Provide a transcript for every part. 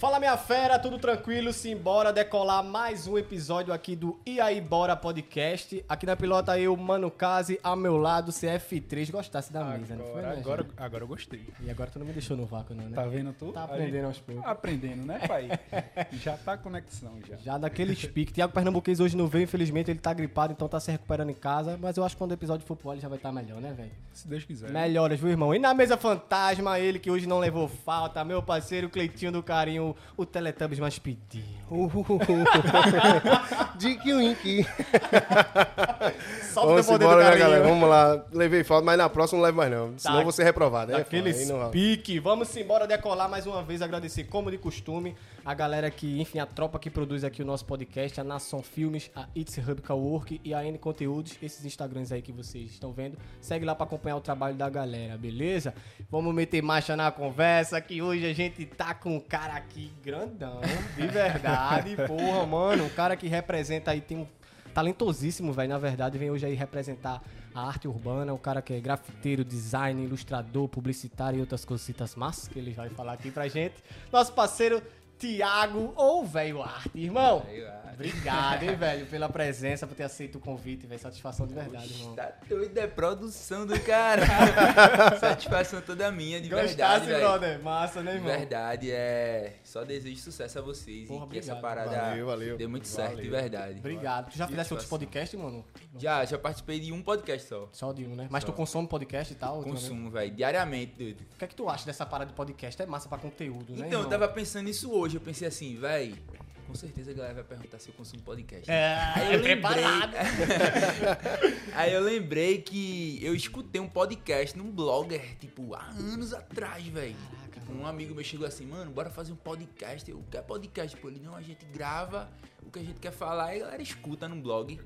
Fala minha fera, tudo tranquilo? Simbora decolar mais um episódio aqui do E aí Bora Podcast. Aqui na pilota eu, Mano Case, ao meu lado, CF3. Gostasse da mesa, não foi, né, agora, gente? agora eu gostei. E agora tu não me deixou no vácuo não, né? Tá vendo tu? Tá aprendendo gente- aos poucos. Aprendendo, né, pai? já tá conexão, já. Já daquele piques. Tiago Pernambuquês hoje não veio, infelizmente ele tá gripado, então tá se recuperando em casa. Mas eu acho que quando o episódio for pro ar, ele já vai estar melhor, né, velho? Se Deus quiser. Melhoras, viu, irmão? E na mesa fantasma, ele que hoje não levou falta, meu parceiro Cleitinho do Carinho, o Teletubbies mais pediu. Dick Wink. Solta o Vamos teu poder do embora, né, galera? Vamos lá. Levei falta, mas na próxima não levo mais, não. Senão eu vou ser reprovado. É Daqueles rola. pique. Vamos embora decolar mais uma vez. Agradecer, como de costume, a galera que, enfim, a tropa que produz aqui o nosso podcast, a Nação Filmes, a It's Hub Cowork e a N Conteúdos. Esses Instagrams aí que vocês estão vendo. Segue lá pra acompanhar o trabalho da galera, beleza? Vamos meter marcha na conversa que hoje a gente tá com um cara aqui grandão, de verdade. Porra, mano, um cara que representa aí, tem um talentosíssimo, velho, na verdade, vem hoje aí representar a arte urbana, o cara que é grafiteiro, design, ilustrador, publicitário e outras cositas massas que ele vai falar aqui pra gente. Nosso parceiro Tiago, ou velho arte, irmão. Obrigado, hein, velho, pela presença, por ter aceito o convite, velho. Satisfação de verdade, irmão. Tá doido, é produção do cara. Satisfação toda minha, de verdade, Gostasse, brother? Massa, né, De irmão? verdade, é. Só desejo sucesso a vocês Porra, e que essa obrigado. parada Valeu, valeu. dê muito certo, de Valeu. verdade. Obrigado. Tu já fizesse outros podcasts, mano? Já, já participei de um podcast só. Só de um, né? Mas Só. tu consome podcast e tal? Consumo, velho, diariamente, doido. O que é que tu acha dessa parada de podcast? É massa pra conteúdo, né, Então, eu irmão? tava pensando nisso hoje. Eu pensei assim, velho, com certeza a galera vai perguntar se eu consumo podcast. É, Aí é eu lembrei- preparado. Aí eu lembrei que eu escutei um podcast num blogger, tipo, há anos atrás, velho. Tipo, um amigo meu chegou assim, mano, bora fazer um podcast. Eu, quer podcast? Pô, ele, não, a gente grava o que a gente quer falar e a galera escuta no blog.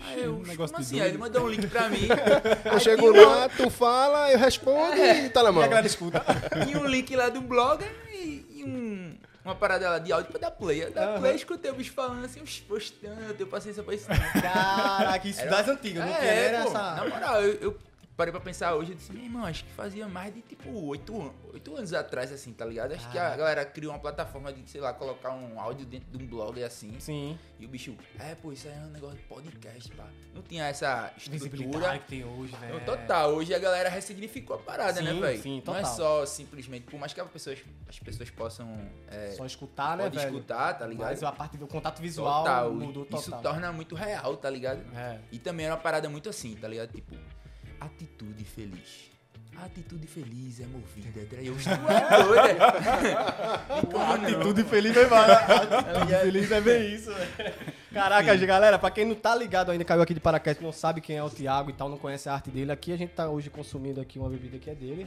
Aí eu, Um negócio assim? Aí ele mandou um link pra mim. Eu chego um- lá, tu fala, eu respondo e tá na E mão. a galera escuta. e um link lá do blogger e, e um, uma parada de áudio pra dar play. Eu dar Aham. play, escutei o bicho falando assim, "Oxe, postando, eu tenho paciência pra isso. Caraca, isso Era- das antigas, não É, era pô, essa... Na moral, eu, eu parei pra pensar hoje, eu disse, meu irmão, acho que fazia mais de tipo oito oito anos atrás, assim, tá ligado? Acho que a galera criou uma plataforma de, sei lá, colocar um áudio dentro de um blog assim. Sim. E o bicho, é, pô, isso aí é um negócio de podcast, pá. Não tinha essa estrutura. que tem hoje. Não, total, hoje a galera ressignificou a parada, né, Sim, velho? sim, Não é total. só simplesmente, por mais que as pessoas, as pessoas possam é, Só escutar, né, pode velho? escutar, tá ligado? Mas a parte do contato visual total. mudou total. Isso torna muito real, tá ligado? É. E também era uma parada muito assim, tá ligado? Tipo, atitude feliz. A atitude feliz é movida. Estou é doido. Atitude feliz vai embora. Atitude feliz é bem isso, velho. Caraca, galera, pra quem não tá ligado ainda, caiu aqui de paraquedas, não sabe quem é o Thiago e tal, não conhece a arte dele, aqui a gente tá hoje consumindo aqui uma bebida que é dele.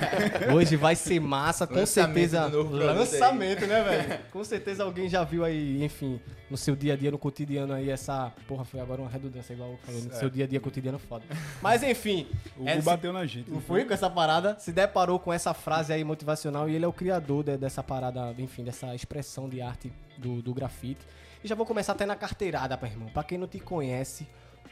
hoje vai ser massa, com Lançamento certeza. Lançamento, né, velho? Com certeza alguém já viu aí, enfim, no seu dia a dia, no cotidiano aí, essa. Porra, foi agora uma redundância, igual eu falei, no seu dia a dia cotidiano foda. Mas enfim. O bateu na gente. não foi com essa parada, se deparou com essa frase aí motivacional e ele é o criador de- dessa parada, enfim, dessa expressão de arte do, do grafite. E já vou começar até na carteirada, pá, irmão. Pra quem não te conhece,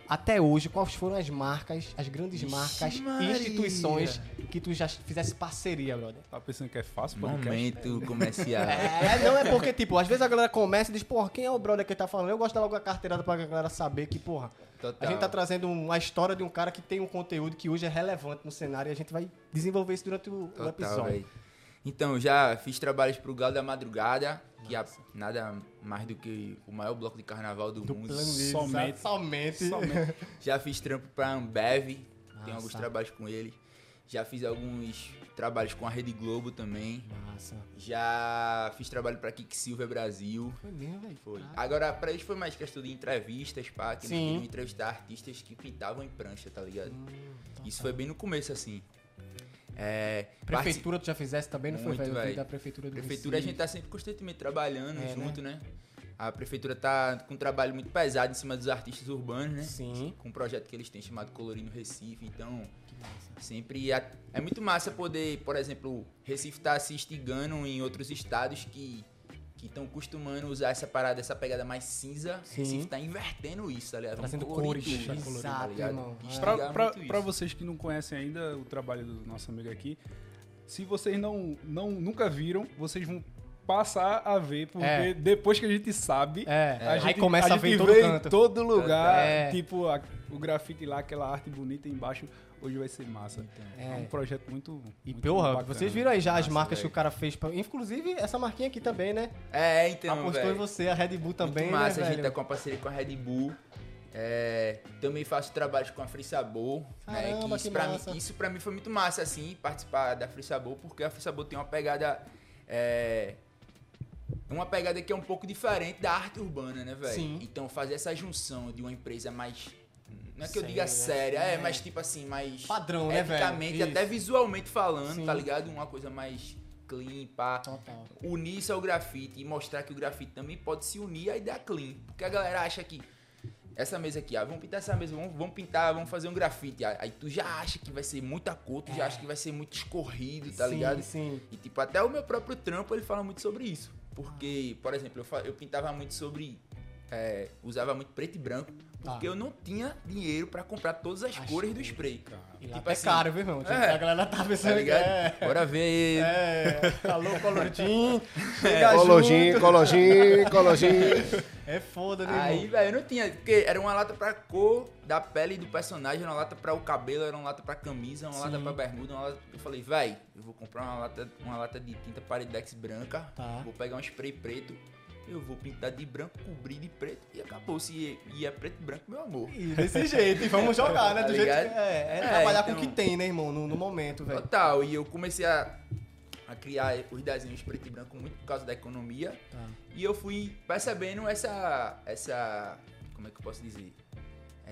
até hoje, quais foram as marcas, as grandes Ixi, marcas e Maria. instituições que tu já fizesse parceria, brother? Tá pensando que é fácil? Momento comercial. É, não é porque, tipo, às vezes a galera começa e diz, porra, quem é o brother que tá falando? Eu gosto de dar logo a carteirada pra galera saber que, porra, a Total. gente tá trazendo uma história de um cara que tem um conteúdo que hoje é relevante no cenário e a gente vai desenvolver isso durante o, o Total, episódio. véi. Então, eu já fiz trabalhos pro Galo da Madrugada, que é nada mais do que o maior bloco de carnaval do, Do mundo. planeta. Somente. Somente. Somente. Já fiz trampo pra Ambev, tenho Massa. alguns trabalhos com ele. Já fiz alguns trabalhos com a Rede Globo também. Massa. Já fiz trabalho pra Kicksilver Brasil. Foi mesmo, velho. Foi. Agora, pra eles foi mais questão de entrevistas, pá, que Sim. eles queriam entrevistar artistas que pintavam em prancha, tá ligado? Hum, tá, Isso tá. foi bem no começo, assim. É, Prefeitura tu já fizesse também, não foi, Muito, velho. da prefeitura do Prefeitura a gente tá sempre constantemente trabalhando É, junto, né? A prefeitura tá com um trabalho muito pesado em cima dos artistas urbanos, né? Sim. Com um projeto que eles têm chamado Colorindo Recife. Então, sempre é, é muito massa poder, por exemplo, Recife tá se instigando em outros estados que que estão costumando usar essa parada, essa pegada mais cinza. Sim. Recife tá invertendo isso, tá ligado? Trazendo cores. tudo, tá Exato, ligado? irmão. Instigar Pra, pra, pra vocês que não conhecem ainda o trabalho do nosso amigo aqui, se vocês não, não nunca viram, vocês vão passar a ver, porque É. depois que a gente sabe, É, a aí gente, começa a ver em todo vê canto. em todo lugar, É. tipo a- o grafite lá, aquela arte bonita embaixo, hoje vai ser massa. É, É. um projeto muito, E muito porra, bacana. vocês viram aí já as Massa, marcas que velho. o cara fez. Pra... Inclusive, essa marquinha aqui também, né? É, então, Apostou em velho. você, a Red Bull também, Muito massa, né, a gente tá com a parceria com a Red Bull. É, também faço trabalhos com a Free Sabor. né, Caramba, que isso, que pra massa. mim, isso pra mim foi muito massa, assim, participar da Free Sabor, porque a Free Sabor tem uma pegada. É, uma pegada que é um pouco diferente da arte urbana, né, velho? Sim. Então fazer essa junção de uma empresa mais. Não é que eu diga séria, é, é. mas tipo assim, mais. Padrão, né, velho? até Isso. visualmente falando, Sim. tá ligado? Uma coisa mais clean, pá Total. unir isso ao grafite e mostrar que o grafite também pode se unir à ideia clean. Porque a galera acha que essa mesa aqui, ah, vamos pintar essa mesa, vamos, vamos pintar, vamos fazer um grafite. Aí tu já acha que vai ser muita cor, tu já acha que vai ser muito escorrido, tá sim, ligado? Sim, E tipo, até o meu próprio trampo ele fala muito sobre isso. Porque, por exemplo, eu, eu pintava muito sobre. é, usava muito preto e branco. Porque Tá. eu não tinha dinheiro pra comprar todas as, As cores do spray. E lá Tipo tá assim, caro, viu, irmão? É. A galera tá pensando Tá que ligado? é... Bora ver. É, alô, Colordim, É, chega Colojinho, junto. colojinho, colojinho. É foda, né, Aí, velho, eu não tinha. Porque era uma lata pra cor da pele do personagem, era uma lata pra o cabelo, era uma lata pra camisa, uma Sim. lata pra bermuda, uma lata... Eu falei, velho, eu vou comprar uma lata, uma lata de tinta Paridex branca, Tá. vou pegar um spray preto, eu vou pintar de branco, cobrir de preto e acabou. Se e é preto e branco, meu amor. E desse jeito, e vamos jogar, né? Do Tá jeito que é. É, É, trabalhar com o então- que tem, né, irmão? No, no momento, velho. Total, e eu comecei a, a criar os desenhos preto e branco muito por causa da economia. Tá. E eu fui percebendo essa. essa. como é que eu posso dizer?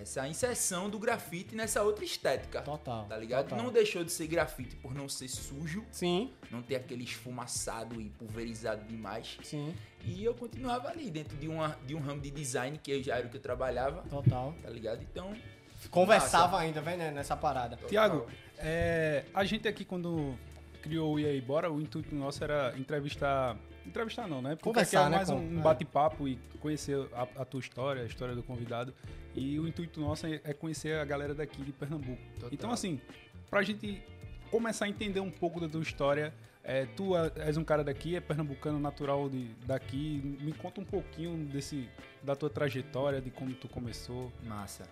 Essa inserção do grafite nessa outra estética. Total. Tá ligado? total. Não deixou de ser grafite por não ser sujo, Sim, não ter aquele esfumaçado e pulverizado demais. sim, E eu continuava ali dentro de, uma, de um ramo de design que eu já era o que eu trabalhava, total. tá ligado? Então. Conversava ainda, velho, né, nessa parada. Tiago, é, a gente aqui quando criou o E aí Bora, o intuito nosso era entrevistar. Entrevistar não, né? Porque Conversar, é né, mais com- um é. bate-papo e conhecer a, a tua história, a história do convidado. E o intuito nosso é é conhecer a galera daqui de Pernambuco. Total. Então, assim, pra gente começar a entender um pouco da tua história, é, tu és um cara daqui, é pernambucano natural de, daqui. Me conta um pouquinho desse, da tua trajetória, de como tu começou, Massa.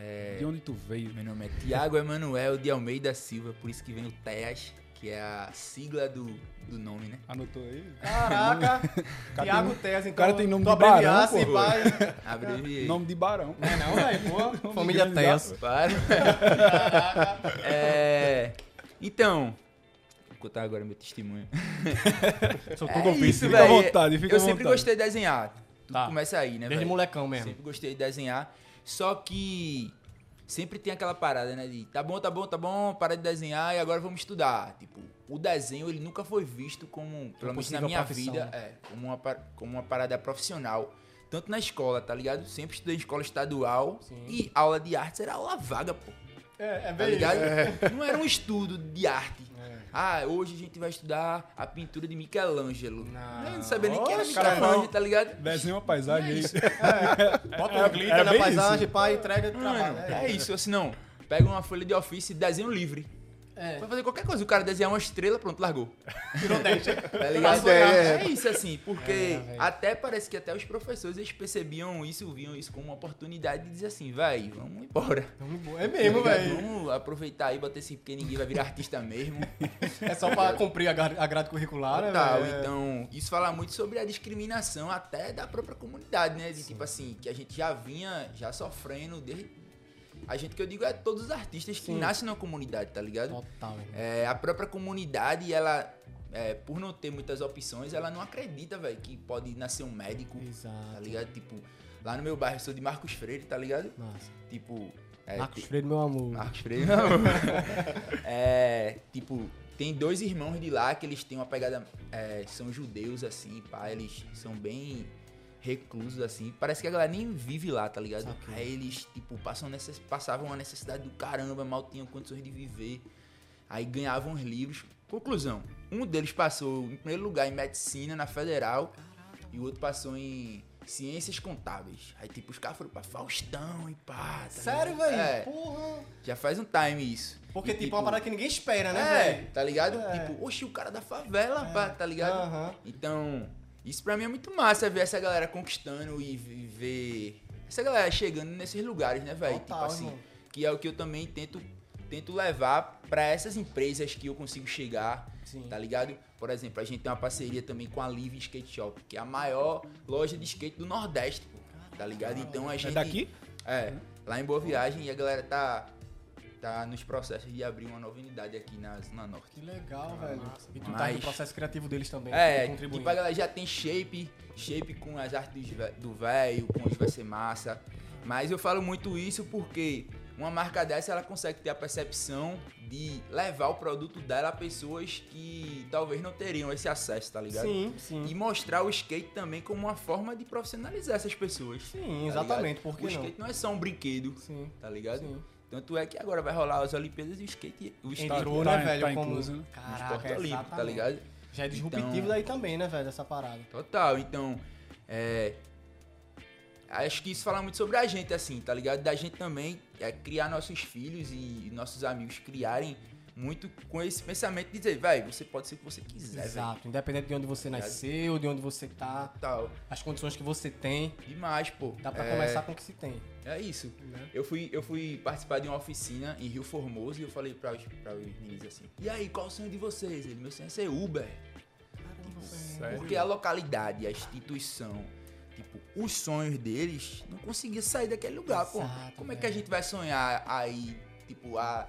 É, de onde tu veio. Meu nome é Tiago Emanuel de Almeida Silva, por isso que vem o TEAS, que é a sigla do, do nome, né? Anotou aí? Caraca, cara Thiago Tez, então. cara tem nome de barão, pô. vai. Abreviei. Nome de Barão. É não, velho, pô. Família Tez. Para. é, então, vou contar agora meu testemunho. Sou É tudo ouvido. isso, fica à velho. vontade, fica Eu à sempre vontade. gostei de desenhar. Tudo Tá. começa aí, né, Desde velho? molecão mesmo. Sempre gostei de desenhar. Só que sempre tem aquela parada, né? De tá bom, tá bom, tá bom, para de desenhar e agora vamos estudar. Tipo, o desenho ele nunca foi visto como, pelo menos na minha vida, né? é, como uma, como uma parada profissional. Tanto na escola, tá ligado? Sempre estudei em escola estadual Sim. e aula de artes era aula vaga, pô. É, é Tá bem ligado? isso. Não era um estudo de arte. É. Ah, hoje a gente vai estudar a pintura de Michelangelo. Não. Eu não sabia nem quem era Michelangelo, tá ligado? Desenha uma paisagem aí. Bota É, um glitter é na bem paisagem, isso. pá, entrega Mano, trabalho. é isso, assim não. Pega uma folha de ofício e desenho livre. É. Pode fazer qualquer coisa. O cara desenhar uma estrela, pronto, largou. Virou 10. Tá ligado? Passou já. É isso, assim, porque É, até parece que até os professores eles percebiam isso, viam isso como uma oportunidade de dizer assim, vai, vamos embora. É mesmo, Tá velho. Vamos aproveitar aí, bater esse, porque ninguém vai virar artista mesmo. É só pra cumprir a a grade curricular, né? É. então isso fala muito sobre a discriminação até da própria comunidade, né? De tipo assim, que a gente já vinha já sofrendo desde. A gente que eu digo é todos os artistas que Sim. nascem na comunidade, tá ligado? Total. É, a própria comunidade, ela, é, por não ter muitas opções, ela não acredita, velho, que pode nascer um médico, tá Exato. ligado? Tipo, lá no meu bairro eu sou de Marcos Freire, tá ligado? Massa. Tipo. é, Marcos Freire, meu amor. Marcos Freire, não. é, tipo, tem dois irmãos de lá que eles têm uma pegada. é, são judeus, assim, pá, eles são bem reclusos, assim. Parece que a galera nem vive lá, tá ligado? Saquei. Aí eles, tipo, passam necess... passavam uma necessidade do caramba, mal tinham condições de viver. Aí ganhavam os livros. Conclusão: um deles passou em primeiro lugar em medicina na federal e o outro passou em ciências contábeis. Aí, tipo, os caras foram pra Faustão e pá. tá Sério, velho? É. Porra. Já faz um time isso. Porque, E, tipo, é uma parada que ninguém espera, né, é, velho? tá ligado? É. Tipo, oxe, o cara da favela, pá, tá ligado? Então, Isso pra mim é muito massa, ver essa galera conquistando e ver essa galera chegando nesses lugares, né, velho? Tipo assim, irmão. que é o que eu também tento, tento levar pra essas empresas que eu consigo chegar, Sim. tá ligado? Por exemplo, a gente tem uma parceria também com a Live Skate Shop, que é a maior loja de skate do Nordeste, pô, tá ligado? Então a gente... É daqui? É, lá em Boa Viagem e a galera tá, tá nos processos de abrir uma nova unidade aqui na Zona Norte. Que legal, velho. E tu tá Mas- no processo criativo deles também. É, contribuindo. tipo, a galera já tem shape, shape com as artes do velho, com os vai ser massa. Mas eu falo muito isso porque uma marca dessa ela consegue ter a percepção de levar o produto dela a pessoas que talvez não teriam esse acesso, tá ligado? Sim, sim. E mostrar o skate também como uma forma de profissionalizar essas pessoas. Sim, tá exatamente, ligado? por que O não? skate não é só um brinquedo, Sim, tá ligado? sim. Tanto é que agora vai rolar as Olimpíadas e o skate, o skate Entrou, tá- né, velho? tá como... incluso, né? Caraca, esporte olímpico, tá ligado? Já é disruptivo Então- daí também, né, velho, essa parada. Total, então, é. Acho que isso fala muito sobre a gente, assim, tá ligado? Da gente também é, criar nossos filhos e nossos amigos criarem muito com esse pensamento de dizer, vai, você pode ser o que você quiser, velho. Exato. Independente de onde você Ligado? nasceu, de onde você tá, Tal. as condições que você tem, Demais, pô. dá pra é, começar com o que se tem. É isso. Né? Eu fui, eu fui participar de uma oficina em Rio Formoso e eu falei pra os, pra os meninos assim, e aí, qual o sonho de vocês? Ele, meu sonho é ser Uber. Sério? Porque a localidade, a instituição, tipo, os sonhos deles não conseguia sair daquele lugar, pô. Exato, Como é que velho. a gente vai sonhar aí, tipo, a.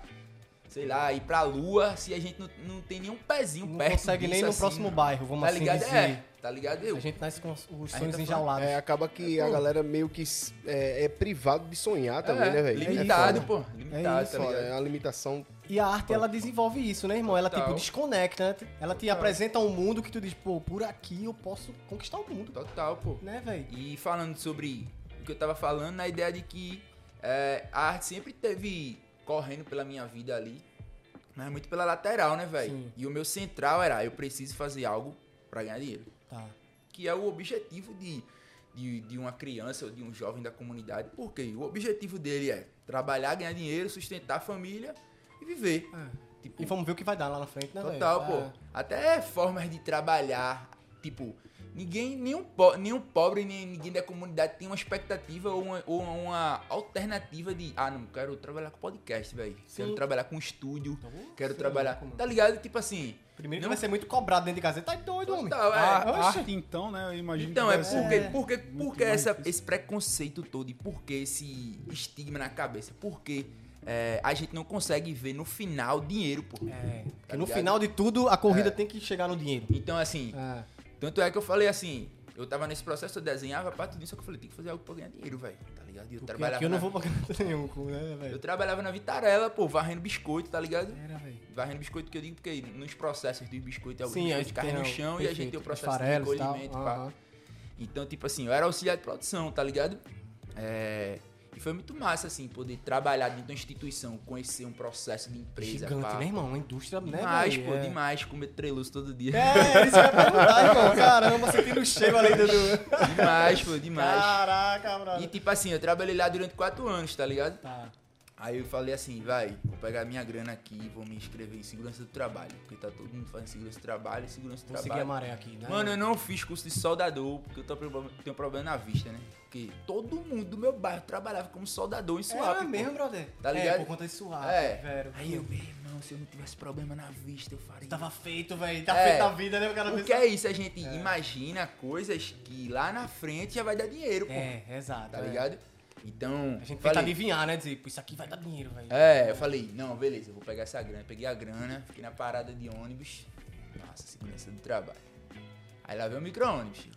Sei lá, ir pra lua se a gente não, não tem nenhum pezinho Não perto consegue disso, nem no assim, próximo né? bairro, vamos Tá assim ligado? dizer. É, tá ligado? Eu. A gente nasce com os sonhos tá enjaulados. É, acaba que a galera meio que é, é privado de sonhar também, é, né, velho? Limitado, É pô. Limitado, isso, tá é uma limitação. E a arte, ela desenvolve isso, né, irmão? Ela, tipo, Total. desconecta, né? Ela te apresenta um mundo que tu diz, pô, por aqui eu posso conquistar o mundo. Total, pô. Né, velho? E falando sobre o que eu tava falando, na ideia de que é, a arte sempre teve correndo pela minha vida ali, mas muito pela lateral, né, velho? E o meu central era, eu preciso fazer algo pra ganhar dinheiro. Tá. Que é o objetivo de, de, de uma criança ou de um jovem da comunidade. Por quê? O objetivo dele é trabalhar, ganhar dinheiro, sustentar a família e viver. Tipo, E vamos ver o que vai dar lá na frente, né? Total, pô. É. Até formas de trabalhar, tipo, ninguém, nenhum, po nenhum pobre, nem ninguém da comunidade tem uma expectativa ou uma, ou uma alternativa de, ah, não, quero trabalhar com podcast, velho. Quero Sim. trabalhar com estúdio, Então, quero é trabalhar. tá ligado? Tipo assim. Primeiro que não- vai ser muito cobrado dentro de casa. Tá doido, homem. É. A arte, então, né? Eu imagino Então, que é porque, ser porque, porque essa, difícil. esse preconceito todo e por que esse estigma na cabeça? Porque é, a gente não consegue ver no final dinheiro, pô. É. Porque Tá no ligado? final de tudo, a corrida É. tem que chegar no dinheiro. Então, assim, É. Tanto é que eu falei assim, eu tava nesse processo, eu desenhava pra tudo isso, só que eu falei, tem que fazer algo pra ganhar dinheiro, velho. Tá ligado? E eu Porque trabalhava. aqui eu não vou canto nenhum, né, Eu velho? trabalhava na Vitarela, pô, varrendo biscoito, tá ligado? Era, velho. Varrendo biscoito que eu digo porque nos processos dos biscoitos, alguns Sim, aí biscoitos caem tem no o- chão e a gente perfeito, tem o processo de recolhimento. pá. aham. Então, tipo assim, eu era auxiliar de produção, tá ligado? É, E foi muito massa, assim, poder trabalhar dentro da instituição, conhecer um processo de empresa. Gigante, pá. né, irmão? Uma indústria, né, Demais, pô, é. demais, comer treloso todo dia. É, isso que eu ia perguntar, irmão. Caramba, sentindo o cheiro ali dentro do... demais, pô, demais. Caraca, brother. E tipo assim, eu trabalhei lá durante quatro anos, tá ligado? Tá. Aí eu falei assim, vai, vou pegar minha grana aqui e vou me inscrever em segurança do trabalho. Porque tá todo mundo fazendo segurança do trabalho e segurança do Vou seguir a trabalho. maré aqui, né? Mano, eu não fiz curso de soldador, porque eu tô, tenho problema na vista, né? Porque todo mundo do meu bairro trabalhava como soldador em Suape. é mesmo, brother. Tá É, ligado? por conta de suave, É. velho. Aí eu, meu irmão, se eu não tivesse problema na vista, eu faria. Tava feito, velho. Tá É. feita a vida, né? O cara Porque é isso, a gente imagina coisas que lá na frente já vai dar dinheiro, pô. É, exato. Tá é. ligado? Então. A gente tenta falei, adivinhar, né? Dizer, pô, isso aqui vai dar dinheiro, velho. É, eu falei, não, beleza, eu vou pegar essa grana. Peguei a grana, fiquei na parada de ônibus. Nossa, segurança do trabalho. Aí lá veio o micro-ônibus.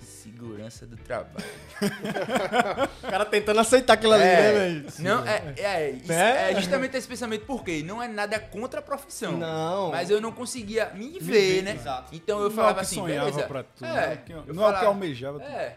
Segurança do trabalho. O cara tentando aceitar aquilo ali, né, velho? Não, é, é, isso- É. é justamente esse pensamento, porque não é nada contra a profissão. Não. Mas eu não conseguia me ver, ver, né? exato. Então eu Não falava é que assim, beleza. pra tu, é, não é o que- eu não é falava- almejava tu. É.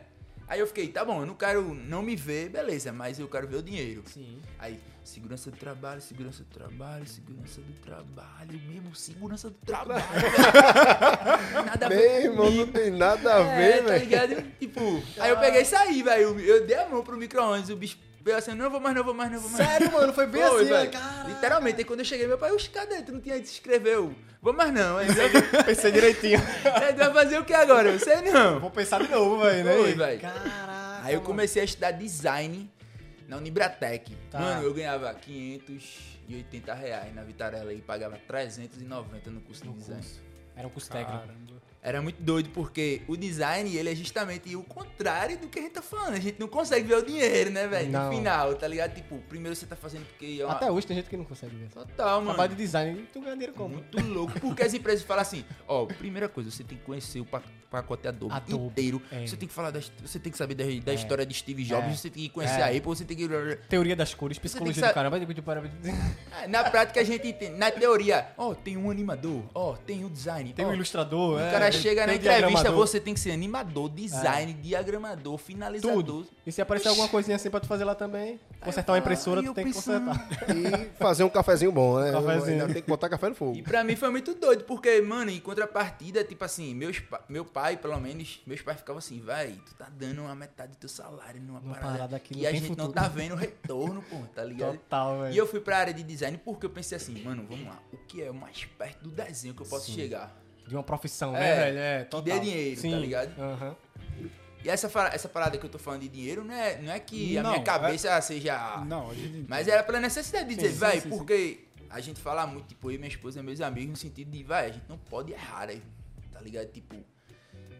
Aí eu fiquei, tá bom, eu não quero não me ver, beleza, mas eu quero ver o dinheiro. Sim. Aí, segurança do trabalho, segurança do trabalho, segurança do trabalho, mesmo segurança do trabalho. Nada a ver irmão, não tem nada a É, ver, tá velho. ligado? Tipo, aí eu peguei e saí, velho. Eu dei a mão pro micro-ônibus, o bicho Veio assim, não vou mais, não vou mais, não vou mais. Sério, mano, foi bem Foi, assim, velho. cara. Literalmente, aí quando eu cheguei, meu pai, oxe, cadê? Tu não tinha se inscreveu. Vou mais não. Aí, Pensei direitinho. aí tu vai fazer o que agora? Eu sei não. Vou pensar de novo, velho, né? Foi, velho. Caraca. Aí eu mano. comecei a estudar design na Unibratec. Tá. Mano, eu ganhava 580 reais na Vitarella e pagava 390 no curso de No design. curso. Era um curso técnico. Era muito doido porque o design, ele é justamente o contrário do que a gente tá falando. A gente não consegue ver o dinheiro, né, velho? No final, tá ligado? Tipo, primeiro você tá fazendo porque é uma... Até hoje tem gente que não consegue ver. Total, mano. Trabalho de design, tu ganha dinheiro como? Muito louco. Porque as empresas falam assim, ó, primeira coisa, você tem que conhecer o pa- pacote Adobe, Adobe, inteiro. é. Você tem que falar das, você tem que saber da, da É. história de Steve Jobs, É. você tem que conhecer É. a Apple, você tem que Teoria das cores, psicologia do caramba. tipo, para- É, Na prática a gente entende, na teoria, ó, tem um animador, ó, tem um design, Tem ó, um ilustrador, O é, cara chega na entrevista, você tem que ser animador, design, diagramador, finalizador. Tudo. E se aparecer alguma coisinha assim pra tu fazer lá também, consertar uma impressora, tu tem que consertar. E fazer um cafezinho bom, né? Cafezinho. Ainda tem que botar café no fogo. E pra mim foi muito doido, porque, mano, em contrapartida, tipo assim, meus, meu pai, pelo menos, meus pais ficavam assim, vai, tu tá dando uma metade do teu salário numa Numa parada, parada que que não a gente não futuro." tá vendo retorno, pô, tá ligado? Total, velho. E eu fui pra área de design porque eu pensei assim, mano, vamos lá, o que é o mais perto do desenho que eu posso Sim. chegar? De uma profissão, É, né, velho? É, total. dê dinheiro, tá Sim. ligado? Aham. E essa, essa parada que eu tô falando de dinheiro não é, não é que a Não, minha cabeça seja... Não, a gente. Mas era pela necessidade de dizer, sim, vai, sim, porque a gente fala muito, tipo, eu e minha esposa e meus amigos, no sentido de, vai, a gente não pode errar, né? tá ligado? Tipo,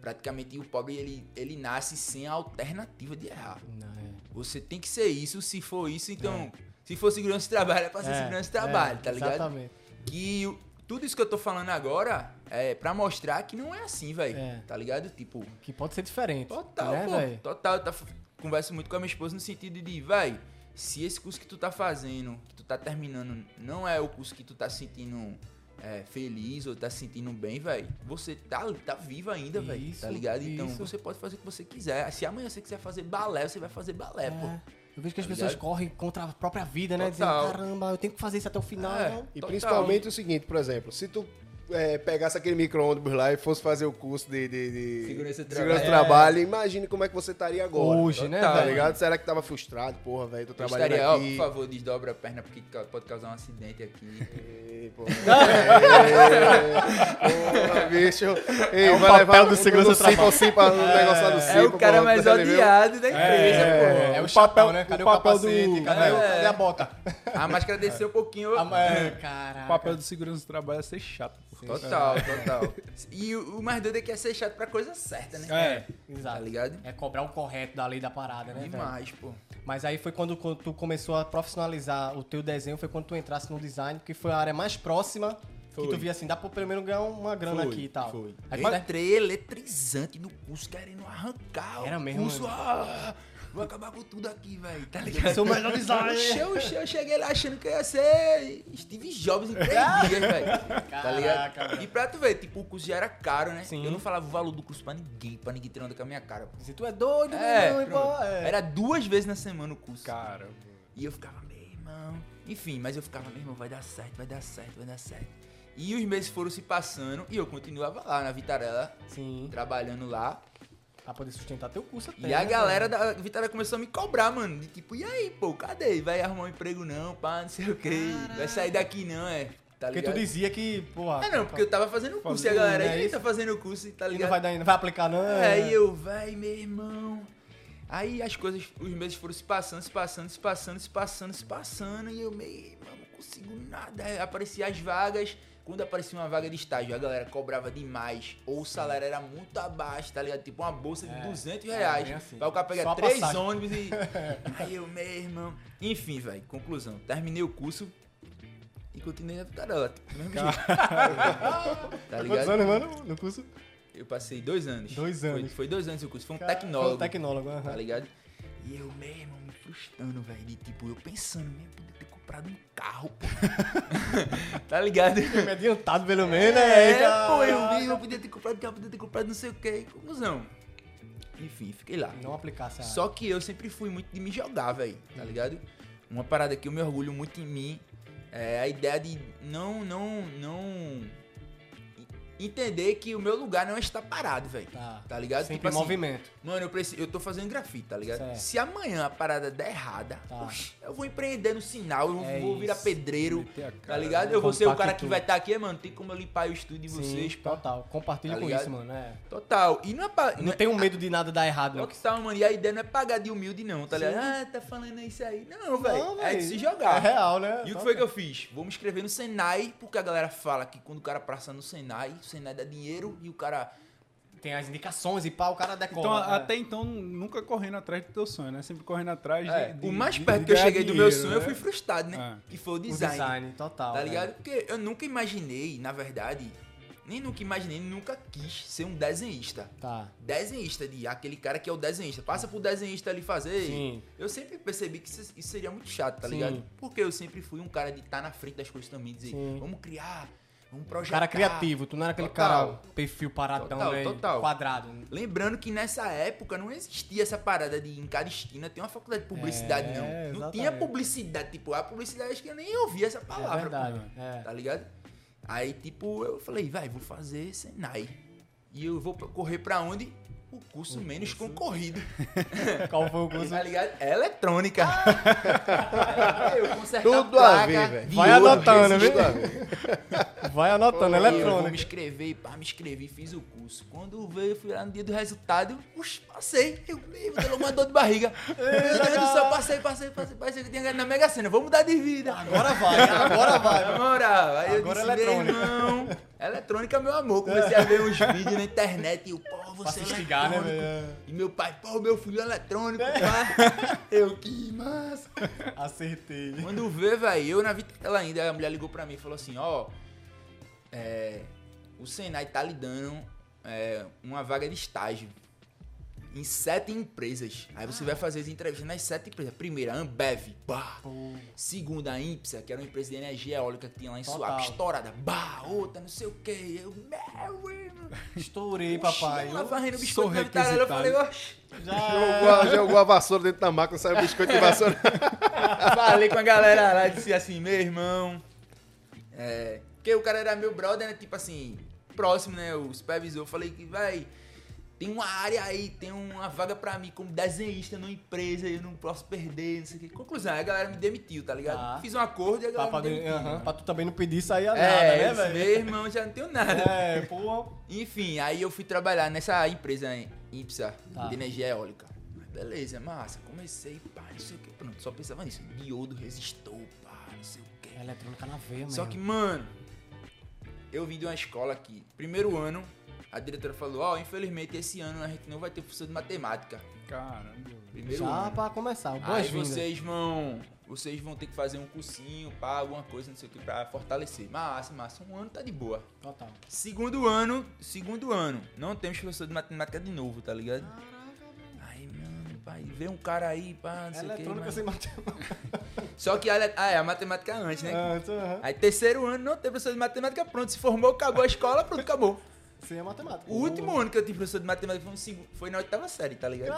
praticamente o pobre, ele, ele nasce sem a alternativa de errar. Não, é. Você tem que ser isso, se for isso, então, se for segurança de trabalho, é pra ser É, segurança de trabalho, é, tá ligado? Exatamente. Que tudo isso que eu tô falando agora é pra mostrar que não é assim, velho, É. tá ligado? Tipo, Que pode ser diferente. Total, né, pô. velho? Total. Eu tá, converso muito com a minha esposa no sentido de, vai, se esse curso que tu tá fazendo, que tu tá terminando, não é o curso que tu tá sentindo é, feliz ou tá se sentindo bem, velho, você tá, tá vivo ainda, velho. Isso, Tá ligado? Então isso. você pode fazer o que você quiser. Se amanhã você quiser fazer balé, você vai fazer balé, pô. É. Eu vejo que as Tá pessoas correm contra a própria vida, né? Total. Dizendo, caramba, eu tenho que fazer isso até o final. É. não. E Total. principalmente o seguinte, por exemplo, se tu é, pegasse aquele micro-ônibus lá e fosse fazer o curso de, de, de Segurança de trabalho. trabalho, imagine como é que você estaria agora. Hoje, né, Tá velho? ligado? Será que tava frustrado? Porra, velho, tô trabalhando estaria, ó, aqui. por favor, desdobra a perna porque pode causar um acidente aqui. Ei, porra. É, porra, bicho. Ei, É o vai papel levar do um- segurança um do trabalho. Um um negócio lá do Cipa. é o cara porra, mais viu? odiado da empresa, É, pô. o o chapéu, papel- né? Cadê o o, papel capacete? do- Cadê, É. o- cadê a bota? A máscara desceu um pouquinho. A- é. O papel do segurança do trabalho é ser chato. Pô. Total, total. E o, o mais doido é que é ser chato pra coisa certa, né? É. Exato. Tá ligado? É cobrar o correto da lei da parada, né? velho? Demais, pô. Mas aí foi quando, quando tu começou a profissionalizar o teu desenho, foi quando tu entrasse no design, porque foi a área mais próxima Foi. que tu via assim, dá pra pelo menos ganhar uma grana Foi, aqui e tal. Foi. Aí Eu entrei eletrizante no curso, querendo arrancar Era o mesmo, curso. Ah, vou acabar com tudo aqui, velho. Tá ligado? Seu melhor design. Eu, eu, eu cheguei lá achando que eu ia ser Steve Jobs em três dias, velho. Tá ligado? Caraca, E pra tu ver, tipo, o curso já era caro, né? Sim. Eu não falava o valor do curso pra ninguém, pra ninguém tirar onda com a minha cara. Pô. Se tu é doido, É, meu irmão, é. Era duas vezes na semana o curso. Cara. E eu ficava, meu irmão. Enfim, mas eu ficava, meu irmão, vai dar certo, vai dar certo, vai dar certo. E os meses foram se passando e eu continuava lá na Vitarela, Sim, trabalhando lá. Pra poder sustentar teu curso até. E a né, galera velho? da Vitarela começou a me cobrar, mano. De tipo, e aí, pô, cadê? Vai arrumar um emprego não, pá, não sei o quê. Vai sair daqui não, é. Tá Porque ligado? tu dizia que, porra... É não, porque eu tava fazendo o curso e a galera, aí isso? tá fazendo o curso e tá E não ligado? vai, dar, não vai aplicar, não? É, e eu, vai, meu irmão. Aí as coisas, os meses foram se passando, se passando, se passando, se passando, se passando. E eu, meu irmão, não consigo nada. Aí Aparecia as vagas. Quando aparecia uma vaga de estágio, a galera cobrava demais. Ou o salário era muito abaixo, tá ligado? Tipo uma bolsa de É, 200 é, reais. bem assim. Pra o cara pegar três passagem. ônibus e. Aí eu, meu irmão. Enfim, velho, conclusão. Terminei o curso e continuei na Vitarela. Tipo, mesmo jeito. tá Quantos ligado? anos, mano, no curso? Eu passei dois anos. Dois Foi- anos. Foi, dois anos o curso. Foi um Cara, tecnólogo. foi um tecnólogo, aham. Tá ligado? E eu mesmo me frustrando, velho. De tipo, eu pensando, mesmo, podia ter comprado um carro, pô. tá ligado? Me adiantado pelo menos, né? É, pô, eu mesmo, eu podia ter comprado carro, podia ter comprado não sei o que. Conclusão. Enfim, fiquei lá. Não aplicasse a... Só que eu sempre fui muito de me jogar, velho, tá ligado? Uma parada que eu me orgulho muito em mim é a ideia de não, não, não entender que o meu lugar não é estar parado, velho. Tá. Tá ligado? Sempre Tipo assim, movimento. Mano, eu, preciso, eu tô fazendo grafite, tá ligado? Certo. Se amanhã a parada der errada, Tá. oxi, eu vou empreender no sinal, eu É vou virar isso. pedreiro, tá ligado? né? Eu vou ser o cara que vai estar aqui, mano, tem como eu limpar o estúdio de Sim, vocês, pá. total. Compartilha Tá com isso, mano. É. Total. E não é pra... Não é- tenho medo de nada dar errado, não. Total, mano. E a ideia não é pagar de humilde, não, tá Sim. ligado? Ah, tá falando isso aí. Não, velho. É de se jogar. É real, né? E o que foi que eu fiz? Vou me inscrever no Senai, porque a galera fala que quando o cara passa no Senai, o Senai dá dinheiro e o cara. Tem as indicações e pá, o cara decola. Então, né? até então, nunca correndo atrás do teu sonho, né? Sempre correndo atrás É, de, de- o mais perto de que eu cheguei do meu dinheiro, sonho, eu né? fui frustrado, né? É. Que foi o O design. design, total. Tá né? ligado? Porque eu nunca imaginei, na verdade, nem nunca imaginei, nunca quis ser um desenhista. Tá. Desenhista, de aquele cara que é o desenhista. Passa pro desenhista ali fazer. Sim. Eu sempre percebi que isso, isso seria muito chato, tá Sim. ligado? Porque eu sempre fui um cara de estar na frente das coisas também, dizer, Sim. vamos criar, vamos Um projetar. cara criativo, tu não era aquele Total. cara perfil paradão, Total, né? total. Quadrado. Lembrando que nessa época não existia essa parada de em cada esquina tem uma faculdade de publicidade, É, não. Não exatamente. tinha publicidade, tipo, a publicidade acho que eu nem ouvia essa É palavra. verdade. pô. É. Tá ligado? Aí, tipo, eu falei, vai, vou fazer Senai. E eu vou correr pra onde? O curso menos concorrido. Qual foi o curso? Tá ligado? É eletrônica. eu consertar Tudo a ver, velho. Vai anotando, viu? Vai anotando, Aí Eu vou me inscrever, pá, me inscrevi, fiz o curso. Quando veio, fui lá no dia do resultado, puxa, passei. Eu, meu Deus, uma dor de barriga. Meu Deus do céu, passei, passei, passei, passei que tinha ganho na Mega Sena. Vamos mudar de vida. Agora vai, agora vai. Na moral, aí Agora eu disse, eletrônica. meu irmão, eletrônica, meu amor. Comecei a ver uns vídeos na internet e eu, pô, você é instigar, né, velho? E meu pai, pô, meu filho é eletrônico, pá. Eu, que massa. Acertei. Quando vê, velho, eu na vitela ainda, a mulher ligou pra mim e falou assim, ó, é, o Senai tá lhe dando é, uma vaga de estágio em sete empresas. Aí você vai fazer as entrevistas nas sete empresas. Primeira, Ambev, bah. Segunda, a Impsa, que era uma empresa de energia eólica que tinha lá em Total. Suape, estourada, bah. Outra, não sei o que. Eu, meu irmão. Estourei, Oxi, papai. Ela varrendo o biscoito na. Eu falei, oxe. Jogou, a- jogou a vassoura dentro da máquina, saiu o biscoito de vassoura. Falei com a galera lá, disse assim, meu irmão. É. Porque o cara era meu brother, né? Tipo assim, próximo, né? O supervisor. Falei que, vai. Tem uma área aí, tem uma vaga pra mim como desenhista numa empresa, eu não posso perder, não sei o que. Conclusão, aí a galera me demitiu, tá ligado? Tá. Fiz um acordo e a galera pra, me demitiu. pra tu também não pedir sair a É, nada, né, velho? meu irmão, já não tenho nada. É, pô. Enfim, aí eu fui trabalhar nessa empresa IPSA, Tá. de energia eólica. Beleza, massa. Comecei, pá, não sei o que. Pronto, só pensava nisso. Diodo, resistor, pá, não sei o que. É eletrônica na veia, mano. Só que, mano, eu vim de uma escola aqui. Primeiro ano, a diretora falou: Ó, infelizmente esse ano a gente não vai ter professor de matemática. Caramba. Primeiro Já ano. pra começar, Aí boas-vindas. vocês vão. Vocês vão ter que fazer um cursinho, pá, alguma coisa, não sei o que, pra fortalecer. Massa, massa. Um ano tá de boa. Total. Segundo ano, segundo ano, não temos professor de matemática de novo, tá ligado? Aí, mano, pai, vê um cara aí, pá, não sei o que. Eletrônica mas- sem matemática. Só que a, ah, é, a matemática antes, né? Ah, então, aham. Aí terceiro ano, não tem professor de matemática, pronto, se formou, acabou a escola, pronto, acabou. Sem a matemática. O último ano que eu tive professor de matemática foi, segu- foi na oitava série, tá ligado?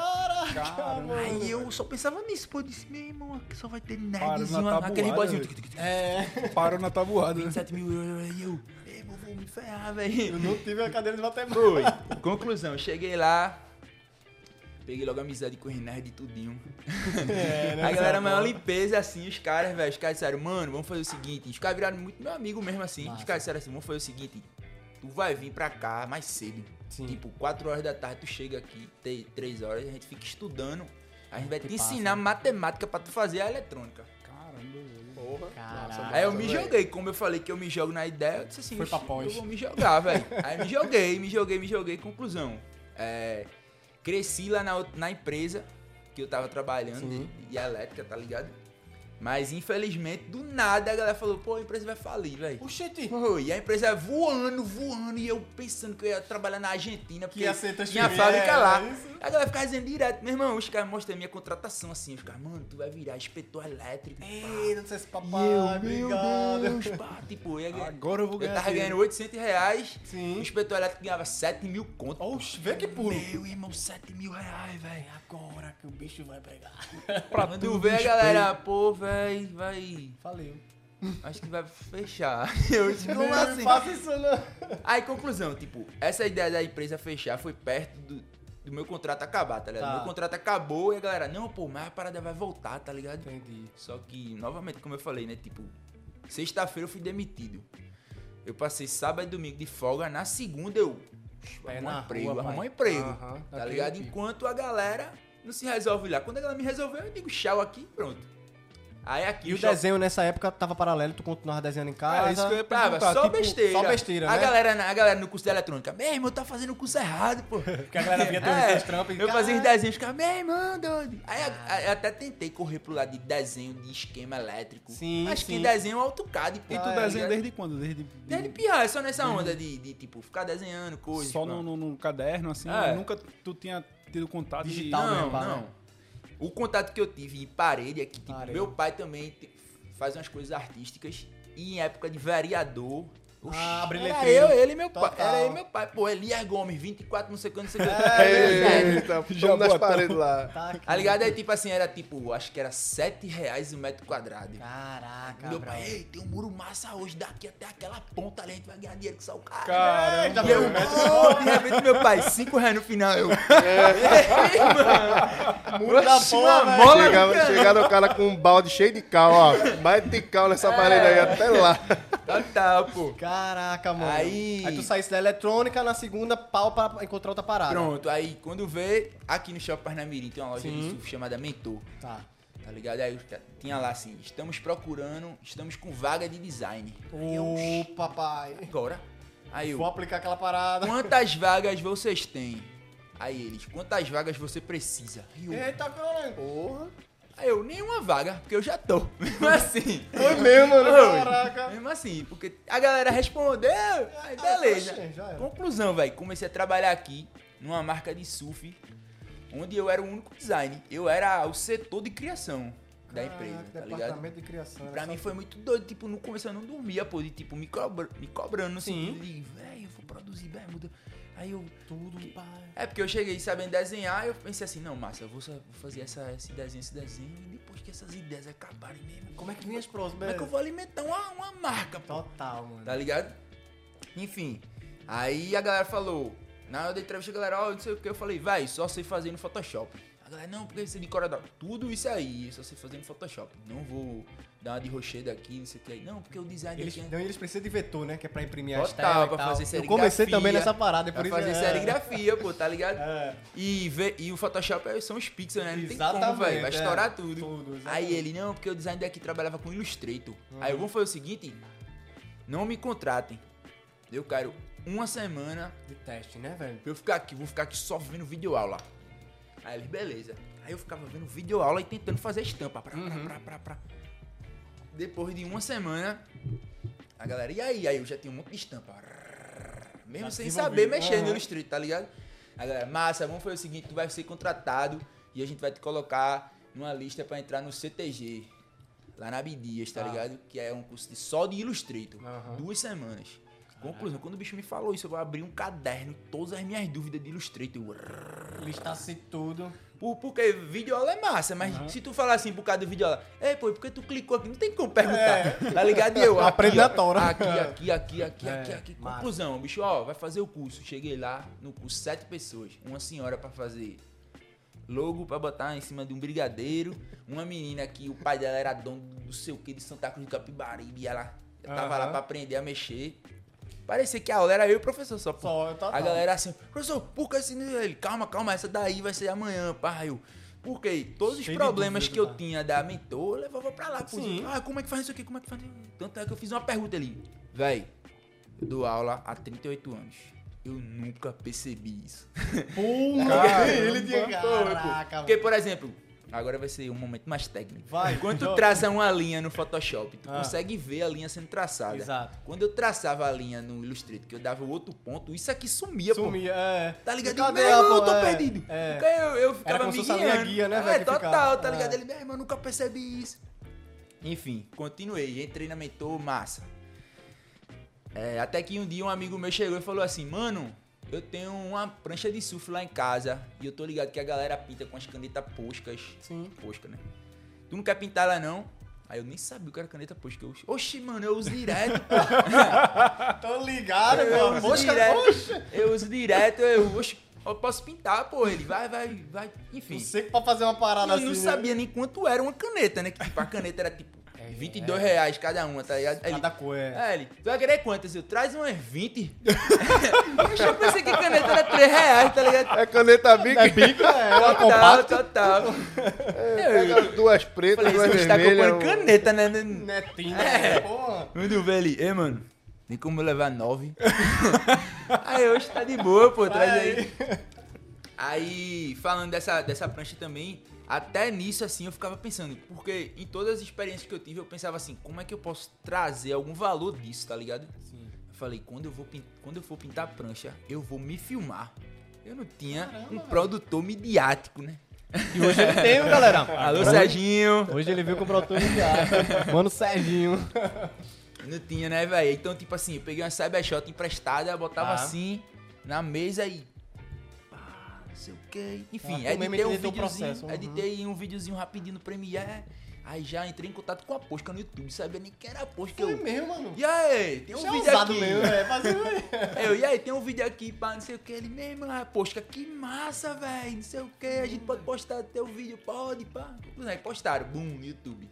Caraca, mano. Aí eu só pensava nisso, pô, eu disse, meu irmão, aqui só vai ter nerdzinho, aquele velho. É, Parou na tabuada. né? 27 mil euros, aí eu, "Ei, vou, vou me ferrar, velho. eu não tive a cadeira de matemática. Foi. Conclusão, cheguei lá, peguei logo amizade com os nerds e tudinho. É, né, a galera essa maior limpeza, assim, os caras, velho, os caras disseram, mano, vamos fazer o seguinte. Os caras viraram muito meu amigo mesmo, assim. Os Massa. caras disseram assim, vamos fazer o seguinte, tu vai vir pra cá mais cedo. Sim. Tipo, 4 horas da tarde tu chega aqui, 3 horas, a gente fica estudando. A gente vai Que te passa. ensinar matemática pra tu fazer a eletrônica. Caramba, velho. Porra. Caraca. Aí eu me joguei, como eu falei que eu me jogo na ideia, eu disse assim, Foi pra "Oxi, pós." eu vou me jogar, velho. Aí me joguei, me joguei, me joguei. Conclusão, é, cresci lá na, na empresa que eu tava trabalhando, Sim. de, de elétrica, tá ligado? Mas infelizmente, do nada, a galera falou, pô, a empresa vai falir, velho. Oxente. Pô, E a empresa voando, voando, e eu pensando que eu ia trabalhar na Argentina, porque transferido, fábrica é, lá. isso. A galera ficava dizendo direto, meu irmão, os caras mostram a minha contratação assim, os caras, mano, tu vai virar inspetor elétrico. pá. Ei, não sei se E papai, eu, obrigado. meu Deus, pá, tipo, eu, Agora eu vou eu ganhar. tava dinheiro. ganhando 800 reais, o Sim. inspetor elétrico ganhava 7 mil conto. Oxe, vê que pulo. Meu irmão, 7 mil reais, velho. Agora que o bicho vai pegar. Pra a respeito. galera, pô, velho, vai... Valeu. acho que vai fechar. Eu disse, como Não assim? faça isso não. Aí, conclusão, tipo, essa ideia da empresa fechar foi perto do, do meu contrato acabar, tá ligado? Tá. Meu contrato acabou e a galera, não, pô, mas a parada vai voltar, tá ligado? Entendi. Só que, novamente, como eu falei, né? Tipo, sexta-feira eu fui demitido. Eu passei sábado e domingo de folga, na segunda eu. É arrumar na emprego, rua, pai. emprego. Tá ligado? pique. Enquanto a galera não se resolve lá. Quando a galera me resolveu, eu digo tchau aqui e pronto. Aí aqui E o desenho nessa época tava paralelo, tu continuava desenhando em casa. É, isso que eu ia Tava, perguntar. só tipo, besteira. só besteira, a né? Galera, na- a galera no curso de eletrônica, meu irmão, tá fazendo o curso errado, pô. Porque a galera via teus, É, teus trampos e Eu fazia os desenhos, ficava, meu irmão, doido. Aí a- a- eu até tentei correr pro lado de desenho de esquema elétrico. Sim, Mas sim. que desenho é AutoCAD, pô. E tu tá desenha desde quando? Desde, Desde pirra, é só nessa onda de, de, tipo, ficar desenhando coisas. Só no, no- no caderno, assim? É. Nunca tu tinha tido contato de- Digital. Não, mesmo, pá, não. O contato que eu tive em parede é que, tipo, meu pai também faz umas coisas artísticas. E em época de vereador. Oxi, Ah, era eu, ele e meu pai. Era eu e meu pai. Pô, Elias Gomes, 24, não sei quanto, não sei quanto. Eita, Já tamo nas botão. paredes lá. Tá aqui. Tá ligado? Aí, tipo assim, era tipo, acho que era 7 reais o metro quadrado. Caraca, meu pai, ei, tem um muro massa hoje, daqui até aquela ponta ali, a gente vai ganhar dinheiro com só o cara. Caramba. Eita, E eu, de repente, meu pai, 5 reais no final, eu. Muro da porra, mola Chegava, o cara com um balde cheio de cal, ó. Mais de cal nessa parede aí até lá. Total, pô. Caraca, mano. Aí- Aí tu saísse da eletrônica, na segunda, pau pra encontrar outra parada. Pronto, aí quando vê, aqui no Shopping Parnamirim tem uma loja Sim. de surf chamada Mentor. Tá. Tá ligado? Aí tinha lá assim, estamos procurando, estamos com vaga de design. Ô, papai. agora. Aí eu, Vou aplicar aquela parada. quantas vagas vocês têm? Aí eles, quantas vagas você precisa? Eu, Eita, caralho. Porra. Aí eu, nenhuma vaga, porque eu já tô. Mesmo assim. Foi mesmo, mano. Foi. Caraca. Mesmo assim, porque a galera respondeu, aí beleza. Conclusão, velho, comecei a trabalhar aqui numa marca de surf, onde eu era o único design. Eu era o setor de criação da empresa, Caraca, tá ligado? de criação. Pra mim foi muito doido, tipo, no começo eu não dormia, pô, de tipo, me, cobra, me cobrando no Sim. de, velho, eu vou produzir bermuda. Aí eu. tudo, pai. É porque eu cheguei sabendo desenhar, eu pensei assim, não, massa, eu vou, vou fazer essa, esse desenho, esse desenho, e depois que essas ideias acabarem mesmo, Como é que vinha as próximas? como é que eu vou alimentar uma, uma marca, pô? Total, mano. Tá ligado? Enfim. Aí a galera falou, na hora da entrevista, a galera, ó, não sei o que, eu falei, vai, só sei fazer no Photoshop. A galera, não, porque você decora da- tudo isso aí, só sei fazer no Photoshop. Não vou dar uma de rocheda aqui, não sei o que. Não, porque o design Eles, aqui é não, eles precisam de vetor, né? Que é pra imprimir as telas e pra tal. fazer Eu serigrafia. comecei também nessa parada, é por pra isso fazer é. serigrafia, pô, tá ligado? É. E, vê- e o Photoshop é- são os pixels, né? Não tem como, Exatamente, velho. Vai é. estourar tudo. Tudo, exatamente. Aí ele, não, porque o design daqui trabalhava com Illustrator. Aí Uhum. eu vou fazer o seguinte: não me contratem. Eu quero uma semana De teste, né, velho? pra eu ficar aqui, vou ficar aqui só vendo vídeo aula. Aí eles, beleza. Aí eu ficava vendo vídeo aula e tentando fazer estampa. Pra, pra, Uhum. pra, pra, pra. Depois de uma semana, a galera, e aí? Aí eu já tinha um monte de estampa. Mesmo sem saber mexer no. Illustrator, tá ligado? A galera, massa, vamos fazer o seguinte, tu vai ser contratado e a gente vai te colocar numa lista pra entrar no CTG. Lá na Abdias, tá Ah. ligado? Que é um curso de, só de Illustrator. Aham. Duas semanas. Conclusão, quando o bicho me falou isso, eu vou abrir um caderno, todas as minhas dúvidas de Illustrator. Eu, Listasse tudo. Por, porque videoaula é massa, mas se tu falar assim por causa do videoaula, ei, pô, porque tu clicou aqui? Não tem como perguntar, tá ligado? E eu, aqui, Aprende na ó, tora. Aqui, aqui, aqui, aqui, É, aqui, aqui. massa. Conclusão, bicho, ó, vai fazer o curso. Cheguei lá, no curso, sete pessoas. Uma senhora pra fazer logo pra botar em cima de um brigadeiro. Uma menina que o pai dela era dono do sei o que de Santa Cruz do Capibaribe e ela tava lá Aham. pra aprender a mexer. Parecia que a aula era eu e o professor só. pô. Só, eu tava. A galera assim, professor, por que esse ele? Calma, calma, essa daí vai ser amanhã, pai. Eu, por quê? Todos os Cheio problemas dúvida, que eu tá? tinha da mentor, eu levava pra lá. Pô, Sim. ah, como é que faz isso aqui? Como é que faz isso? Tanto é que eu fiz uma pergunta ali. Véi, eu dou aula há 38 anos. Eu nunca percebi isso. Caramba. ele tinha. Pô, Caraca, Porque, por exemplo, agora vai ser um momento mais técnico. Vai. Quando tu traça uma linha no Photoshop, tu Ah. consegue ver a linha sendo traçada. Exato. Quando eu traçava a linha no Illustrator, que eu dava o outro ponto, isso aqui sumia, pô. Sumia, é. Tá ligado? E cadê meu eu pô- tô é, perdido. é. Eu, eu ficava me guiando. guia, né, É, total, ficava. tá ligado? É. Ele, meu irmão, nunca percebi isso. Enfim, continuei. Entrei na mentor, massa. É, até que um dia um amigo meu chegou e falou assim, mano, eu tenho uma prancha de surf lá em casa e eu tô ligado que a galera pinta com as canetas poscas. Sim. Posca, né? Tu não quer pintar ela não? Aí eu nem sabia o que era caneta Posca. Eu, Oxi, mano, eu uso direto, pô. Tô ligado, Eu mano. uso Poxa, direto. poxa. Eu uso direto, eu, oxi, eu posso pintar, pô. Ele vai, vai, vai. Enfim. Você que pra fazer uma parada eu assim. não né? sabia nem quanto era uma caneta, né? Que tipo, a caneta era tipo 22 reais cada uma, tá ligado? Aí ele, Cada cor, é. é, ele, tu vai querer quantas? Eu, traz umas 20. Poxa, eu pensei que caneta era 3 reais, tá ligado? É caneta. É bica, é uma Total, compacta. total. Pega duas pretas, Falei, duas você tá vermelhas. comprando caneta, né? Netinho, É. é. porra. Quando eu vi ele, ei, mano, tem como eu levar 9? aí hoje tá de boa, pô, traz aí. Aí, falando dessa, dessa prancha também, até nisso, assim, eu ficava pensando, porque em todas as experiências que eu tive, eu pensava assim, como é que eu posso trazer algum valor disso, tá ligado? Sim. Eu falei, quando eu, vou quando eu for pintar prancha, eu vou me filmar. Eu não tinha Caramba, um velho. produtor midiático, né? E hoje ele tem, viu, galera? Alô, Serginho! Hoje ele veio com o produtor viagem. Mano, Serginho. Não tinha, né, velho? Então, tipo assim, eu peguei uma Cybershot emprestada, botava Ah. assim na mesa e. Sei o que. Enfim, Ah, editei um entendeu o videozinho. processo, uhum. Editei um videozinho rapidinho no Premiere. Aí já entrei em contato com a Posca no YouTube, sabia nem que era a Posca. Foi Eu, mesmo, mano. e aí, tem um Isso é vídeo ousado aqui. mesmo, é. Fazer... Eu, e aí, tem um vídeo aqui, pá, não sei o que. Ele mesmo, ah, Posca, que massa, velho, não sei o que. A gente pode postar teu vídeo, pode, pá. Aí postaram, bum, no YouTube.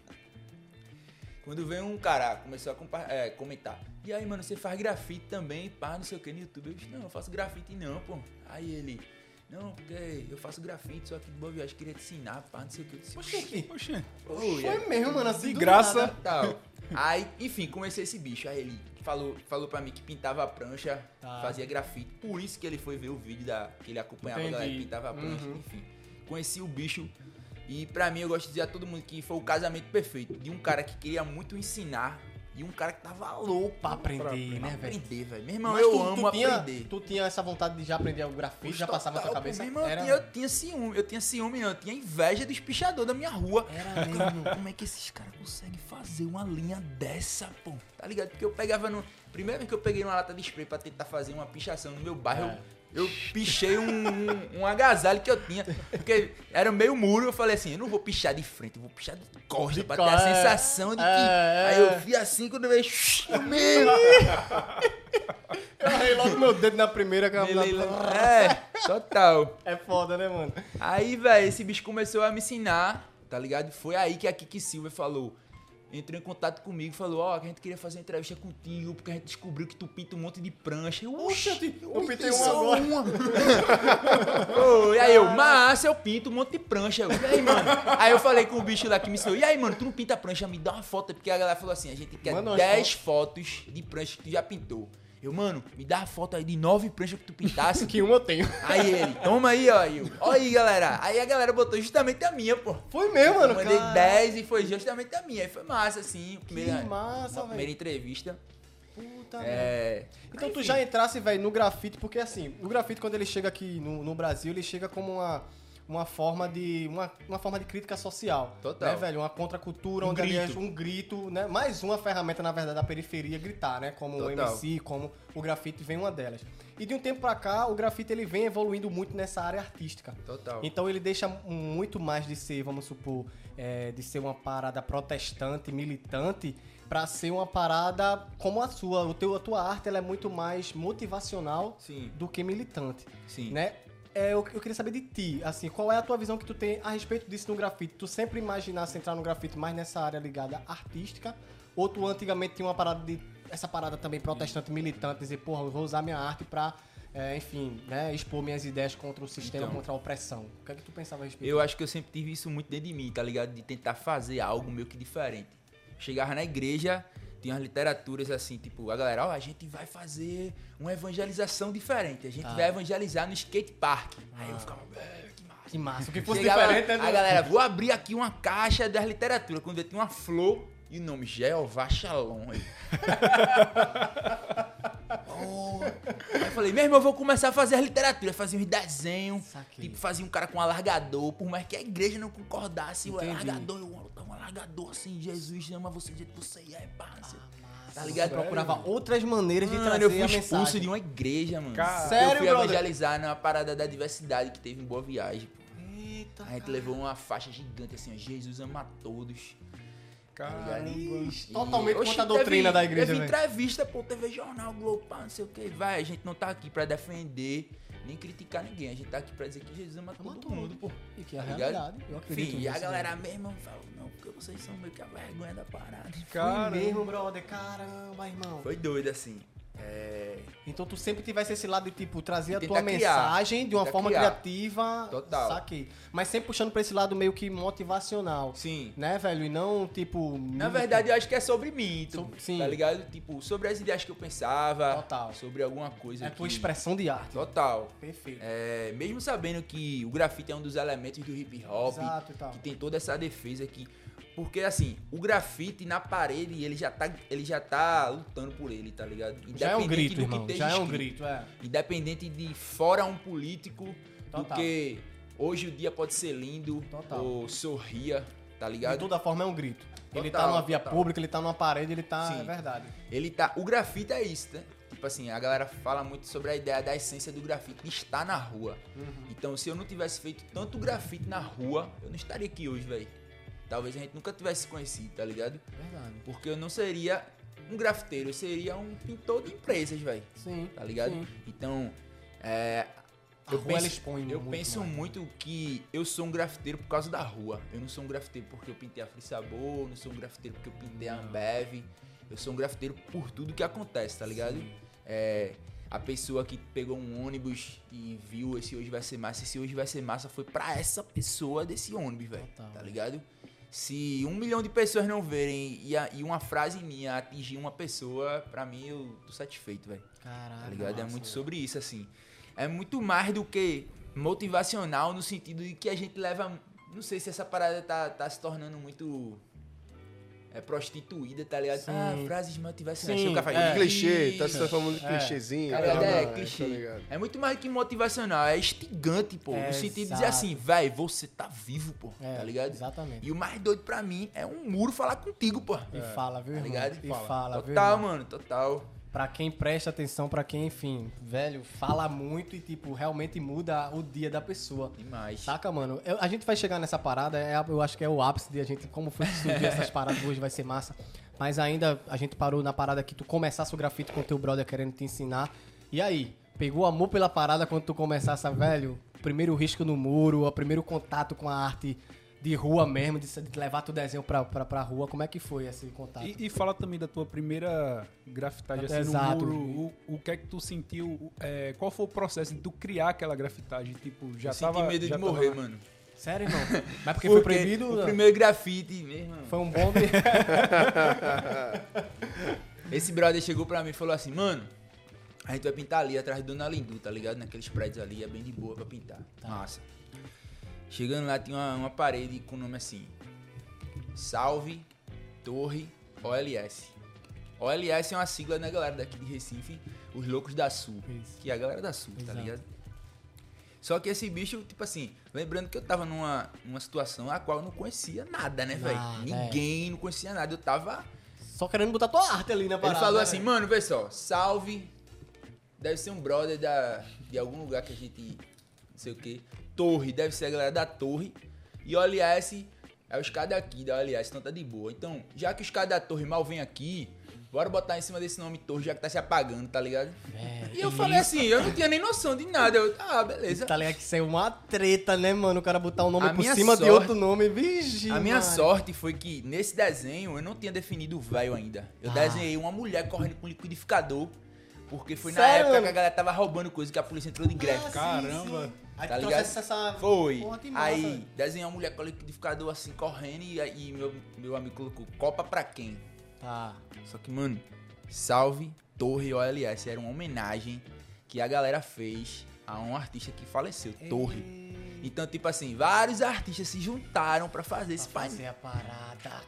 Quando veio um cara, começou a é, comentar. E aí, mano, você faz grafite também, pá, não sei o que no YouTube. Eu disse, não, eu faço grafite não, pô. Aí ele, não, porque eu faço grafite, só que de boa viagem queria te ensinar, pá, não sei o que. Eu disse, Oxi. Oxê. "Pô, e aí?" Foi mesmo, mano, assim. De graça. nada. tal. Aí, enfim, comecei esse bicho. Aí ele falou, falou pra mim que pintava a prancha, Tá. fazia grafite. Por isso que ele foi ver o vídeo da, que ele acompanhava a galera que Entendi. pintava a prancha, Uhum. enfim. Conheci o bicho. E pra mim, eu gosto de dizer a todo mundo que foi o casamento perfeito. De um cara que queria muito ensinar e um cara que tava louco Pra aprender, pra né, velho? aprender, velho. Meu irmão, Mas eu tu, amo tu tinha, aprender. Tu tinha essa vontade de já aprender o grafite, já passava na tua cabeça? Meu irmão, Era- eu, tinha, ciúme, eu tinha ciúme. Eu tinha inveja dos pichadores da minha rua. Era "Mano, Como é que esses caras conseguem fazer uma linha dessa, pô? Tá ligado? Porque eu pegava no. Primeira vez que eu peguei uma lata de spray pra tentar fazer uma pichação no meu bairro, É. eu, eu pichei um, um, um agasalho que eu tinha. Porque era meio muro, eu falei assim, eu não vou pichar de frente, eu vou pichar de costa De pra ter a é. sensação de que. É, Aí é. eu vi assim quando eu vejo. Meu, Eu arrei logo meu dedo na primeira que é, total. É foda, né, mano? Aí, velho, esse bicho começou a me ensinar, tá ligado? Foi aí que a Kiki Silva falou. Entrou em contato comigo e falou, ó, que a gente queria fazer uma entrevista contigo, porque a gente descobriu que tu pinta um monte de prancha. Eu, Oxe, Oxi, eu eu pintei uma agora." uma. Ô, e aí eu, massa, eu pinto um monte de prancha. Eu, e aí, mano? Aí eu falei com o bicho lá que me ensinou, e aí, mano, tu não pinta prancha, me dá uma foto. Porque a galera falou assim, a gente quer Manda umas 10 fotos de prancha que tu já pintou. Eu, mano, me dá a foto aí de nove pranchas que tu pintasse. Que uma eu tenho. Aí ele, toma aí, ó. aí Eu, ó aí, galera. Aí a galera botou justamente a minha, pô. Foi mesmo, mano. Eu mandei cara. 10 e foi justamente a minha. Aí foi massa, assim. Primeira, Que massa, uma primeira velho. entrevista. Puta merda. É. Então tu enfim. já entrasse, velho, no grafite, porque assim, o grafite quando ele chega aqui no, no Brasil, ele chega como uma, uma forma de uma, uma forma de crítica social. Total. Né, velho? Uma contracultura, Um onde ali é grito. um grito, né? Mais uma ferramenta, na verdade, da periferia gritar, né? Como o Total. MC, como o grafite vem uma delas. E de um tempo pra cá, o grafite ele vem evoluindo muito nessa área artística. Total. Então ele deixa muito mais de ser, vamos supor, é, de ser uma parada protestante, militante, pra ser uma parada como a sua. O teu, a tua arte ela é muito mais motivacional Sim, do que militante, sim. né? É, eu, eu queria saber de ti, assim, qual é a tua visão que tu tem a respeito disso no grafite? Tu sempre imaginasse entrar no grafite mais nessa área ligada artística? Ou tu antigamente tinha uma parada de. essa parada também protestante, militante, dizer, porra, eu vou usar minha arte pra, é, enfim, né, expor minhas ideias contra o sistema, Então. contra a opressão? O que é que tu pensava a respeito Eu acho que eu sempre tive isso muito dentro de mim, tá ligado? De tentar fazer algo meio que diferente. Chegava na igreja, tinha umas literaturas assim, tipo, a galera, ó, a gente vai fazer uma evangelização diferente. A gente Ah. vai evangelizar no skate park. Aí eu Ah. ficava, "É, que massa. Que massa. O que fosse Chegava, diferente é do- a galera, vou abrir aqui uma caixa das literaturas. Quando eu tinha uma flor e o nome Jeová Shalom. Porra. Aí eu falei, meu irmão, eu vou começar a fazer as literaturas, fazer uns desenhos. Tipo, fazia um cara com um alargador, por mais que a igreja não concordasse, o alargador, eu um alargador assim, Jesus ama você do jeito que você é, parça. Massa. Tá ligado? Você procurava outras maneiras de Mano, trazer eu fui a expulso mensagem. de uma igreja, mano. Cara- eu Sério, fui brother? evangelizar na parada da diversidade que teve em Boa Viagem. pô. Eita, A gente levou uma faixa gigante assim, ó, Jesus ama a todos. Caramba. Ixi, Totalmente Oxi, contra a doutrina teve- da igreja, Teve entrevista, pô, TV Jornal, Globo, pá, não sei o que. Vai, a gente não tá aqui pra defender, nem criticar ninguém. A gente tá aqui pra dizer que Jesus ama Ama todo todo. mundo, pô. E que é a Tá realidade. Eu acredito Enfim, e a nisso, galera mesmo fala, não, porque vocês são meio que a vergonha da parada. Cara, Foi mesmo, brother. Caramba, irmão. Foi doido, assim. É... Então tu sempre tivesse esse lado de, tipo, trazer a tua criar. mensagem de uma forma criar. criativa. Total. Saquei. Mas sempre puxando pra esse lado meio que motivacional. Sim. Né, velho? E não, tipo... Na verdade, eu acho que é sobre mim, tu- sim. tá ligado? Tipo, sobre as ideias que eu pensava. Total. Sobre alguma coisa É a tua que- expressão de arte. Total. Perfeito. É, mesmo sabendo que o grafite é um dos elementos do hip hop, Exato e tal. que tem toda essa defesa aqui. Porque assim, o grafite na parede, ele já tá, ele já tá lutando por ele, tá ligado? Já é um Independente grito, do que irmão. Já é um grito, é. Independente de fora um político, Total. porque hoje o dia pode ser lindo, Total. ou sorria, tá De ligado? toda forma é um grito. ele tá Total, numa via total. pública, ele tá numa parede, ele tá... Sim. É verdade. Ele tá. O grafite é isso, né? Tipo assim, a galera fala muito sobre a ideia da essência do grafite, de estar na rua. Uhum. Então, se eu não tivesse feito tanto grafite na rua, eu não estaria aqui hoje, velho. Talvez a gente nunca tivesse se conhecido, tá ligado? Verdade. Porque eu não seria um grafiteiro, eu seria um pintor de empresas, velho. Sim. Tá ligado? Sim. Então, é. A Eu penso, eu muito penso mais. muito que eu sou um grafiteiro por causa da rua. Eu não sou um grafiteiro porque eu pintei a Free Sabor, não sou um grafiteiro porque eu pintei a Ambev. Eu sou um grafiteiro por tudo que acontece, tá ligado? É, a pessoa que pegou um ônibus e viu esse hoje vai ser massa, esse hoje vai ser massa foi pra essa pessoa desse ônibus, velho. Tá ligado? Se um milhão de pessoas não verem e, a- e uma frase minha atingir uma pessoa, pra mim eu tô satisfeito, velho. Caralho. Tá ligado? é massa, muito velho. sobre isso, assim. É muito mais do que motivacional no sentido de que a gente leva. Não sei se essa parada tá, tá se tornando muito. É prostituída, tá ligado? Sim. Ah, frases motivacionais. Sim, o cara é. fala, Clichê, tá se transformando em É. clichêzinho. Tá? É, ligado? clichê. Tá? É muito mais que motivacional, é instigante, pô. É, no sentido de dizer assim, véi, você tá vivo, pô. É, tá ligado? Exatamente. E o mais doido pra mim é um muro falar contigo, pô. E fala, viu, Tá ligado? E fala, viu, Total, irmão? mano, total. Pra quem presta atenção, pra quem, enfim, velho, fala muito e, tipo, realmente muda o dia da pessoa. Demais. Saca, mano? Eu- a gente vai chegar nessa parada, é, eu acho que é o ápice de a gente, como foi que surgiu essas paradas hoje, vai ser massa. Mas ainda a gente parou na parada que tu começasse o grafite com teu brother querendo te ensinar. E aí, pegou amor pela parada quando tu começasse, velho? Primeiro risco no muro, o primeiro contato com a arte de rua mesmo, de, de levar teu desenho pra, pra, pra rua. Como é que foi esse contato? E, e fala também da tua primeira grafitagem assim, Exato. no muro. O, o que é que tu sentiu? é, qual foi o processo de tu criar aquela grafitagem? Tipo, já eu tava. senti medo de tava- morrer, mano. Sério, irmão? Mas porque, foi proibido? O não? primeiro grafite mesmo. Foi um bom... de- Esse brother chegou pra mim e falou assim, mano, a gente vai pintar ali atrás do Dona Lindu, tá ligado? Naqueles prédios ali, é bem de boa pra pintar. Tá. Massa. Chegando lá tinha uma, uma parede com o nome assim, Salve Torre OLS. OLS é uma sigla da galera daqui de Recife, os loucos da Sul. Isso. Que é a galera da Sul, tá Exato. ligado? Só que esse bicho, tipo assim, lembrando que eu tava numa, numa situação a qual eu não conhecia nada, né, velho? Nada, Ninguém não conhecia nada. Eu tava Só querendo botar tua arte ali na ele parada. falou né, assim, velho? mano, vê só, salve. Deve ser um brother da, de algum lugar que a gente. Não sei o que. Torre, deve ser a galera da torre. E OLS é os caras daqui da OLS, então tá de boa. Então, já que os caras da torre mal vêm aqui, bora botar em cima desse nome torre, já que tá se apagando, tá ligado? Velho, E eu que falei isso? assim, eu não tinha nem noção de nada. Eu, ah, beleza. Tá ligado que isso é uma treta, né, mano? O cara botar um nome A por cima de sorte- outro nome. Vigi, A minha mano. sorte foi que nesse desenho eu não tinha definido o velho ainda. Eu Ah. desenhei uma mulher correndo com liquidificador. Porque foi na Sério, época mano? que a galera tava roubando coisa que a polícia entrou de greve. Ah, sim, Caramba. sim. Aí Tá tu ligado? essa... Foi. Porra, que massa, Aí desenhei uma mulher com liquidificador assim correndo e, e meu, meu amigo colocou Copa pra quem? Tá. Só que, mano, salve Torre OLS. Era uma homenagem que a galera fez a um artista que faleceu, Torre. Então, tipo assim, vários artistas se juntaram pra fazer esse Pra painel. fazer a parada,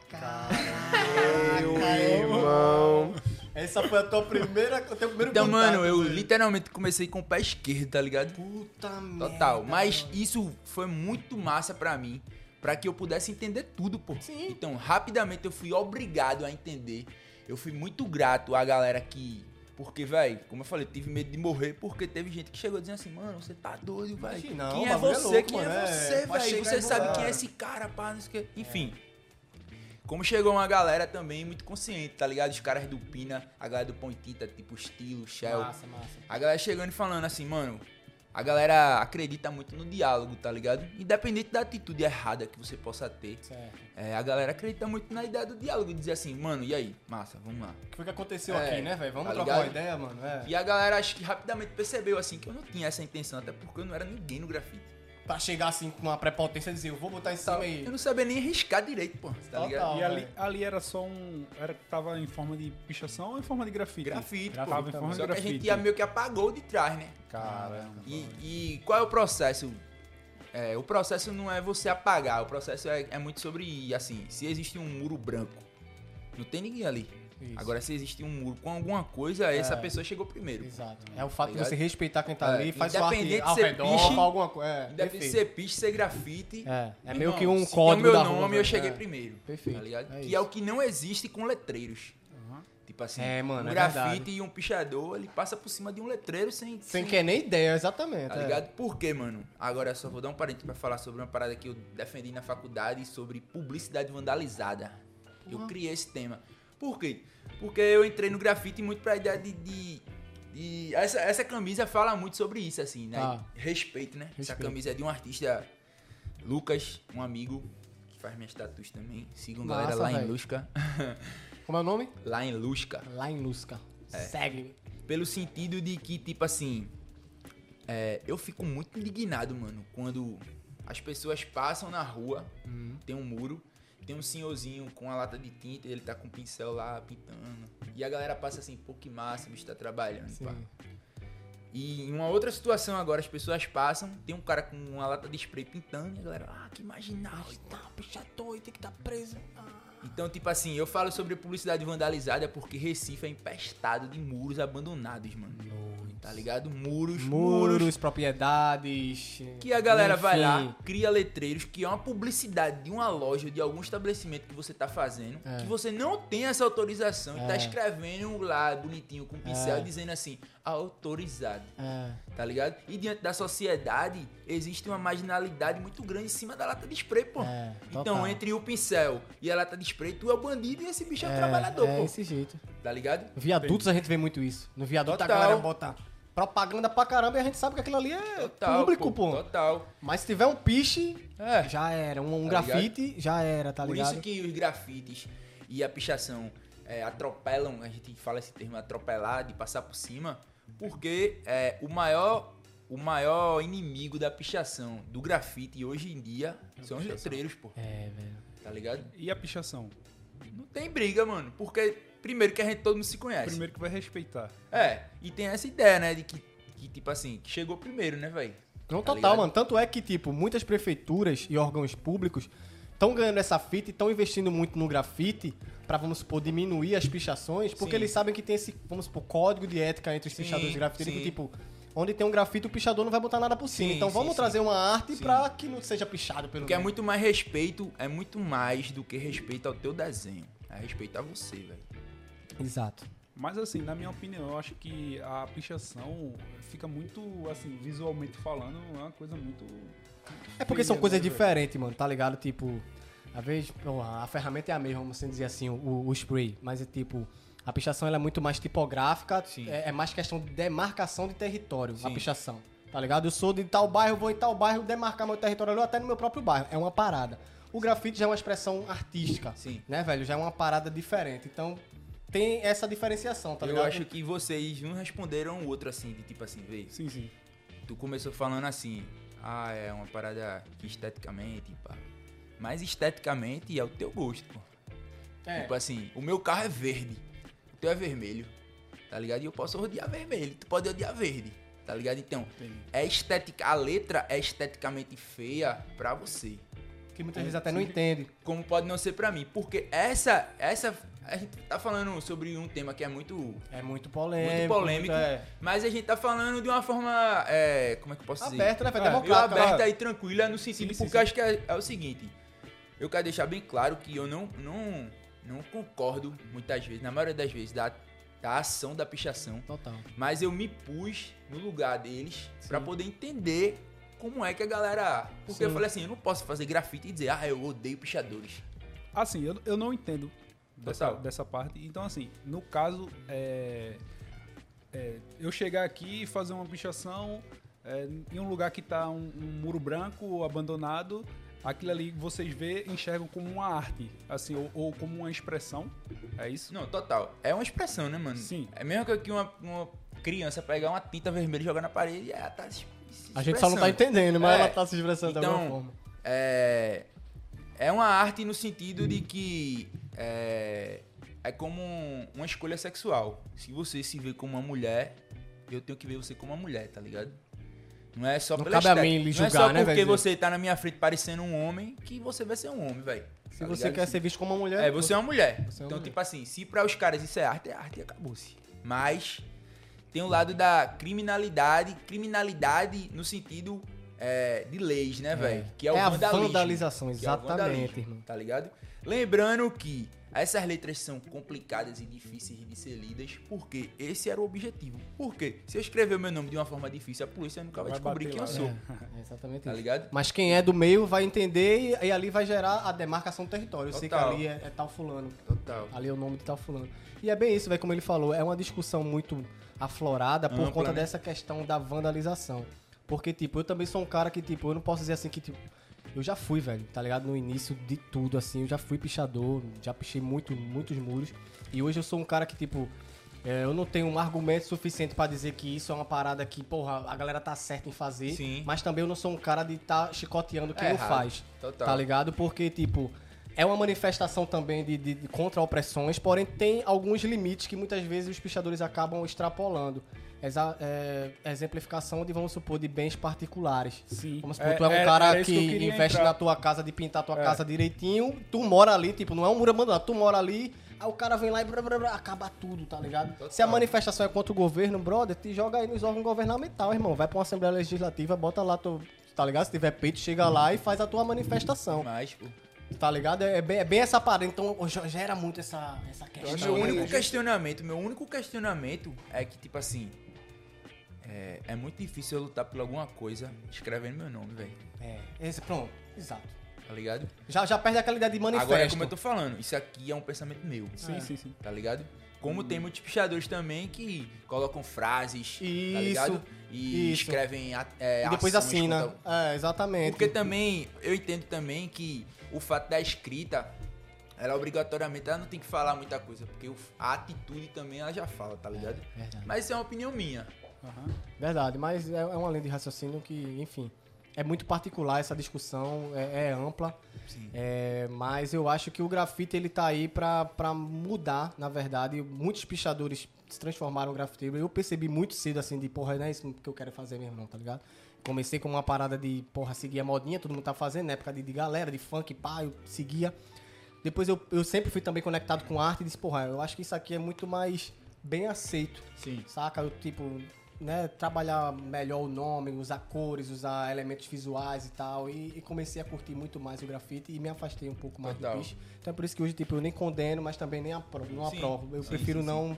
Meu caraca. irmão. Essa foi a tua primeira... Teu primeiro Então, contato, mano, eu velho. literalmente comecei com o pé esquerdo, tá ligado? Puta merda. Total. Mas mano. isso foi muito massa pra mim, pra que eu pudesse entender tudo, pô. Sim. Então, rapidamente eu fui obrigado a entender. Eu fui muito grato à galera que. Porque, velho, como eu falei, eu tive medo de morrer porque teve gente que chegou dizendo assim, mano, você tá doido, velho. Quem é é você? louco, Quem mano, é é, você, velho? Você sabe quem é esse cara, pá, não sei o quê. Enfim. Como chegou uma galera também muito consciente, tá ligado? Os caras do Pina, a galera do Pão e Tinta, tipo Estilo, Shell. Massa, massa. A galera chegando e falando assim, mano, a galera acredita muito no diálogo, tá ligado? Independente da atitude errada que você possa ter. Certo. é, a galera acredita muito na ideia do diálogo. Dizer assim, mano, e aí? Massa, vamos lá. O que foi que aconteceu É, aqui, né, velho? Vamos tá trocar uma ideia, mano? É. E a galera acho que rapidamente percebeu assim que eu não tinha essa intenção, até porque eu não era ninguém no grafite. Pra chegar assim com uma prepotência e dizer, eu vou botar em cima aí. Eu não sabia nem arriscar direito, pô. Tá Total. ligado? E ali, ali era só um. Era, tava em forma de pichação ou em forma de grafite? Grafite, pô. Tava em forma de Só que a grafite. gente ia meio que apagou de trás, né? Caramba. E, e qual é o processo? É, o processo não é você apagar, o processo é, é muito sobre, assim, se existe um muro branco, não tem ninguém ali. Isso. Agora, se existe um muro com alguma coisa, essa É. pessoa chegou primeiro. Exato. É o fato de ligado? você respeitar quem tá É, ali, faz sua arte independente de ao ser redor, piche, alguma coisa. É, Deve perfeito. ser piche, ser grafite. É, é meio que um código tem o meu da nome, rua, eu cheguei É. primeiro. Perfeito. Tá ligado? É que é o que não existe com letreiros. Tipo assim, É, mano, um é grafite verdade. e um pichador, ele passa por cima de um letreiro sem... Sem querer nem ideia, exatamente. Tá é. ligado? Por quê, mano? Agora só vou dar um parênteses pra falar sobre uma parada que eu defendi na faculdade sobre publicidade vandalizada. Eu criei esse tema. Por quê? Porque eu entrei no grafite muito pra ideia de. de- de- essa, essa camisa fala muito sobre isso, assim, né? Tá. Respeito, né? Essa Respeito. camisa é de um artista, Lucas, um amigo, que faz minhas tatuas também. Sigam Massa, galera lá em velho. Lusca. Como é o nome? lá em Lusca. Lá em Lusca. É. Segue-me. Pelo sentido de que, tipo assim, é, eu fico muito indignado, mano, quando as pessoas passam na rua, Uhum. tem um muro, tem um senhorzinho com a lata de tinta, ele tá com o pincel lá pintando. E a galera passa assim, pô, que massa, o bicho tá trabalhando, Sim. pá. E em uma outra situação agora, as pessoas passam, tem um cara com uma lata de spray pintando, e a galera, ah, que marginal e tal, pichador, e tem que estar preso. Então, tipo assim, eu falo sobre publicidade vandalizada porque Recife é empestado de muros abandonados, mano. Tá ligado? Muros, muros. Muros, propriedades. Que a galera vai lá, enfim. cria letreiros, que é uma publicidade de uma loja, de algum estabelecimento que você tá fazendo, É. que você não tem essa autorização e tá É. escrevendo lá bonitinho com pincel É. dizendo assim, autorizado. É. Tá ligado? E diante da sociedade, existe uma marginalidade muito grande em cima da lata de spray, pô. É, então, entre o pincel e a lata de spray, tu é o bandido e esse bicho é, o É, trabalhador, é pô. esse jeito. Tá ligado? Viadutos a gente vê muito isso. No viaduto Total. a galera bota propaganda pra caramba e a gente sabe que aquilo ali é Total, público, pô. Total. Mas se tiver um piche, É. já era. Um, um Tá grafite, já era, tá Por ligado? isso que os grafites e a pichação é, atropelam, a gente fala esse termo atropelar, de passar por cima, porque é, o maior o maior inimigo da pichação do grafite hoje em dia são os letreiros, pô. É, velho. Tá ligado? E a pichação? Não tem briga, mano. Porque, primeiro, que a gente todo mundo se conhece. Primeiro que vai respeitar. É, e tem essa ideia, né, de que, que tipo assim, que chegou primeiro, né, velho? Não, Tá total, ligado? mano. Tanto é que, tipo, muitas prefeituras e órgãos públicos estão ganhando essa fita e estão investindo muito no grafite pra, vamos supor, diminuir as pichações, porque Sim. eles sabem que tem esse, vamos supor, código de ética entre os Sim, pichadores e grafiteiros, que, sim. tipo, onde tem um grafite, o pichador não vai botar nada por cima. Sim, então sim, vamos sim. trazer uma arte Sim. pra que não seja pichado pelo Porque é menos. muito mais respeito, é muito mais do que respeito ao teu desenho. É respeito a você, velho. Exato. Mas assim, na minha opinião, eu acho que a pichação fica muito, assim, visualmente falando, é uma coisa muito. É porque são coisas né, diferentes, mano, tá ligado? Tipo, às vezes, a ferramenta é a mesma, vamos dizer assim, o, o spray, mas é tipo, a pichação é muito mais tipográfica, é, é mais questão de demarcação de território, a Sim. pichação, tá ligado? Eu sou de tal bairro, vou em tal bairro demarcar meu território ali, até no meu próprio bairro, é uma parada. O grafite já é uma expressão artística, Sim. né, velho? Já é uma parada diferente, então tem essa diferenciação, tá eu ligado? acho que vocês não responderam o outro assim, de tipo assim, vê. Sim, sim. Tu começou falando assim, ah, é uma parada que esteticamente, pá. Mas esteticamente é o teu gosto, pô. É. Tipo assim, o meu carro é verde, o teu é vermelho, tá ligado? E eu posso odiar vermelho, tu pode odiar verde, tá ligado? Então, é estética, a letra é esteticamente feia pra você. que muitas vezes até não entende. como pode não ser pra mim. Porque essa, essa, a gente tá falando sobre um tema que é muito, É muito polêmico. muito polêmico, é. mas a gente tá falando de uma forma, é, como é que eu posso dizer? Aberta, né? É, Meio Democrática. aberta e tranquila no sentido, Sim, sim, porque sim. eu acho que é, é o seguinte, eu quero deixar bem claro que eu não, não, não concordo muitas vezes, na maioria das vezes, da, da ação da pichação, Total. mas eu me pus no lugar deles pra poder entender como é que a galera. Porque eu Sim. falei assim, eu não posso fazer grafite e dizer, ah, eu odeio pichadores. Assim, eu, eu não entendo dessa, Total. dessa parte. Então, assim, no caso, é, é, eu chegar aqui e fazer uma pichação é, em um lugar que tá um, um muro branco abandonado, aquilo ali vocês vê, enxergam como uma arte, assim, ou, ou como uma expressão. É isso? Não, total. É uma expressão, né, mano? Sim. É mesmo que uma, uma criança pegar uma tinta vermelha e jogar na parede e ela tá se, se A gente só não tá entendendo, mas É. ela tá se expressando Então, forma. É, é uma arte no sentido de que é, é como um- uma escolha sexual. Se você se vê como uma mulher, eu tenho que ver você como uma mulher, tá ligado? Não é só Não pela cabe a mim lhe Não é julgar, só né, porque velho? você tá na minha frente parecendo um homem que você vai ser um homem, velho. Se Tá você ligado? quer ser visto como uma mulher. É, você é uma mulher. É uma então, mulher. tipo assim, se pra os caras isso é arte, é arte e acabou-se. Mas tem o lado da criminalidade, criminalidade no sentido é, de leis, né, velho? Que é o É a vandalismo. vandalização, Que é exatamente, vandalismo, irmão. Tá ligado? Lembrando que essas letras são complicadas e difíceis de ser lidas, porque esse era o objetivo. Por quê? Se eu escrever o meu nome de uma forma difícil, a polícia nunca vai, Vai descobrir quem eu lá, sou. né? É exatamente Tá isso. ligado? Mas quem é do meio vai entender e, e ali vai gerar a demarcação do território. Eu sei que Total. ali é, é tal fulano. Total. Ali é o nome de tal fulano. E é bem isso, velho, como ele falou, é uma discussão muito aflorada por Ampla, conta né? dessa questão da vandalização. Porque, tipo, eu também sou um cara que, tipo, eu não posso dizer assim que, tipo, eu já fui, velho, tá ligado? No início de tudo, assim, eu já fui pichador, já pichei muito, muitos muros. E hoje eu sou um cara que, tipo, é, eu não tenho um argumento suficiente pra dizer que isso é uma parada que, porra, a galera tá certa em fazer. Sim. Mas também eu não sou um cara de tá chicoteando quem É não faz. Total. Tá ligado? Porque, tipo, é uma manifestação também de, de- de contra opressões, porém tem alguns limites que muitas vezes os pichadores acabam extrapolando. Exa é, exemplificação de, vamos supor, de bens particulares. Sim. Vamos supor, tu é um era- cara que, queria investe entrar. na tua casa de pintar tua É. casa direitinho, tu mora ali, tipo, não é um muro abandonado, tu mora ali, aí o cara vem lá e brá, brá, brá, acaba tudo, tá ligado? Total. Se a manifestação é contra o governo, brother, te joga aí nos órgãos governamentais, irmão. Vai pra uma Assembleia Legislativa, bota lá, tu, tá ligado? Se tiver peito, chega lá e faz a tua manifestação. Mas, pô, Tá ligado? É bem, é bem essa parada. Então já gera muito essa, essa questão. meu que- único questionamento, meu único questionamento é que, tipo assim, é, é muito difícil eu lutar por alguma coisa escrevendo meu nome, velho. É, esse, pronto, exato. Tá ligado? Já, já perde aquela ideia de manifesto. Agora, como eu tô falando, isso aqui é um pensamento meu. Sim, É. sim, sim. Tá ligado? Como tem muitos pichadores também que colocam frases, tá Isso, ligado? E isso. escrevem a- é, E depois assina. contra- É, exatamente. Porque também, eu entendo também que o fato da escrita, ela obrigatoriamente, ela não tem que falar muita coisa, porque a atitude também ela já fala, tá ligado? Verdade. Mas isso é uma opinião minha. Aham. Verdade, mas é, é uma linha de raciocínio que, enfim, é muito particular essa discussão, é, é ampla. É, mas eu acho que o grafite ele tá aí pra, pra mudar, na verdade. Muitos pichadores se transformaram em grafiteiro. Eu percebi muito cedo assim de porra, não é isso que eu quero fazer mesmo, não, tá ligado? Comecei com uma parada de, porra, seguir a modinha, todo mundo tá fazendo, na época de, de galera, de funk, pá, eu seguia. Depois eu, eu sempre fui também conectado com arte e disse, porra, eu acho que isso aqui é muito mais bem aceito. Sim. Saca? Eu, tipo, né, trabalhar melhor o nome, usar cores, usar elementos visuais e tal. E, e comecei a curtir muito mais o grafite e me afastei um pouco mais Total. do bicho. Então é por isso que hoje, tipo, eu nem condeno, mas também nem apro não Sim. aprovo. Eu Sim, prefiro sim, não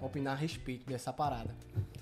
opinar a respeito dessa parada.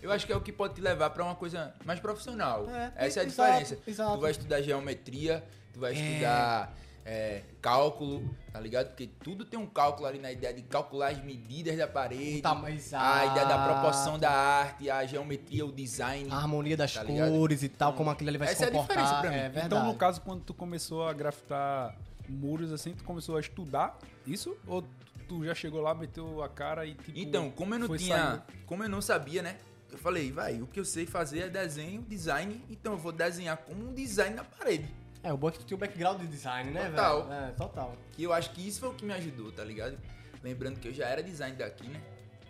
Eu acho que é o que pode te levar pra uma coisa mais profissional. É, Essa é a exato, diferença. exato. Tu vai estudar geometria, tu vai estudar é, cálculo, tá ligado? Porque tudo tem um cálculo ali na ideia de calcular as medidas da parede, Tá, a exato. ideia da proporção da arte, a geometria, o design. A harmonia das Tá ligado? cores e tal, como aquilo ali vai Essa é se a diferença comportar. pra mim. É verdade. Então, no caso, quando tu começou a grafitar muros assim, tu começou a estudar isso? Ou tu já chegou lá, meteu a cara e tipo. Então, como eu não tinha, saindo? como eu não sabia, né? Eu falei, vai, o que eu sei fazer é desenho, design, então eu vou desenhar como um design na parede. É, o bom é que tu tem o background de design, né, Total. velho? É, total. Que eu acho que isso foi o que me ajudou, tá ligado? Lembrando que eu já era design daqui, né?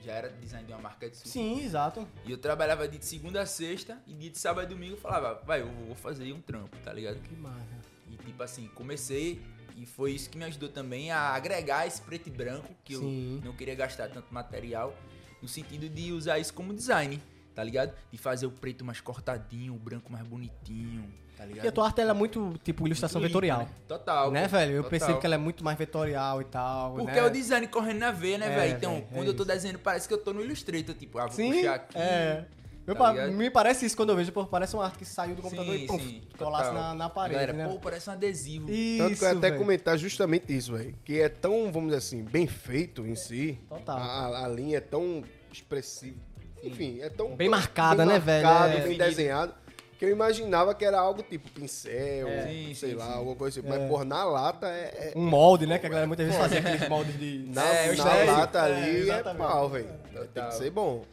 Já era design de uma marca de sushi. Sim, exato. E eu trabalhava de segunda a sexta e dia de sábado e domingo eu falava, vai, eu vou fazer um trampo, tá ligado? Que massa. E tipo assim, comecei e foi isso que me ajudou também a agregar esse preto e branco, que Sim. eu não queria gastar tanto material, no sentido de usar isso como design, tá ligado? De fazer o preto mais cortadinho, o branco mais bonitinho, tá ligado? E a tua arte ela é muito, tipo, ilustração Muito vetorial. né? Total. Né, velho? Eu total. percebo que ela é muito mais vetorial e tal. Porque né? é o design correndo na veia, né, É, velho? Então, velho, é quando eu tô isso. desenhando, parece que eu tô no Illustrator, tipo, ah, vou Sim, puxar aqui. é. Tá pa- ligado? me parece isso quando eu vejo, pô, parece uma arte que saiu do computador Sim, e pum, sim, colasse na, na parede, Galera, né? pô, parece um adesivo. Isso, Tanto que eu ia até velho. comentar justamente isso, velho. Que é tão, vamos dizer assim, bem feito em si. Total. A, a linha é tão expressiva. Enfim, é tão. Bem marcada, bem né, velho? marcado, É. bem desenhado. Que eu imaginava que era algo tipo pincel, É. Sim, sei sim, lá, sim. alguma coisa assim. Mas, por na lata é. é- Um molde, né? Que a galera muitas vezes fazia aqueles moldes de... na É, na sei. lata É, ali é, pau, velho. Tem que ser bom.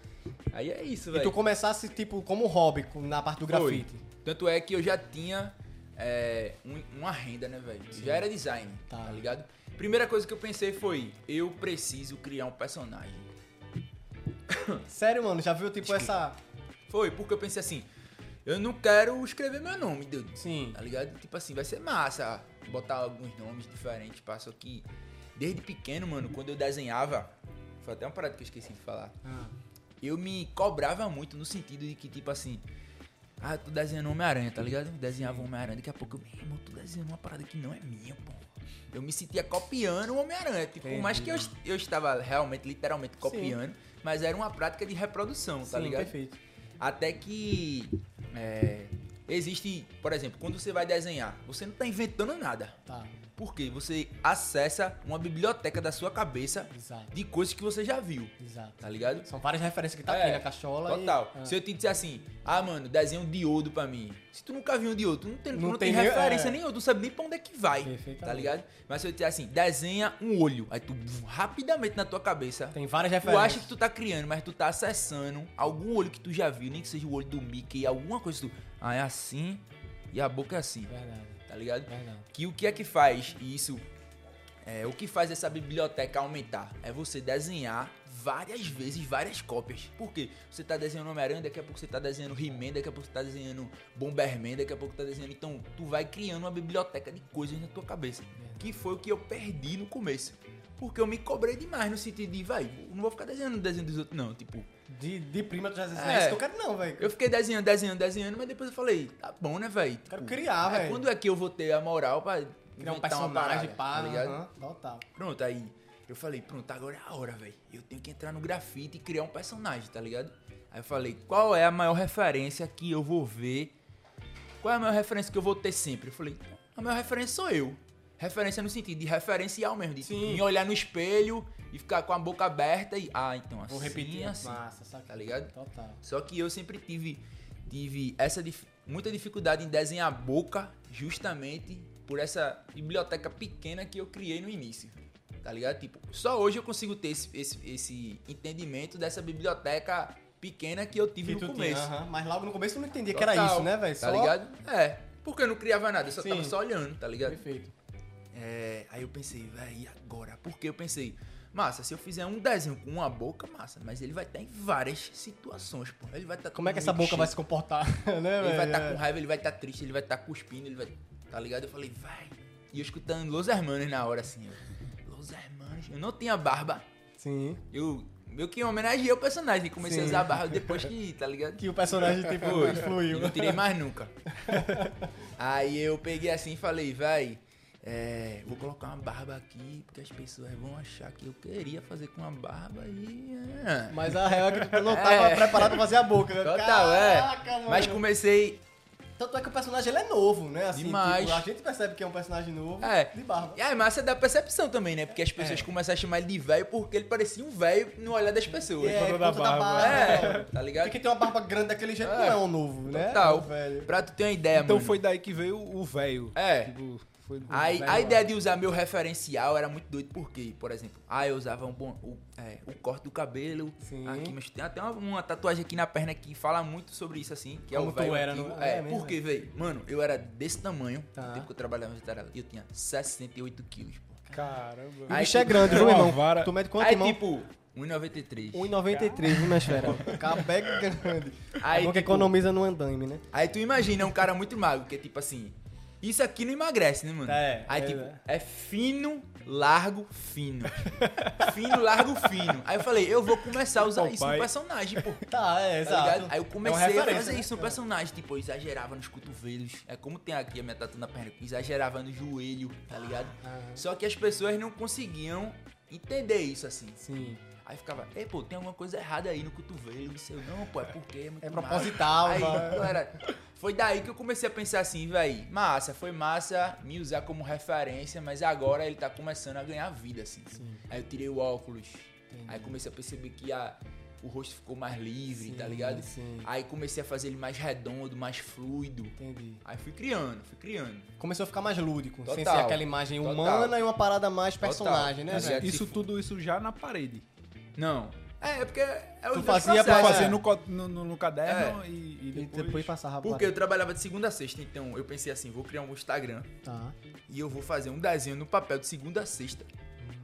Aí é isso, E velho. tu começasse, tipo, como hobby na parte do Foi. grafite. Tanto é que eu já tinha é, um- uma renda, né, velho? Já era design, Tá. tá. ligado? Primeira coisa que eu pensei foi, eu preciso criar um personagem. Sério, mano, já viu, tipo, essa... Foi, porque eu pensei assim, eu não quero escrever meu nome, dude. Sim. Tá ligado? Tipo assim, vai ser massa botar alguns nomes diferentes, só que desde pequeno, mano, quando eu desenhava, foi até uma parada que eu esqueci de falar. Ah, eu me cobrava muito no sentido de que, tipo assim, ah, eu tô desenhando Homem-Aranha, tá ligado? Desenhava Homem-Aranha, daqui a pouco eu, meu irmão, tô desenhando uma parada que não é minha, pô. Eu me sentia copiando o Homem-Aranha. Tipo, por mais que eu, eu estava realmente, literalmente copiando, mas era uma prática de reprodução, tá sim, ligado? perfeito. Até que é, existe, por exemplo, quando você vai desenhar, você não tá inventando nada. Tá, Por quê? Você acessa uma biblioteca da sua cabeça exato, de coisas que você já viu, exato. tá ligado? São várias referências que tá É, aqui na cachola Total. e... Ah. Se eu te disser assim, ah, mano, desenha um diodo pra mim. Se tu nunca viu um diodo, tu não tem, tu Não não tem tem, referência é. nenhuma, tu não sabe nem pra onde é que vai. Tá ligado? Mas se eu te disser assim, desenha um olho. Aí tu, rapidamente na tua cabeça, Tem várias tu referências. acha que tu tá criando, mas tu tá acessando algum olho que tu já viu, nem que seja o olho do Mickey, alguma coisa tu. Ah, é assim e a boca é assim. Verdade, Tá ligado? verdade. Que o que é que faz isso? É, o que faz essa biblioteca aumentar? É você desenhar várias vezes, várias cópias. Por quê? Você tá desenhando Homem-Aranha, daqui a pouco você tá desenhando He-Man, daqui a pouco você tá desenhando Bomberman, daqui a pouco tá desenhando... Então, tu vai criando uma biblioteca de coisas na tua cabeça. Que foi o que eu perdi no começo. Porque eu me cobrei demais no sentido de, vai, não vou ficar desenhando o desenho dos outros, não. Tipo, De, de prima, tu já disse, É. é isso que eu quero não, velho. eu fiquei desenhando, desenhando, desenhando, mas depois eu falei, tá bom, né, velho? Quero criar, velho. Quando é que eu vou ter a moral pra Criar um personagem, pá, tá ligado? aham, total. Pronto, aí eu falei, pronto, agora é a hora, velho. Eu tenho que entrar no grafite e criar um personagem, tá ligado? Aí eu falei, qual é a maior referência que eu vou ver? Qual é a maior referência que eu vou ter sempre? Eu falei, a maior referência sou eu. Referência no sentido de referencial mesmo, de Sim. me olhar no espelho e ficar com a boca aberta e, ah, então assim, Vou repetir. assim, Massa, saca? tá ligado? Total. Só que eu sempre tive, tive essa dif- muita dificuldade em desenhar a boca, justamente por essa biblioteca pequena que eu criei no início. Tá ligado? Tipo, só hoje eu consigo ter esse, esse, esse entendimento dessa biblioteca pequena que eu tive Que no tu tinha, começo. aham. Mas logo no começo tu não entendia que era Total, isso, né, velho? Tá Só- ligado? É. Porque eu não criava nada, eu só Sim. tava só olhando, tá ligado? Perfeito. É, aí eu pensei, véi, e agora? Porque eu pensei, massa, se eu fizer um desenho com uma boca, massa, mas ele vai estar em várias situações, pô. Ele vai estar Como é que essa boca vai se comportar, né? Ele vai estar É. com raiva, ele vai estar triste, ele vai estar cuspindo, ele vai. Tá ligado? Eu falei, vai. E eu escutando Los Hermanos na hora assim, eu, Los Hermanos. Eu não tinha barba. Sim. Eu. Eu que homenageei o personagem. Comecei Sim. a usar barba depois que, tá ligado? Que o personagem, tipo, Foi. fluiu. E não tirei mais nunca. Aí eu peguei assim e falei, vai, é, vou colocar uma barba aqui, porque as pessoas vão achar que eu queria fazer com uma barba e. é. Mas a real é que tu não tava É. preparado pra fazer a boca. né? Total, é. Caraca, mano. Mas comecei. Tanto é que o personagem ele é novo, né? Assim, Demais. tipo, a gente percebe que é um personagem novo É. de barba. E a massa da percepção também, né? Porque as pessoas É. começam a chamar ele de velho porque ele parecia um velho no olhar das pessoas. É, por da conta da barba. barba. É, tá ligado? Porque tem uma barba grande daquele jeito É. não é um novo, né? Total. Um velho. Pra tu ter uma ideia, Então mano. foi daí que veio o velho. É. Tipo, foi Aí, a ideia de usar meu referencial era muito doido, porque, por exemplo, ah, eu usava um bom, o, é, o corte do cabelo Sim. aqui, mas tem até uma, uma tatuagem aqui na perna que fala muito sobre isso, assim, que Como é o tu velho era, antigo. não- É, é mesmo, porque, velho, mano, eu era desse tamanho, Tá. no tempo que eu trabalhava no veterinário, eu tinha 68 quilos, pô. Caramba. O Aí, bicho é grande, viu, irmão? vara- Tu mede quanto, Aí, irmão? tipo, 1,93. 1,93, viu, minha fera? Cabé grande. Aí, é bom que tipo, economiza no andame, né? Aí tu imagina um cara muito magro, que é tipo assim. Isso aqui não emagrece, né, mano? É, Aí, é, tipo, é. é fino, largo, fino. fino, largo, fino. Aí eu falei, eu vou começar a usar isso pai. no personagem, pô. Tá, é, Tá exato. ligado? Aí eu É comecei a referência, fazer né? isso no personagem. Tipo, eu exagerava nos cotovelos. É como tem aqui a minha tatu na perna. Exagerava no joelho, tá ligado? Aham. Só que as pessoas não conseguiam entender isso assim. Sim. Aí ficava, ei, pô, tem alguma coisa errada aí no cotovelo. Isso eu, não, pô, é porque é muito É massa." proposital, Aí, galera, foi daí que eu comecei a pensar assim, véi, massa, foi massa me usar como referência, mas agora ele tá começando a ganhar vida, assim. Aí eu tirei o óculos, aí comecei a perceber que a, o rosto ficou mais livre, tá Sim, ligado? sim. Aí comecei a fazer ele mais redondo, mais fluido. Entendi. Aí fui criando, fui criando. Começou a ficar mais lúdico, sem ser Total. aquela imagem Total. humana e uma parada mais Total. personagem, né, Isso velho? Isso tudo isso já na parede. Não. É, é porque é os Tu fazia pra. Fazer É. no, co- no, no- no caderno e, e E depois... depois passava Porque eu trabalhava de segunda a sexta, então eu pensei assim, vou criar um Instagram Tá. e eu vou fazer um desenho no papel de segunda a sexta.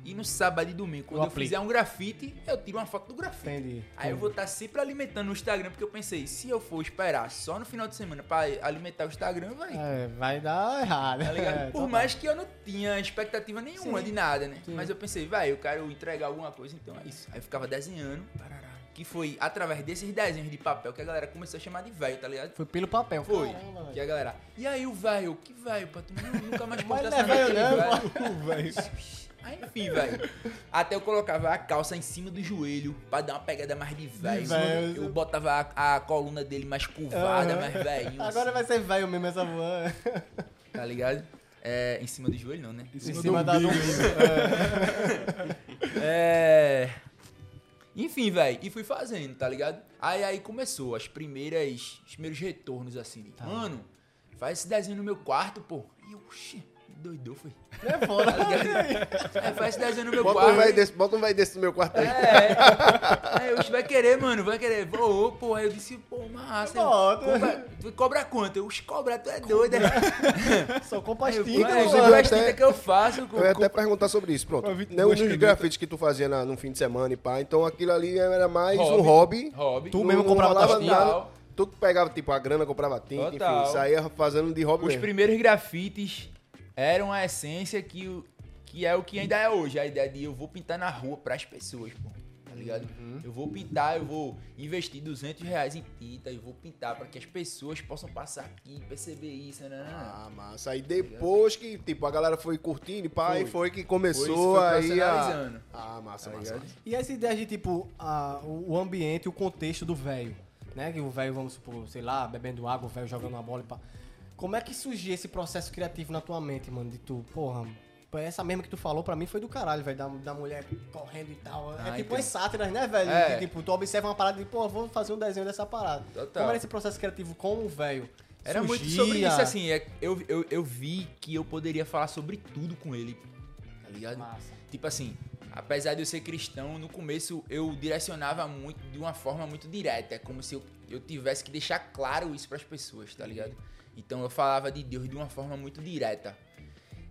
E no sábado e domingo, quando Eu eu, fizer um grafite, eu tiro uma foto do grafite. Entendi. Aí eu vou estar sempre alimentando o Instagram, porque eu pensei, se eu for esperar só no final de semana pra alimentar o Instagram, vai. É, vai dar errado. Tá ligado? É, Por mais que eu não tinha expectativa nenhuma Sim. de nada, né? Sim. Mas eu pensei, vai, eu quero entregar alguma coisa, então é isso. Aí eu ficava desenhando, parará, que foi através desses desenhos de papel que a galera começou a chamar de velho, tá ligado? Foi pelo papel. Foi. Caramba, que a galera, e aí o velho, que velho, pô, tu nunca mais postasse não é não, velho. Aí enfim, velho. Até eu colocava a calça em cima do joelho pra dar uma pegada mais de velho. Eu botava a, a coluna dele mais curvada, Aham. mais velhinho. Agora assim, vai ser velho mesmo essa voando. Tá ligado? É, em cima do joelho não, né? Em Em cima, cima do da umbigo. É. Enfim, velho, e fui fazendo, tá ligado? Aí aí começou as primeiras. Os primeiros retornos assim. Tá. Mano, faz esse desenho no meu quarto, pô. E oxi, doidou, foi. É foda. Tá ligado? é, faz esse desenho no meu Bota um quarto. velho desse, bota um velho desse no meu quarto aí. É. Aí eu, vai querer, mano, vai querer. Ô, pô, aí eu disse, pô, massa. Bota. Cobra, tu cobra quanto? Eu, cobra, tu é doido. né? Sou com Aí eu, pastilha, "Ué, mano. até- que eu faço. Com, Eu ia com- até perguntar sobre isso, pronto. Não nos grafites que tu fazia na- no fim de semana e pá. Então aquilo ali era mais Hobby. um hobby. Hobby. Tu Não- mesmo não comprava nada. Tu que pegava, tipo, a grana, comprava tinta, Total. enfim, saía fazendo de hobby Os mesmo. primeiros grafites eram a essência que, o- que é o que ainda é hoje. A ideia de eu vou pintar na rua pras pessoas, pô. Tá ligado? Uhum. Eu vou pintar, eu vou investir 200 reais em tinta, eu vou pintar pra que as pessoas possam passar aqui, perceber isso, né? né, né. Ah, massa. Aí depois que, tipo, a galera foi curtindo e pá, Foi. aí foi que Foi começou isso, foi aí a... Ah, massa, Tá massa. ligado? E essa ideia de, tipo, a- o ambiente, o contexto do velho, né? Que o velho, vamos supor, sei lá, bebendo água, o velho jogando uma bola e pá. Como é que surgiu esse processo criativo na tua mente, mano? De tu, porra, essa mesma que tu falou pra mim foi do caralho, velho, da, da mulher correndo e tal. é Ah, tipo entendi. umas sátiras, né, velho? É. Que, tipo, tu observa uma parada e, pô, vou fazer um desenho dessa parada. Total. Como era esse processo criativo com o velho? Era muito sobre isso, assim. é- eu, eu, eu vi que eu poderia falar sobre tudo com ele, tá ligado? Massa. Tipo assim, apesar de eu ser cristão, no começo eu direcionava muito de uma forma muito direta. É como se eu, eu tivesse que deixar claro isso pras pessoas, tá ligado? Então eu falava de Deus de uma forma muito direta.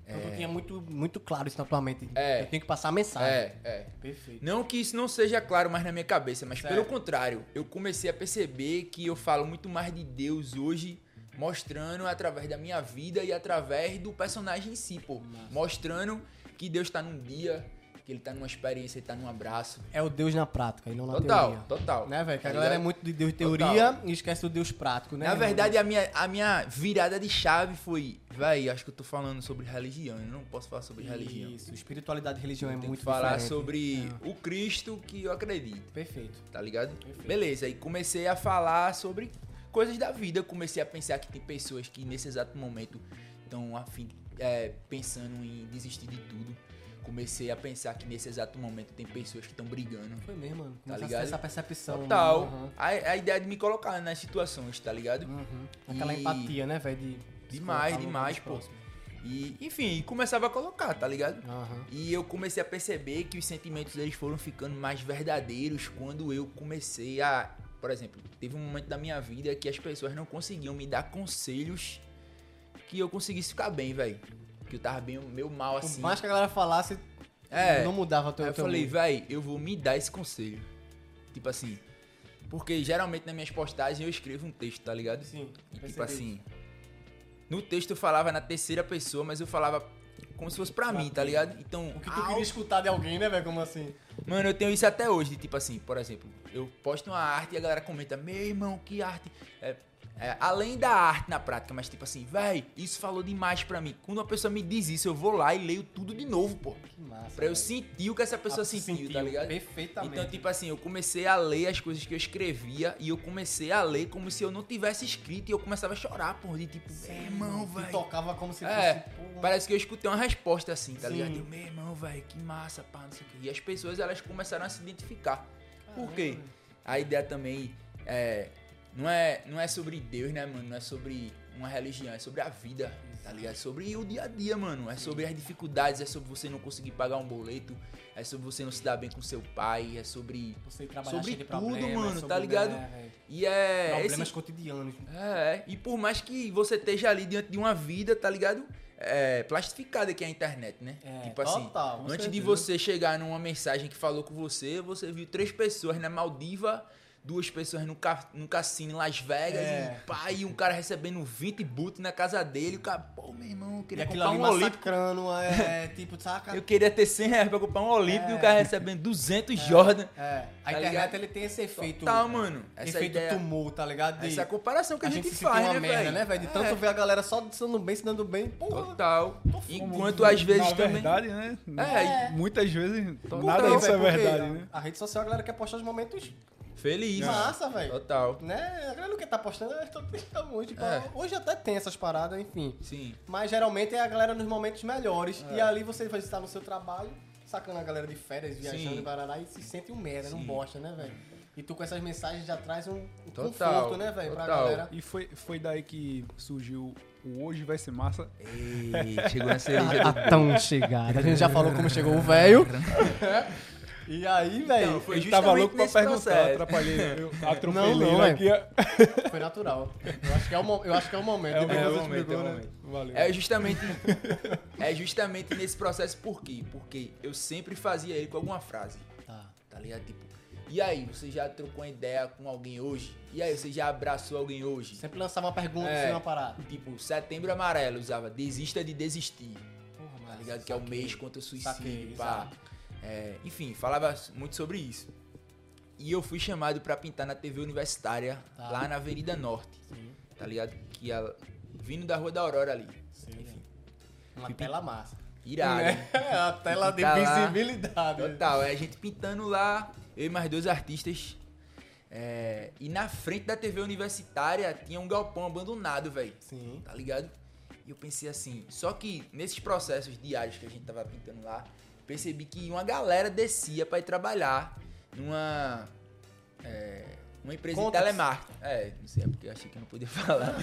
Então tu tinha muito, muito claro isso na tua mente. É. Eu tenho que passar a mensagem. É, é. Perfeito. Não que isso não seja claro mais na minha cabeça, mas Certo. pelo contrário, eu comecei a perceber que eu falo muito mais de Deus hoje, mostrando através da minha vida e através do personagem em si, pô. Mostrando que Deus tá num dia, que ele tá numa experiência, ele tá num abraço. É o Deus na prática e não na Total, teoria. total. Né, velho? Que a Tá galera é muito de Deus de Total. teoria e esquece do Deus prático, né? Na verdade, a minha, a minha virada de chave foi, véi, acho que eu tô falando sobre religião, eu não posso falar sobre religião. Isso, espiritualidade e religião é Tem muito que falar diferente. sobre o Cristo que eu acredito. Perfeito. tá ligado? Beleza, aí comecei a falar sobre coisas da vida. Eu comecei a pensar que tem pessoas que nesse exato momento estão afim, é, pensando em desistir de tudo. Comecei a pensar que nesse exato momento tem pessoas que estão brigando. Foi mesmo, mano. Tá ligado? essa percepção. Total. Aham. A, a ideia de me colocar nas situações, tá ligado? Uhum. Aquela E- empatia, né, velho? De Demais, demais, mais pô. próximo. E, enfim, começava a colocar, tá ligado? Aham. E eu comecei a perceber que os sentimentos eles foram ficando mais verdadeiros quando eu comecei a, por exemplo, teve um momento da minha vida que as pessoas não conseguiam me dar conselhos que eu conseguisse ficar bem, velho. Que eu tava bem meio mal Por assim. mais que a galera falasse, É. não mudava teu Aí eu teu falei, véi, eu vou me dar esse conselho. Tipo assim, porque geralmente nas minhas postagens eu escrevo um texto, tá ligado? Sim, E tipo assim, no texto eu falava na terceira pessoa, mas eu falava como se fosse pra mim, tá ligado? Então, O que tu ao- queria escutar de alguém, né, velho? Como assim? Mano, eu tenho isso até hoje, tipo assim, por exemplo, eu posto uma arte e a galera comenta, meu irmão, que arte. É, é, além da arte na prática, mas tipo assim, véi, isso falou demais pra mim. Quando uma pessoa me diz isso, eu vou lá e leio tudo de novo, pô. Que massa. Pra eu sentir o que essa pessoa sentiu, sentiu, tá ligado? perfeitamente. Então, tipo assim, eu comecei a ler as coisas que eu escrevia e eu comecei a ler como se eu não tivesse escrito e eu começava a chorar, pô, de tipo, meu irmão, velho. tocava como se É, fosse. pô, parece que eu escutei uma resposta assim, tá Sim. ligado? Eu, meu irmão, velho, que massa, pá, não sei o quê. E as pessoas, elas começaram a se identificar. Por quê? A ideia também é, não é, não é sobre Deus, né, mano? Não é sobre uma religião, é sobre a vida, tá ligado? É sobre o dia a dia, mano. É sobre as dificuldades, é sobre você não conseguir pagar um boleto, é sobre você não se dar bem com seu pai, é sobre... Você trabalhar Sobre de tudo, problemas, mano, sobre, tá ligado? né? E é... Problemas esse- cotidianos. é, é. e por mais que você esteja ali diante de uma vida, tá ligado? É, plastificada que é a internet, né? É, tipo assim, total, antes de certeza. você chegar numa mensagem que falou com você, você viu três pessoas na Maldiva, duas pessoas no, ca no cassino em Las Vegas, É. e pai, e um cara recebendo 20 boot na casa dele, o cara, pô, meu irmão, eu E queria aquilo comprar ali um Olímpico. é, tipo, saca? Eu queria ter 100 reais pra comprar um Olímpico e É. o cara recebendo 200 Jordan. É, a Tá internet ligado? ele tem esse efeito. Total, mano. Essa efeito ideia, tumulto, tá ligado? De essa é a comparação que a a, gente gente, se faz, uma né, merda, velho? né, velho? De tanto É. ver a galera só se dando bem, se dando bem, porra. Total. Enquanto às vezes Na também... verdade, né? É, Muitas vezes nada disso é verdade, a- né? A rede social, a galera quer postar os momentos Feliz. massa, velho. Total. Né? A galera não quer tá postando, é tô triste muito. Tipo, É. Hoje até tem essas paradas, enfim. Sim. Mas geralmente é a galera nos momentos melhores. E ali você vai estar no seu trabalho, sacando a galera de férias, viajando em Barará e se sente um merda, não bosta, né, velho? E tu com essas mensagens já traz um, Total, conforto, né, velho, pra total. galera. E foi, foi daí que surgiu o Hoje Vai Ser Massa. Ei, chegou na cereja do Tá tão chegada. A gente já falou como chegou o velho. E aí, velho, Então, Ele tava justamente louco pra nesse perguntar, processo. atrapalhei. Eu atropelei Não, não, é. aqui. foi natural. Eu acho que é o, mo- eu acho que é o momento. É o você é o momento, explicou, é o né? momento. Valeu. É justamente, é justamente nesse processo por quê? Porque eu sempre fazia ele com alguma frase, Tá. tá ligado? Tipo, e aí, você já trocou uma ideia com alguém hoje? E aí, você já abraçou alguém hoje? Sempre lançava uma pergunta É. sem uma parada. Tipo, setembro amarelo usava desista de desistir, Porra, tá ligado? Que é o saquei. mês contra o Saquei, suicídio, pá. exato. É, enfim, falava muito sobre isso. E eu fui chamado pra pintar na TV universitária, Tá. lá na Avenida Norte, Sim, tá ligado? Que ia vindo da Rua da Aurora ali. sim. Enfim, Uma Fui tela massa. irado. É, a tela de Tá lá. visibilidade. Total, é a gente pintando lá, eu e mais dois artistas. é, e na frente da TV universitária tinha um galpão abandonado, velho. Sim. Tá ligado? E eu pensei assim, só que nesses processos diários que a gente tava pintando lá, percebi que uma galera descia pra ir trabalhar numa. é, uma empresa Contax. de telemarketing. É, não sei, é porque eu achei que eu não podia falar.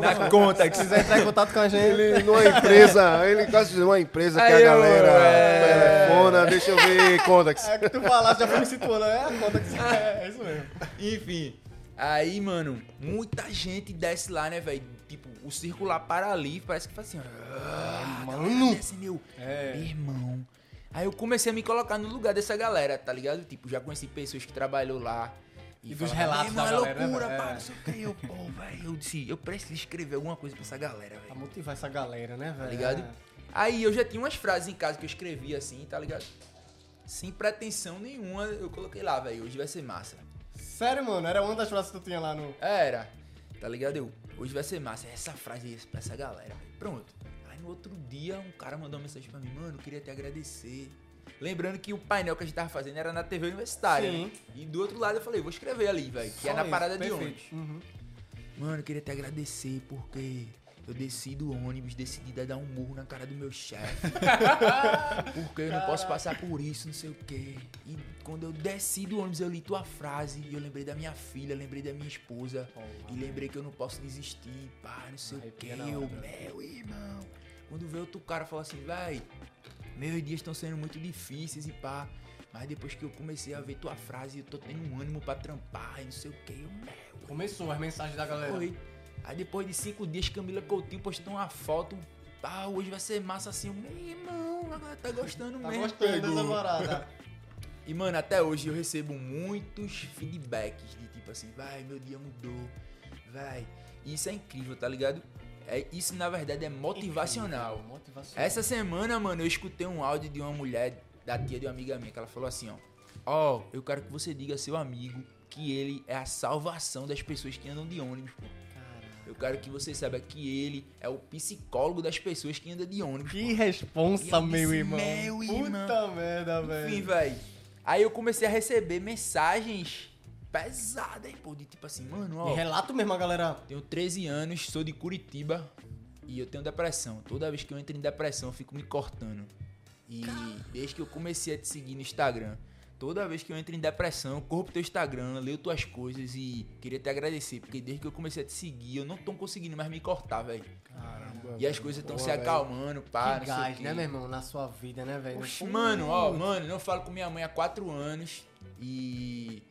Na conta que Se quiser entrar em contato com a gente. Ele numa empresa, ele quase dizendo uma empresa que Aí a eu, galera é. telefona, deixa eu ver, Contax. É que tu falasse, já foi me situando. É a conta que você... É, é isso mesmo. Enfim. Aí, mano, muita gente desce lá, né, velho? Tipo, o circular para ali, parece que faz assim, ó. Ah, mano. Desce, meu. É. Meu irmão. Aí eu comecei a me colocar no lugar dessa galera, tá ligado? Tipo, já conheci pessoas que trabalhou lá. E dos falavam, relatos "Meu irmão, da é galera, né, loucura, velho? pá, não sei o que. Eu, pô, velho, eu disse, eu preciso escrever alguma coisa pra essa galera, Pra velho. motivar essa galera, né, velho? Tá ligado? Aí eu já tinha umas frases em casa que eu escrevia assim, tá ligado? Sem pretensão nenhuma, eu coloquei lá, velho. Hoje vai ser massa. Sério, mano? Era uma das frases que tu tinha lá no... Era. Tá ligado? Eu, hoje vai ser massa. Essa frase aí pra essa galera. Pronto. Aí no outro dia, um cara mandou uma mensagem pra mim, mano, eu queria te agradecer. Lembrando que o painel que a gente tava fazendo era na TV universitária. Sim. né? E do outro lado eu falei, vou escrever ali, velho. Que é na isso, parada de perfeito. ônibus. Uhum. Mano, eu queria te agradecer porque eu desci do ônibus, decidi dar um murro na cara do meu chefe. porque eu não posso passar por isso, não sei o quê. E quando eu desci do ônibus, eu li tua frase e eu lembrei da minha filha, lembrei da minha esposa. e lembrei que eu não posso desistir, pá, não sei o quê. Eu, hora. meu irmão. Quando veio outro cara falar assim, véi, meus dias estão sendo muito difíceis e pá. Mas depois que eu comecei a ver tua frase, eu tô tendo um ânimo pra trampar e não sei o quê. Eu, meu, Começou as mensagens da galera. foi. Aí depois de cinco dias, Camila Coutinho postou uma foto. Ah, hoje vai ser massa assim. Eu, Meu irmão, a galera tá gostando Tá mesmo. gostando dessa parada. E, mano, até hoje eu recebo muitos feedbacks de tipo assim, vai, meu dia mudou, vai. E isso é incrível, tá ligado? É, isso, na verdade, é motivacional. Incrível, Motivacional. Essa semana, mano, eu escutei um áudio de uma mulher, da tia de uma amiga minha, que ela falou assim, ó. Ó, eu quero que você diga a seu amigo que ele é a salvação das pessoas que andam de ônibus, pô. Quero que você saiba que ele é o psicólogo das pessoas que andam de ônibus. Que pô. responsa, E eu meu disse, irmão. meu irmão. Puta merda, Enfim, velho. velho. Aí eu comecei a receber mensagens pesadas, pô, de tipo assim, mano, ó. E relato mesmo, a galera. Tenho 13 anos, sou de Curitiba e eu tenho depressão. Toda vez que eu entro em depressão, eu fico me cortando. E desde que eu comecei a te seguir no Instagram, toda vez que eu entro em depressão, eu corro pro teu Instagram, leio tuas coisas e queria te agradecer, porque desde que eu comecei a te seguir, eu não tô conseguindo mais me cortar, velho. Caramba. E as coisas estão se acalmando, pá, que não gás, né, meu irmão? Na sua vida, né, velho? Mano, ó, mano, eu falo com minha mãe há quatro anos e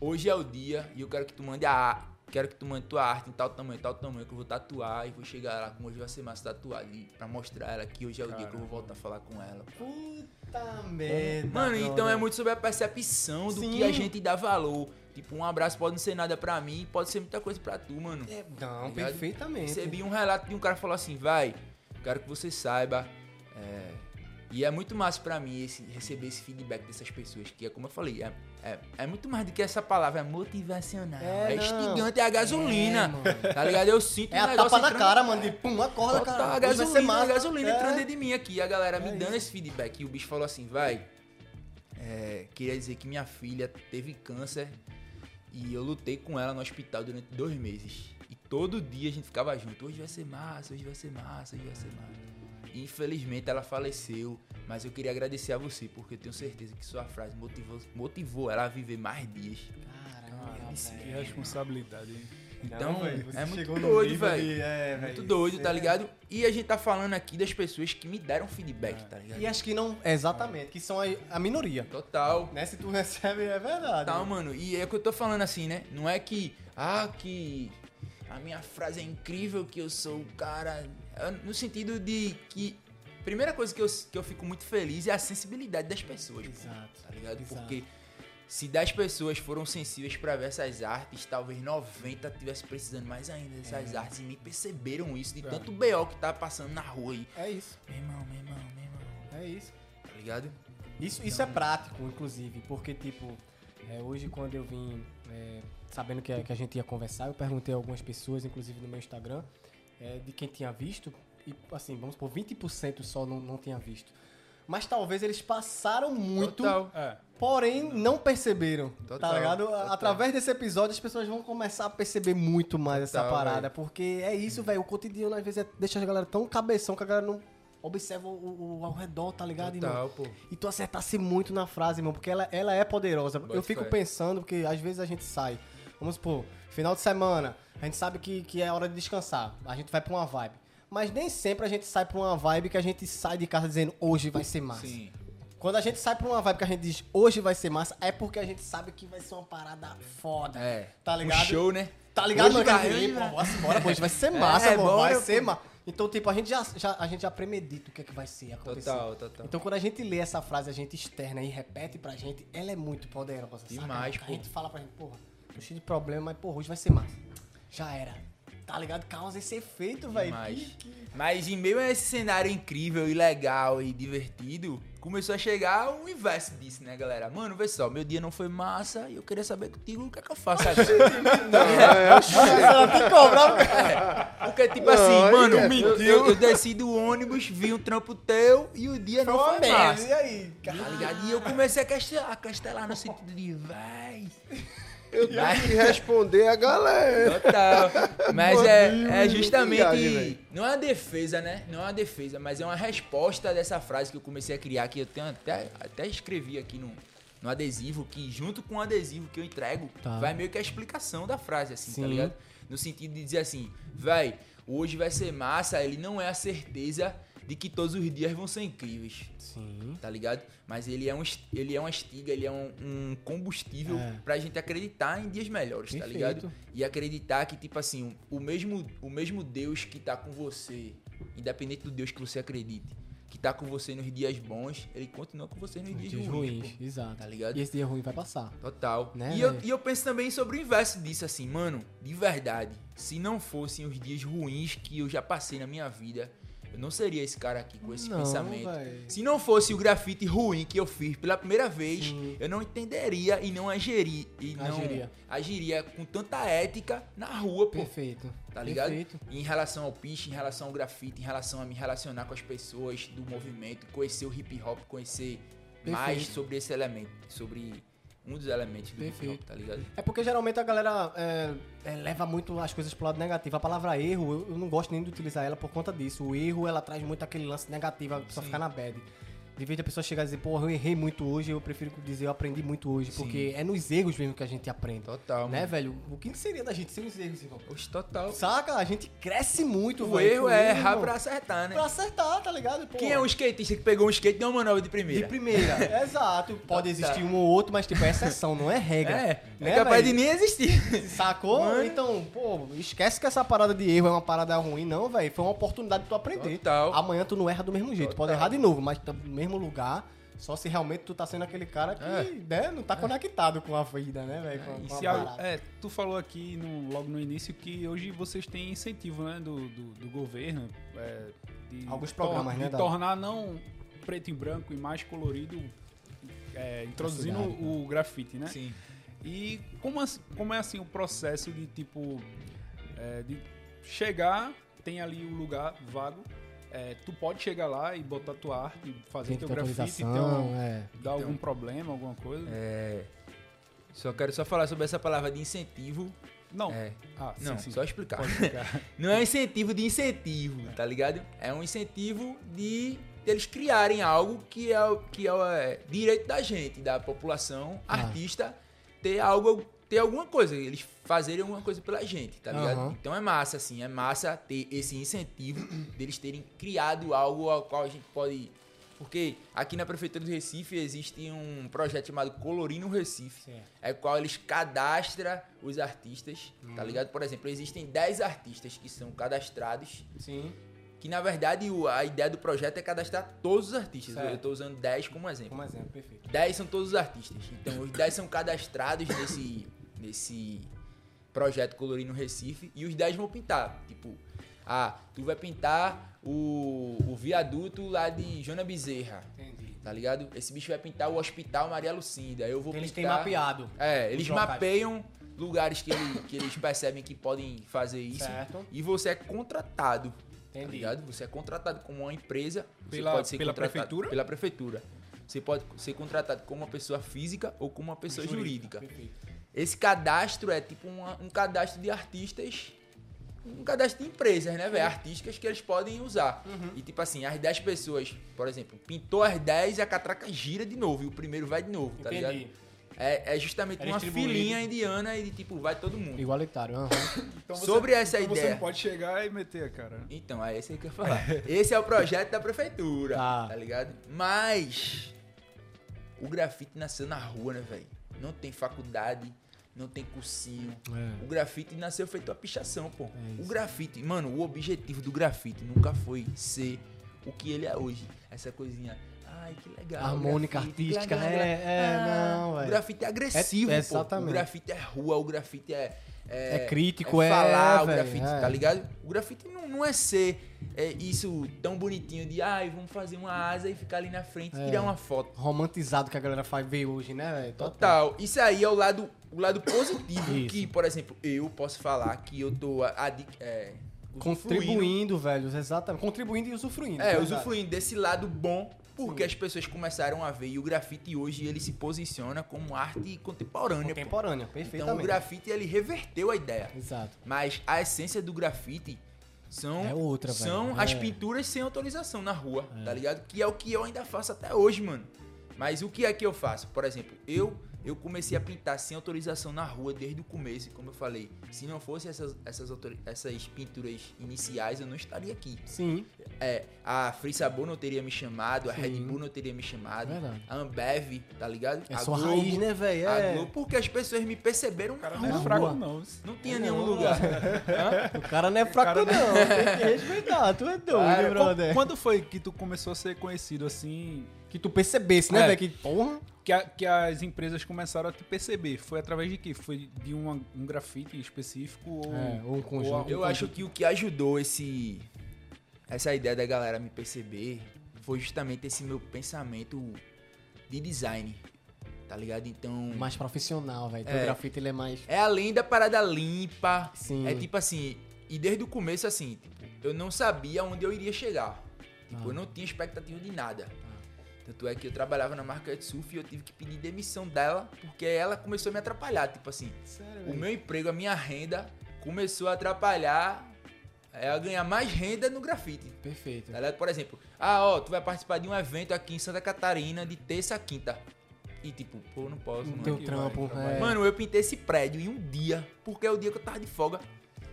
hoje é o dia e eu quero que tu mande a quero que tu mande tua arte em tal tamanho, tal tamanho que eu vou tatuar e vou chegar lá com hoje vai ser massa tatuar ali pra mostrar ela que hoje é o dia que eu vou voltar a falar com ela. Puta merda. Mano, então é muito sobre a percepção do Sim. que a gente dá valor. Tipo, um abraço pode não ser nada pra mim, pode ser muita coisa pra tu, mano. É, não, ligado? perfeitamente. Recebi um relato de um cara que falou assim, vai, quero que você saiba. é, e é muito massa pra mim esse, receber esse feedback dessas pessoas, que é como eu falei, é, é, é muito mais do que essa palavra, é motivacional. É, É, instigante, é a gasolina. É, tá ligado? Eu sinto É um a tapa na entrando- cara, mano, de pum, acorda, cara. a vai gasolina, a gasolina É. entrando dentro de mim aqui. A galera me É dando isso. esse feedback. E o bicho falou assim, vai. é, queria dizer que minha filha teve câncer e eu lutei com ela no hospital durante dois meses. E todo dia a gente ficava junto. Hoje vai ser massa, hoje vai ser massa, hoje vai ser massa. Infelizmente ela faleceu, mas eu queria agradecer a você, porque eu tenho certeza que sua frase motivou, motivou ela a viver mais dias. Caramba, Que responsabilidade, hein? Então, Não, velho, você é muito chegou no doido, velho. É, Muito doido, tá é- ligado? E a gente tá falando aqui das pessoas que me deram feedback, tá ligado? E acho que não. Exatamente, que são a, a minoria. Total. Né? Se tu recebe, é verdade. Tá, mano. E é o que eu tô falando assim, né? Não é que. Ah, que. A minha frase é incrível, que eu sou o cara. É No sentido de que. Primeira coisa que eu, que eu fico muito feliz é a sensibilidade das pessoas. pô, Exato. Tá ligado? Exato. Porque se 10 pessoas foram sensíveis pra ver essas artes, talvez 90 tivesse precisando mais ainda dessas artes e nem perceberam isso, de É. tanto BO que tá passando na rua aí. É isso. Meu irmão, meu irmão, meu irmão. É isso. Tá ligado? Isso, isso é prático, inclusive, porque, tipo, é, hoje quando eu vim é, sabendo que a, que a gente ia conversar, eu perguntei a algumas pessoas, inclusive no meu Instagram, é, de quem tinha visto, e assim, vamos por 20% só não, não tinha visto. Mas talvez eles passaram muito, Total. É. porém não perceberam, tá Total, ligado? total. Através desse episódio as pessoas vão começar a perceber muito mais essa parada, velho. porque é isso, velho, o cotidiano às vezes é- deixa a galera tão cabeção que a galera não observa o, o- ao redor, tá ligado, irmão? Total, pô. E tu acertasse muito na frase, irmão, porque ela, ela é poderosa. Bota eu fico fé. pensando, porque às vezes a gente sai, vamos supor, final de semana, a gente sabe que, que é hora de descansar, a gente vai pra uma vibe. Mas nem sempre a gente sai pra uma vibe que a gente sai de casa dizendo hoje vai ser massa. Sim. Quando a gente sai pra uma vibe que a gente diz hoje vai ser massa, é porque a gente sabe que vai ser uma parada foda. É. Tá ligado? Um show, né? Tá ligado, Hoje vai, hoje pô, bora, bora, pô, hoje vai ser massa, É, bora, vai ser massa. Então, tipo, a gente já, já, a gente já premedita o que é que vai ser acontecer. Total, total. Então, quando a gente lê essa frase, a gente externa e repete pra gente, ela é muito poderosa, Demais, sabe? A pô. gente fala pra gente, porra, cheio de problema, mas, porra, hoje vai ser massa. Já era. Tá ligado? Causa esse efeito, velho. Que- Mas em meio a esse cenário incrível e legal e divertido, começou a chegar o inverso disso, né, galera? Mano, vê só, meu dia não foi massa e eu queria saber contigo o que é que eu faço agora. Ela tem que cobrar. Porque, tipo Não, assim, mano, é- eu, eu, eu desci do ônibus, vi um trampo teu e o dia não foi massa. E aí? Tá ligado? E eu comecei a castelar, a castelar no sentido de, vai. Eu tenho que responder a galera. Total. Mas é, é justamente. viagem, não é uma defesa, né? Não é uma defesa, mas é uma resposta dessa frase que eu comecei a criar, que eu tenho até, até escrevi aqui no, no adesivo, que junto com o adesivo que eu entrego, Tá. vai meio que a explicação da frase, assim, Sim. tá ligado? No sentido de dizer assim, vai, hoje vai ser massa, ele não é a certeza de que todos os dias vão ser incríveis Sim. tá ligado? Mas ele é um, ele é uma estiga, ele é um, um combustível É. pra gente acreditar em dias melhores, tá Perfeito. ligado? E acreditar que, tipo assim, o mesmo, o mesmo Deus que tá com você, independente do Deus que você acredite, que tá com você nos dias bons, ele continua com você nos dias, Dias ruins, ruins, pô. exato. Tá ligado? E esse dia ruim vai passar. Total. Né, e, eu, e eu penso também sobre o inverso disso, assim, mano, de verdade. Se não fossem os dias ruins que eu já passei na minha vida, eu não seria esse cara aqui com esse Não, pensamento. véi. Se não fosse o grafite ruim que eu fiz pela primeira vez, Sim. eu não entenderia e não agiria, e não Agiria. agiria com tanta ética na rua, pô. Perfeito. Tá ligado? Perfeito. Em relação ao piche, em relação ao grafite, em relação a me relacionar com as pessoas do movimento, conhecer o hip hop, conhecer mais Perfeito. sobre esse elemento, sobre um dos elementos do hip tá ligado? É porque geralmente a galera é, é, leva muito as coisas pro lado negativo. A palavra erro, eu, eu não gosto nem de utilizar ela por conta disso. O erro, ela traz muito aquele lance negativo, a pessoa Sim. ficar na bad. De vez a pessoa chegar e dizer, porra, eu errei muito hoje, eu prefiro dizer, eu aprendi muito hoje. Sim. Porque é nos erros mesmo que a gente aprende. Total, Né, mano. velho? O que seria da gente sem os erros, irmão? Oxe, total. Saca? A gente cresce muito, O velho. erro com é errar irmão. pra acertar, né? Pra acertar, tá ligado? Pô, Quem é um skatista que pegou um skate e deu uma manobra de De primeira? primeira, exato. Pode existir um ou outro, mas tipo, é exceção, não é regra. É, né, é capaz velho? de nem existir. Sacou? Mano. Então, pô, esquece que essa parada de erro é uma parada ruim, não, velho. Foi uma oportunidade de tu aprender. Total. Amanhã tu não erra do mesmo jeito. Total. Pode errar de novo, mas tá no mesmo lugar. Só se realmente tu tá sendo aquele cara que É. né, não tá conectado com a vida, né, velho? Com, com a é, tu falou aqui no- logo no início que hoje vocês têm incentivo né, do, do, do governo é, de, Alguns programas, né, de tornar não preto e branco e mais colorido, é, introduzindo cidade, né? o grafite, né? Sim. E como, como é assim o processo de tipo é, de chegar, tem ali o lugar vago, é, tu pode chegar lá e botar tua arte, fazer teu ter grafite, um, é. dar algum problema, alguma coisa? É, Só quero só falar sobre essa palavra de incentivo. Não. É, Ah, sim, não, sim. só explicar. Não é um incentivo de incentivo, tá ligado? É um incentivo de eles criarem algo que é, o- que é, é, direito da gente, da população, Ah. artista, ter algo, ter alguma coisa, eles fazerem alguma coisa pela gente, tá ligado? Aham. Então é massa, assim, é massa ter esse incentivo deles terem criado algo ao qual a gente pode. Porque aqui na Prefeitura do Recife existe um projeto chamado Colorindo Recife, Certo. é qual eles cadastram os artistas, Uhum. tá ligado? Por exemplo, existem 10 artistas que são cadastrados, Sim, que na verdade a ideia do projeto é cadastrar todos os artistas. Certo. Eu tô usando 10 como exemplo. como exemplo, perfeito. 10 são todos os artistas. Então, os 10 são cadastrados nesse, nesse projeto Colorindo Recife e os 10 vão pintar. Tipo, ah, tu vai pintar o, o viaduto lá de Jona Bezerra, Entendi. tá ligado? Esse bicho vai pintar o Hospital Maria Lucinda. Eu vou Eles têm pintar... mapeado. É, eles mapeiam lugares que, ele- que eles percebem que podem fazer isso. Certo. E você é contratado. Tá Entendi. ligado? Você é contratado como uma empresa. você Pela- pode ser pela prefeitura? Pela prefeitura. Você pode ser contratado como uma pessoa física ou como uma pessoa jurídica. Perfeito. Esse cadastro é tipo uma- um cadastro de artistas. Um cadastro de empresas, né, velho? Artísticas que eles podem usar. Uhum. E tipo assim, as 10 pessoas, por exemplo, pintou as 10 e a catraca gira de novo. E o primeiro vai de novo, tá ligado? Entendi. É, é justamente É uma filinha indiana e de tipo, vai todo mundo. Igualitário, aham. Então Sobre essa então Você ideia. não pode chegar e meter a cara. Então, é esse aí que eu ia falar. Esse é o projeto da prefeitura, Tá. tá, ligado? Mas o grafite nasceu na rua, né, velho? Não tem faculdade, não tem cursinho. É. O grafite nasceu feito uma pichação, pô. É o grafite, mano, o objetivo do grafite nunca foi ser o que ele é hoje. Essa coisinha. Ai, que legal. Harmônica, grafite, artística, legal, é, é, Ah, não, O velho. grafite é agressivo, É- pô. exatamente. O grafite é rua, o grafite é. É crítico, é, falar o velho, grafite, é. tá ligado? O grafite não, não é ser é, isso tão bonitinho de, ai, vamos fazer uma asa e ficar ali na frente e É. tirar uma foto. Romantizado que a galera faz ver hoje, né, velho? Total. Isso aí é o lado, o lado positivo Isso. que, por exemplo, eu posso falar que eu tô é, Contribuindo, velho, exatamente. Contribuindo e usufruindo. É, usufruindo desse lado bom, porque as pessoas começaram a ver. E o grafite hoje ele se posiciona como arte contemporânea. pô. Contemporânea, Então perfeitamente. o grafite ele reverteu a ideia. Exato. Mas a essência do grafite são, É outra, velho. são É. as pinturas sem autorização na rua, tá ligado? Que é o que eu ainda faço até hoje, mano. Mas o que é que eu faço? Por exemplo, eu eu comecei a pintar sem autorização na rua desde o começo, e como eu falei. Se não fosse essas, essas, essas pinturas iniciais, eu não estaria aqui. Sim. É, a Free Sabor não teria me chamado, a Sim. Red Bull não teria me chamado, Verdade. a Ambev, tá ligado? É a sua Globo, raiz, né, velho? A É. Globo, porque as pessoas me perceberam O cara não é fraco, não. Não tinha É, nenhum não. lugar. Hã? O cara não é fraco, cara não. Tem que respeitar. Tu é doido, Cara, brother. Quando foi que tu começou a ser conhecido assim? Que tu percebesse, né, É. velho? Que porra. Que, a- que as empresas começaram a te perceber? Foi através de quê? Foi de uma- um grafite específico? Ou, É, ou um conjunto. ou a- Eu acho que o que ajudou esse essa ideia da galera me perceber foi justamente esse meu pensamento de design. Tá ligado? Então. Mais profissional, velho. Teu É. grafite ele é mais. É além da parada limpa. Sim. É tipo assim. E desde o começo, assim, tipo, eu não sabia onde eu iria chegar. Tipo, Ah. eu não tinha expectativa de nada. Tanto é que eu trabalhava na marca de surf e eu tive que pedir demissão dela porque ela começou a me atrapalhar. Tipo assim, Sério, o meu emprego, a minha renda começou a atrapalhar é, a ganhar mais renda no grafite. Perfeito. Tá ligado? Por exemplo, ah, ó, tu vai participar de um evento aqui em Santa Catarina de terça a quinta. E tipo, pô, não posso, mano. teu que trampo. é. Mano, eu pintei esse prédio em um dia, porque é o dia que eu tava de folga.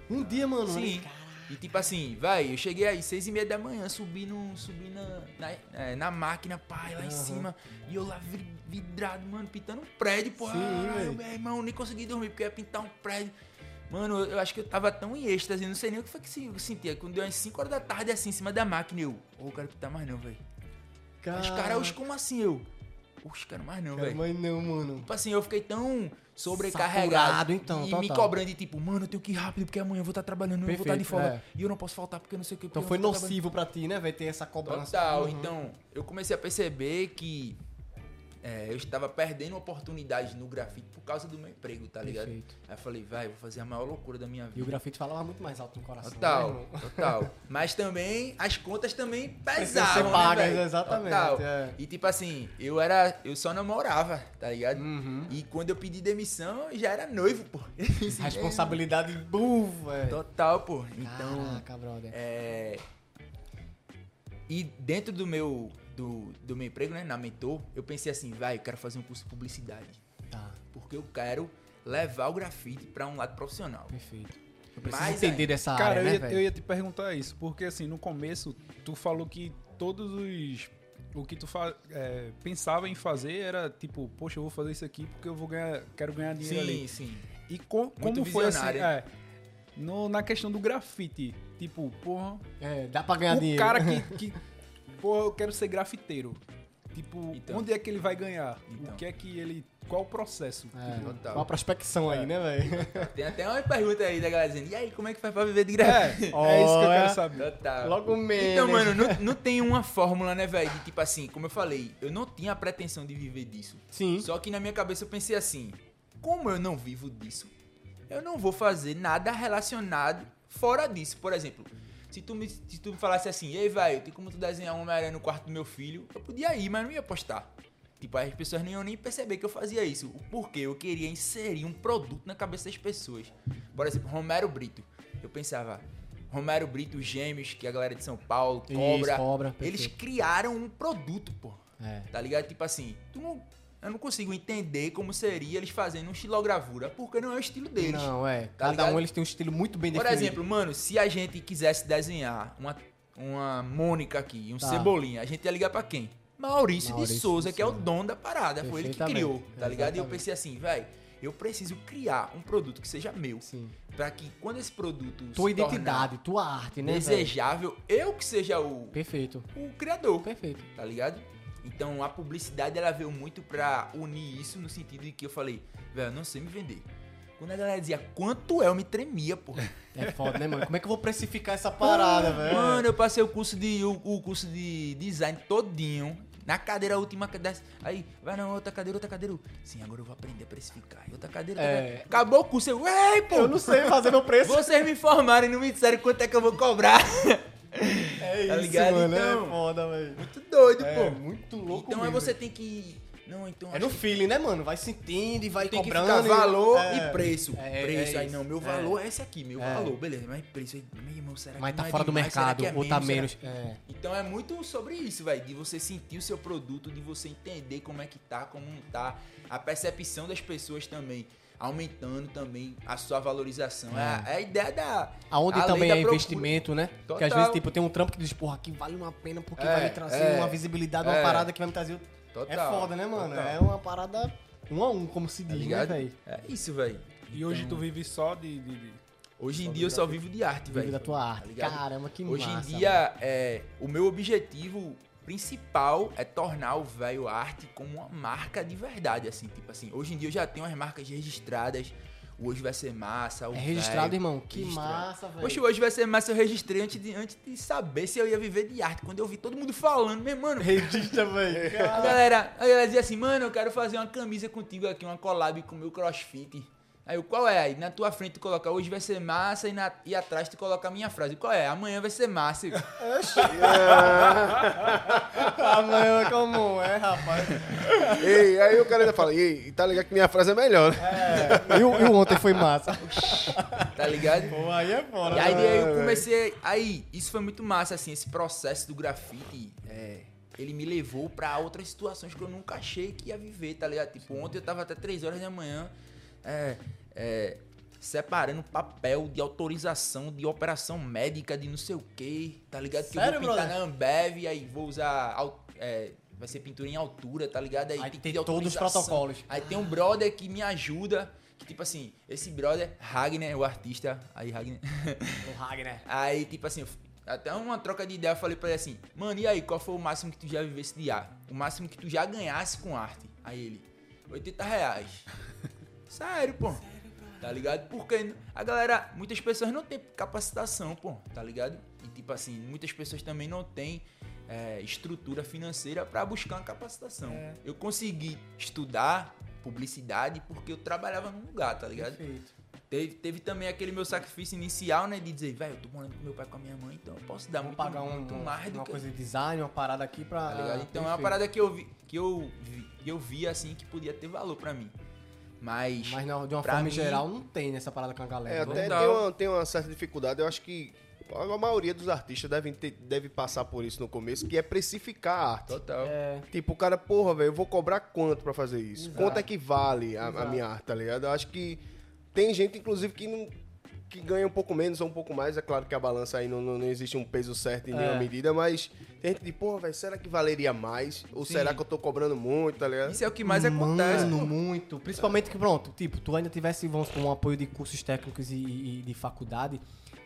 um dia, mano. Sim. né? E tipo assim, vai, eu cheguei aí seis e meia da manhã, subi, no, subi na, na, é, na máquina, pai, lá em Aham. cima. E eu lá vi- vidrado, mano, pintando um prédio, porra. Sim, Ai, meu irmão, nem consegui dormir porque eu ia pintar um prédio. Mano, eu acho que eu tava tão em êxtase, não sei nem o que foi que eu sentia. Quando deu umas 5 horas da tarde, assim, em cima da máquina, eu, ô, eu quero pintar mais não, velho. Os caras, como assim, eu? Os caras mais não, velho. mas não, mano. Tipo assim, eu fiquei tão sobrecarregado. Saturado, então, E me total. cobrando, e tipo, mano, eu tenho que ir rápido porque amanhã eu vou estar trabalhando, eu vou estar de Perfeito, folga. é. E eu não posso faltar porque eu não sei o que. Então foi estar nocivo pra ti, né, velho? Ter essa cobrança. Total. Uhum. Então, eu comecei a perceber que é, eu estava perdendo oportunidades no grafite por causa do meu emprego, tá ligado? Perfeito. Aí eu falei, vai, vou fazer a maior loucura da minha E o vida. grafite falava muito mais alto no coração. né, Total, irmão? total. Mas também as contas também pesavam, ser pagas, né, exatamente, é. E tipo assim, eu era, eu só namorava, tá ligado? Uhum. E quando eu pedi demissão, eu já era noivo, pô. Responsabilidade, buf, velho. Total, pô. Então, Caraca, brother. é... E dentro do meu, do, do meu emprego, né, na Mentor, eu pensei assim, vai, eu quero fazer um curso de publicidade. Tá, Porque eu quero levar o grafite pra um lado profissional. perfeito. Eu preciso Mas entender dessa Cara, área, eu, né, ia, eu ia te perguntar isso, porque assim, no começo, tu falou que todos os. O que tu fa- é, pensava em fazer era tipo, poxa, eu vou fazer isso aqui porque eu vou ganhar, quero ganhar dinheiro Sim, ali. sim. E co- como foi assim? É, no- na questão do grafite, tipo, porra, É, dá pra ganhar o dinheiro. cara que, que. Porra, eu quero ser grafiteiro. Tipo, Então. onde é que ele vai ganhar? Então. O que é que ele. Qual o processo? É, Total. Uma prospecção aí, né, velho? Tem até uma pergunta aí da galera dizendo, e aí, como é que faz pra viver de É, grafite? é isso que eu quero saber. Total. Logo menos. Então, mano, não, não tem uma fórmula, né, velho? De tipo assim, como eu falei, eu não tinha a pretensão de viver disso. Sim. Só que na minha cabeça eu pensei assim: como eu não vivo disso, eu não vou fazer nada relacionado fora disso. Por exemplo, se tu me, se tu me falasse assim, ei, velho, tem como tu desenhar um Homem-Aranha no quarto do meu filho, eu podia ir, mas não ia postar. Tipo, as pessoas nem iam nem perceber que eu fazia isso. O porquê? Eu queria inserir um produto na cabeça das pessoas. Por exemplo, Romero Brito. Eu pensava, Romero Brito, Gêmeos, que é a galera de São Paulo, Isso, Cobra. Cobra, eles criaram um produto, pô. É. Tá ligado? Tipo assim, tu não, eu não consigo entender como seria eles fazendo um estilogravura, porque não é o estilo deles. Não, é. Tá Cada ligado? um eles têm um estilo muito bem Por definido. exemplo, mano, se a gente quisesse desenhar uma, uma Mônica aqui, um Tá. Cebolinha, a gente ia ligar pra quem? Maurício, Maurício de Souza, que é o dono da parada. Foi ele que criou, tá ligado? E eu exatamente. pensei assim, velho, eu preciso criar um produto que seja meu. Sim. Pra que quando esse produto Tua identidade, tua arte, né, desejável, eu que seja o, Perfeito. o criador Perfeito. tá ligado? Então a publicidade ela veio muito pra unir isso no sentido de que eu falei, velho, eu não sei me vender. Quando a galera dizia quanto é, eu me tremia, pô. É foda, né, mano? Como é que eu vou precificar essa parada, velho? Mano, eu passei o curso de o, o curso de design todinho. Na cadeira, a última cadeira. Aí, vai na outra cadeira, outra cadeira. Sim, agora eu vou aprender a precificar. E outra cadeira, É. cadeira. Acabou o curso. Eu, ei, pô! Eu não sei fazer meu preço. Vocês me informaram e não me disseram quanto é que eu vou cobrar. É Tá isso, ligado? mano. Então, é foda, velho. Muito doido, É, pô. muito louco Então é mesmo. você tem que. Não, então. É no que feeling, né, mano? Vai sentindo e vai tem que cobrando. e- valor é. e preço. É, preço. é aí não, meu É. valor é, esse aqui, meu valor, beleza. Mas preço aí, meu irmão, será Mas que tá não é fora do demais? Mercado, que ou tá menos? Então é muito sobre isso, velho. De você sentir o seu produto, de você entender como é que tá, como não tá. A percepção das pessoas também. Aumentando também a sua valorização. É, a- é a ideia da. Aonde a também é procura. investimento, né? Total. Que às vezes, tipo, tem um trampo que diz, porra, aqui vale uma pena porque É, vai me trazer é, uma visibilidade, uma é. parada que vai me trazer. Total, é foda, né, mano? total. É uma parada um a um, como se Tá diz, né, ligado? velho? É isso, velho. E hoje tu vive só de. de- de- Hoje em dia eu só vivo de arte, velho. da tua Tá arte. ligado? Caramba, que Hoje massa. em dia, é, o meu objetivo principal é tornar o velho arte como uma marca de verdade, assim, tipo assim. Hoje em dia eu já tenho as marcas registradas. hoje vai ser massa. o É registrado, velho, irmão. Que registrado. massa, velho. Oxe, hoje vai ser massa, eu registrei antes de, antes de saber se eu ia viver de arte. Quando eu vi todo mundo falando, meu mano, Registra, velho. a galera, a galera dizia assim, mano, eu quero fazer uma camisa contigo aqui, uma collab com o meu crossfit. Aí eu, qual é? Aí na tua frente tu coloca hoje vai ser massa e, na, e atrás tu coloca a minha frase. Qual é? Amanhã vai ser massa. Eu, Amanhã é comum, é, rapaz. Ei, aí o cara ainda fala, ei, tá ligado que minha frase é melhor. E, o- e o ontem foi massa. tá ligado? Pô, aí é fora. E aí, né? daí eu comecei. Aí, isso foi muito massa, assim, esse processo do grafite. é, ele me levou pra outras situações que eu nunca achei que ia viver, tá ligado? Tipo, ontem eu tava até 3 horas da manhã é, é, separando papel de autorização de operação médica de não sei o que, tá ligado? Que Sério, eu vou pintar brother? na Ambev, aí vou usar. é, vai ser pintura em altura, tá ligado? Aí tem tem que ter todos os protocolos. Aí tem um brother que me ajuda. Que tipo assim, esse brother, Ragner, o artista. Aí, Ragner. O Ragnar. Aí, tipo assim, até uma troca de ideia, eu falei pra ele assim, mano, e aí, qual foi o máximo que tu já vivesse de arte? O máximo que tu já ganhasse com arte? Aí ele, 80 reais. Sério, pô. Tá ligado? Porque a galera, muitas pessoas não têm capacitação, pô, tá ligado? E tipo assim, muitas pessoas também não têm é, estrutura financeira pra buscar uma capacitação. É. Eu consegui estudar publicidade porque eu trabalhava num lugar, tá ligado? Perfeito. Teve, teve também aquele meu sacrifício inicial, né? De dizer, velho, eu tô morando com meu pai e com a minha mãe, então eu posso dar Vou muito, pagar um, muito mais do uma que. coisa de design, uma parada aqui pra. Tá ligado? Então é uma Perfeito. parada que eu vi, que eu vi, que eu vi assim que podia ter valor pra mim. Mas. Mas não, de uma forma mim- geral não tem nessa parada com a galera. É, até tem uma, tem uma certa dificuldade. Eu acho que a maioria dos artistas devem ter, deve passar por isso no começo, que é precificar a arte. Total. É, Tipo, o cara, porra, velho, eu vou cobrar quanto pra fazer isso? Exato. Quanto é que vale a, a minha arte, tá ligado? Eu acho que tem gente, inclusive, que não que ganha um pouco menos ou um pouco mais. É claro que a balança aí não, não, não existe um peso certo em nenhuma É. medida, mas tem gente de, porra, velho, será que valeria mais? Ou Sim. será que eu tô cobrando muito, tá ligado? Isso é o que mais acontece. Mano, pô. muito. Principalmente que, pronto, tipo, tu ainda tivesse, vamos supor, um apoio de cursos técnicos e- e de faculdade.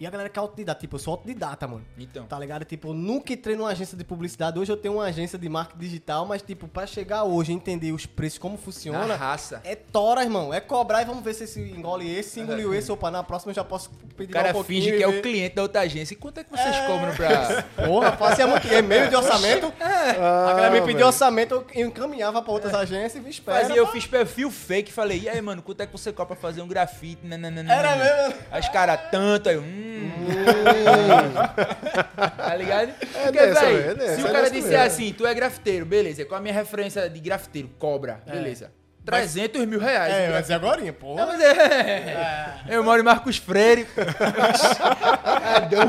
E a galera que é autodidata, tipo, eu sou autodidata, mano. Então. Tá ligado? Tipo, eu nunca entrei numa agência de publicidade. Hoje eu tenho uma agência de marketing digital, mas, tipo, pra chegar hoje e entender os preços, como Na funciona, raça. é tora, irmão. É cobrar e vamos ver se esse engole esse, se engoliu esse. Opa, na próxima eu já posso pedir O cara um pouquinho finge que é o cliente da outra agência. E quanto é que vocês cobram pra. Porra, fazia muito e-mail de orçamento. Ah, a galera me pediu velho. orçamento, eu encaminhava pra outras agências e me espera. Fazia, eu fiz perfil fake falei, e aí, mano, quanto é que você cobra pra fazer um grafite? Nananana. Era mesmo? Aí os caras, tanto, aí, eu, hum. tá ligado? Porque, dessa, véi, é dessa, se é o cara dessa disser mesmo. assim, tu é grafiteiro, beleza, qual a minha referência de grafiteiro? Cobra, beleza. 300 mil reais. É, eu ia dizer agora, porra. mas é. Eu moro em Marcos Freire.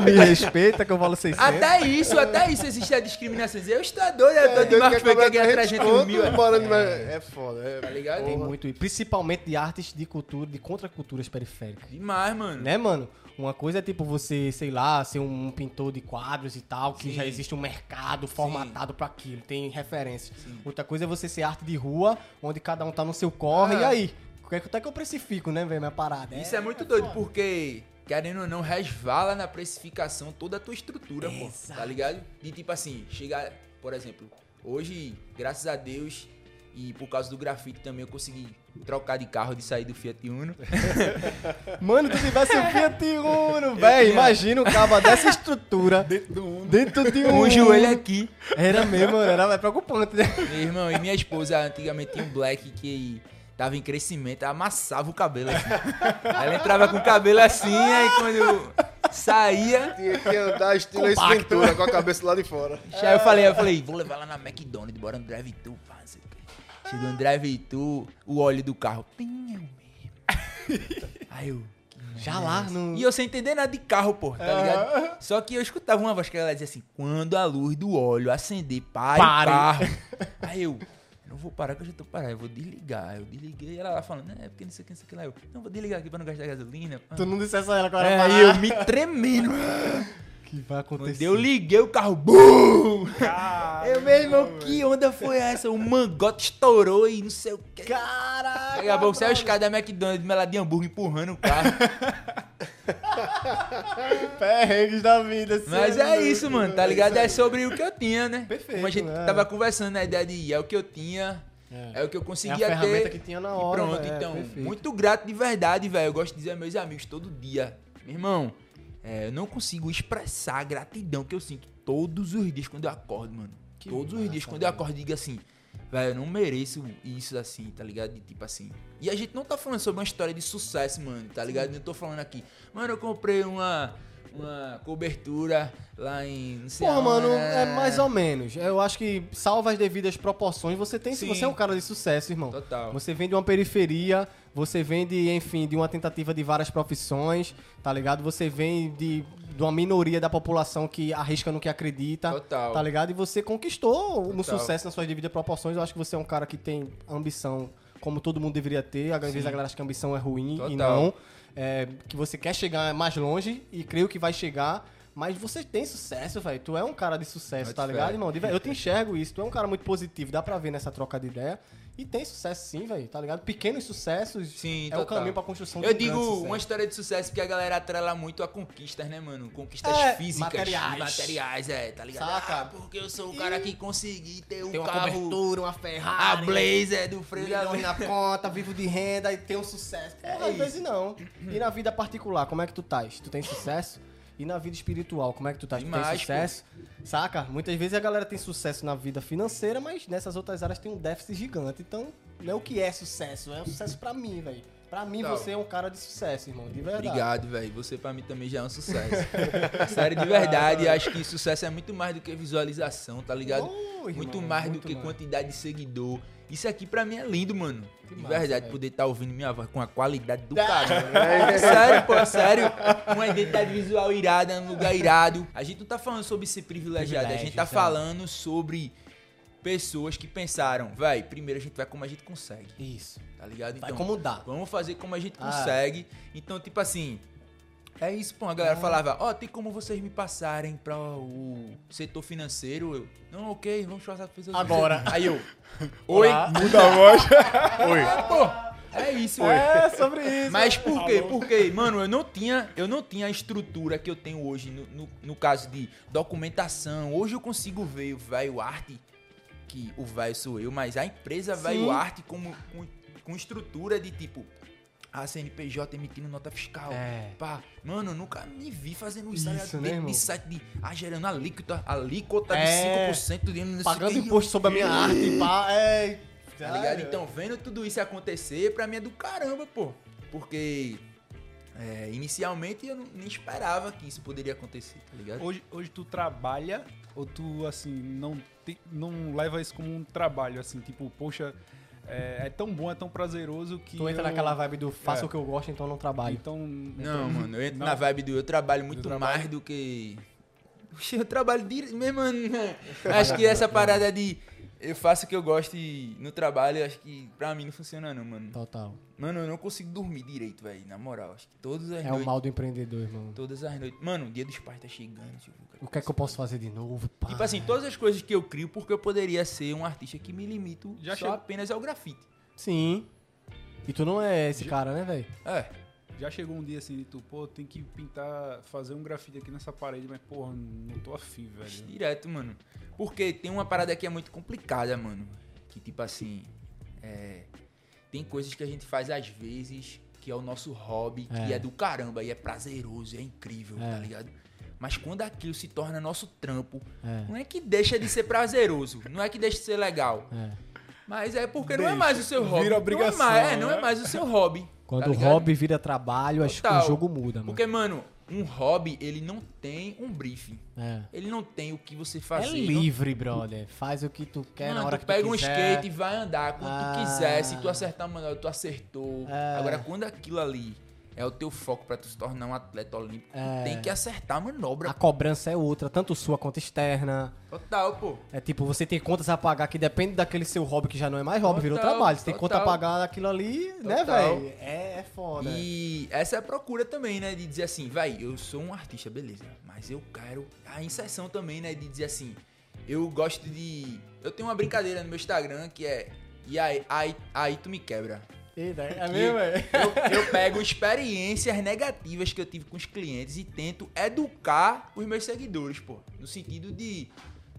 Me respeita que eu falo 600. Até isso, até isso existe a discriminação. Eu estou doido, eu tô É, de Marcos é Freire que ganha 300 300 mil. é. É foda, é. Tá ligado? Tem muito. Principalmente de artes de cultura, de contraculturas periféricas. Demais, mano. Né, mano? Uma coisa é tipo você, sei lá, ser um pintor de quadros e tal, que Sim. já existe um mercado formatado pra aquilo, tem referências. Outra coisa é você ser arte de rua, onde cada um tá no seu corre, Ah. e aí? Quanto é que eu precifico, né, velho, minha parada? Isso é muito doido, porque, querendo ou não, resvala na precificação toda a tua estrutura, pô. Exato. Tá ligado? De tipo assim, chegar, por exemplo, hoje, graças a Deus, e por causa do grafite também, eu consegui trocar de carro, de sair do Fiat Uno. Mano, tu tivesse um Fiat Uno, velho, imagina o cabo dessa estrutura Dentro do Uno. dentro de um Com o joelho aqui. Era mesmo, era é preocupante, né? Meu irmão, e minha esposa antigamente tinha um black que tava em crescimento, ela amassava o cabelo assim. Ela entrava com o cabelo assim, aí quando saía, Tinha que andar estilo Compacto. Com a cabeça lá de fora. Aí eu falei, eu falei, vou levar lá na McDonald's, bora no drive-thru, pá, não sei o quê. Chegou no drive-thru, o óleo do carro, pim, o mesmo. Aí eu... Já lá no- E eu sem entender nada de carro, pô, tá ligado? Só que eu escutava uma voz que ela dizia assim, quando a luz do óleo acender, pare, Pare. o carro. Aí eu... Não vou parar que eu já tô parado, eu vou desligar. Eu desliguei e ela lá falando, é porque não sei o que, não sei o que lá. Eu, não, vou desligar aqui pra não gastar gasolina. pá. Tu não dissesse a ela agora É, eu me tremendo. Que vai acontecer? Quando eu liguei o carro, BUM! Eu, meu irmão, que onda foi essa? O mangote estourou e não sei o que. Caraca! Daqui a pouco saiu os caras da McDonald's, meladinha hambúrguer empurrando o carro. Perrengues da vida. Mas sério. é isso, mano, tá ligado? É sobre o que eu tinha, né? Perfeito, Como a gente é. tava conversando na ideia de ir, é o que eu tinha. É, o que eu É a conseguia ferramenta ter. que tinha na E hora. pronto, velho, é, então, perfeito. muito grato de verdade, velho. Eu gosto de dizer a meus amigos todo dia. Meu irmão, é, eu não consigo expressar a gratidão que eu sinto todos os dias quando eu acordo, mano. Que todos os massa, dias quando eu acordo digo assim, velho, eu não mereço isso assim, tá ligado? De tipo assim. E a gente não tá falando sobre uma história de sucesso, mano, tá ligado? Eu tô falando aqui, mano, eu comprei uma, uma cobertura lá em. Não sei Porra, mano, aonde, é mais ou menos. Eu acho que, salva as devidas proporções, você tem. Sim. Você é um cara de sucesso, irmão. Total. Você vem de uma periferia, você vem de, enfim, de uma tentativa de várias profissões, tá ligado? Você vem de, de uma minoria da população que arrisca no que acredita. Total. Tá ligado? E você conquistou Total. sucesso nas suas devidas proporções. Eu acho que você é um cara que tem ambição, como todo mundo deveria ter. Às vezes a galera acha que a ambição é ruim e Total. não. É, que você quer chegar mais longe e creio que vai chegar. Mas você tem sucesso, velho. Tu é um cara de sucesso, Muito tá ligado, irmão? Eu te enxergo isso. Tu é um cara muito positivo. Dá pra ver nessa troca de ideia. E tem sucesso sim, velho. Tá ligado? Pequenos sucessos Sim, é o total. caminho pra construção Eu digo uma história de sucesso que a galera atrela muito a conquistas, né, mano? Conquistas É, físicas. materiais. Materiais, é, tá ligado? Saca? Ah, porque eu sou o cara que consegui ter um Tem uma carro. cobertura, uma A Ferrari. Blazer do freio da na conta, vivo de renda e tem um sucesso. É às vezes não. E na vida particular, como é que tu estás? Tu tem sucesso? E na vida espiritual, como é que tu estás? Tu tem Demais, sucesso? Saca? Muitas vezes a galera tem sucesso na vida financeira, mas nessas outras áreas tem um déficit gigante. Então, não é o que é sucesso, é um sucesso pra mim, velho. Pra mim, Total. você é um cara de sucesso, irmão, de verdade. Obrigado, velho. Você pra mim também já é um sucesso. Sério, de verdade, acho que sucesso é muito mais do que visualização, tá ligado? Oh, irmão, muito mais muito do que mais. quantidade de seguidor. Isso aqui pra mim é lindo, mano. Que de massa, verdade, poder estar ouvindo minha voz com a qualidade do caramba. É sério, pô, é sério. Uma identidade visual irada, um lugar irado. A gente não tá falando sobre ser privilegiado, a gente tá é. falando sobre pessoas que pensaram, vai, primeiro a gente vai como a gente consegue, Isso. tá ligado? Vai como dá. Vamos fazer como a gente Ah. consegue. Então, tipo assim. É isso, pô. A galera falava, ó, tem como vocês me passarem pra o setor financeiro? Eu, não, ok, vamos passar pra setor Agora. financeiro." Aí eu, oi, Olá. Muda a voz. pô. É isso, É, sobre isso. Mas por quê? Porque, mano, eu não tinha, eu não tinha a estrutura que eu tenho hoje no, no, no caso de documentação. Hoje eu consigo ver o velho arte, que o velho sou eu, mas a empresa velho arte como, com, com estrutura de tipo. A CNPJ emitindo nota fiscal. É. Pá, mano, eu nunca me vi fazendo isso, tá? Isso, né, Dentro irmão? de site de. Ah, gerando alíquota, alíquota É. de 5% de não sei Pagando que. imposto sobre a minha arte, pá. É. Tá ligado? Então, vendo tudo isso acontecer, pra mim é do caramba, pô. Porque é, inicialmente eu não, nem esperava que isso poderia acontecer, tá ligado? Hoje, hoje tu trabalha ou tu, assim, não, te- não leva isso como um trabalho, assim, tipo, poxa, é, é tão bom, é tão prazeroso que. Tu entra eu- naquela vibe do faça É. o que eu gosto, então não trabalho. Então. Não, então- mano, eu entro não. na vibe do eu trabalho muito mais do que. Eu trabalho direto. Mesmo, mano, acho que essa parada de. Eu faço o que eu gosto e no trabalho, acho que pra mim não funciona, não, mano. Total. Mano, eu não consigo dormir direito, velho. Na moral, acho que todas as É o noites. mal do empreendedor, irmão. Todas as noites. Mano, o dia dos pais tá chegando. ver O que é que eu posso fazer de novo? Pá. Tipo assim, todas as coisas que eu crio, porque eu poderia ser um artista que me limito Já só chegou- apenas ao grafite. Sim. E tu não é esse cara, né, velho? É, Já chegou um dia assim, de tu, pô, tem que pintar, fazer um grafite aqui nessa parede, mas, porra, não tô afim, velho. direto, mano. Porque tem uma parada que é muito complicada, mano. Que tipo assim, é, tem coisas que a gente faz às vezes que é o nosso hobby, que É. é do caramba, e é prazeroso, é incrível, É. tá ligado? Mas quando aquilo se torna nosso trampo, É. não é que deixa de ser prazeroso, não é que deixa de ser legal. É. Mas é porque não é Deixa. mais o seu hobby. Vira obrigação, não é mais, é, não é mais o seu hobby. Quando tá o hobby vira trabalho, acho que o jogo muda, mano. Porque, mano, um hobby, ele não tem um briefing. É. Ele não tem o que você É fazer. livre, brother. Faz o que tu quer Mano, na hora tu que pega tu um quiser. skate e vai andar quando Ah. tu quiser. Se tu acertar a manobra, tu acertou. É. Agora, quando aquilo ali é o teu foco pra tu se tornar um atleta olímpico, É. tem que acertar a manobra. A cobrança é outra, tanto sua quanto externa. Total, pô. É tipo, você tem contas a pagar que depende daquele seu hobby que já não é mais hobby, virou Total, trabalho. Você tem conta a total. pagar daquilo ali, né, Total. velho? É, é foda. E essa é a procura também, né? De dizer assim, vai, eu sou um artista, beleza. Mas eu quero. A inserção também, né? De dizer assim, eu gosto de. Eu tenho uma brincadeira no meu Instagram que é. E aí, aí, aí tu me quebra. Eita, é mesmo, velho? eu, eu pego experiências negativas que eu tive com os clientes e tento educar os meus seguidores, pô. No sentido de.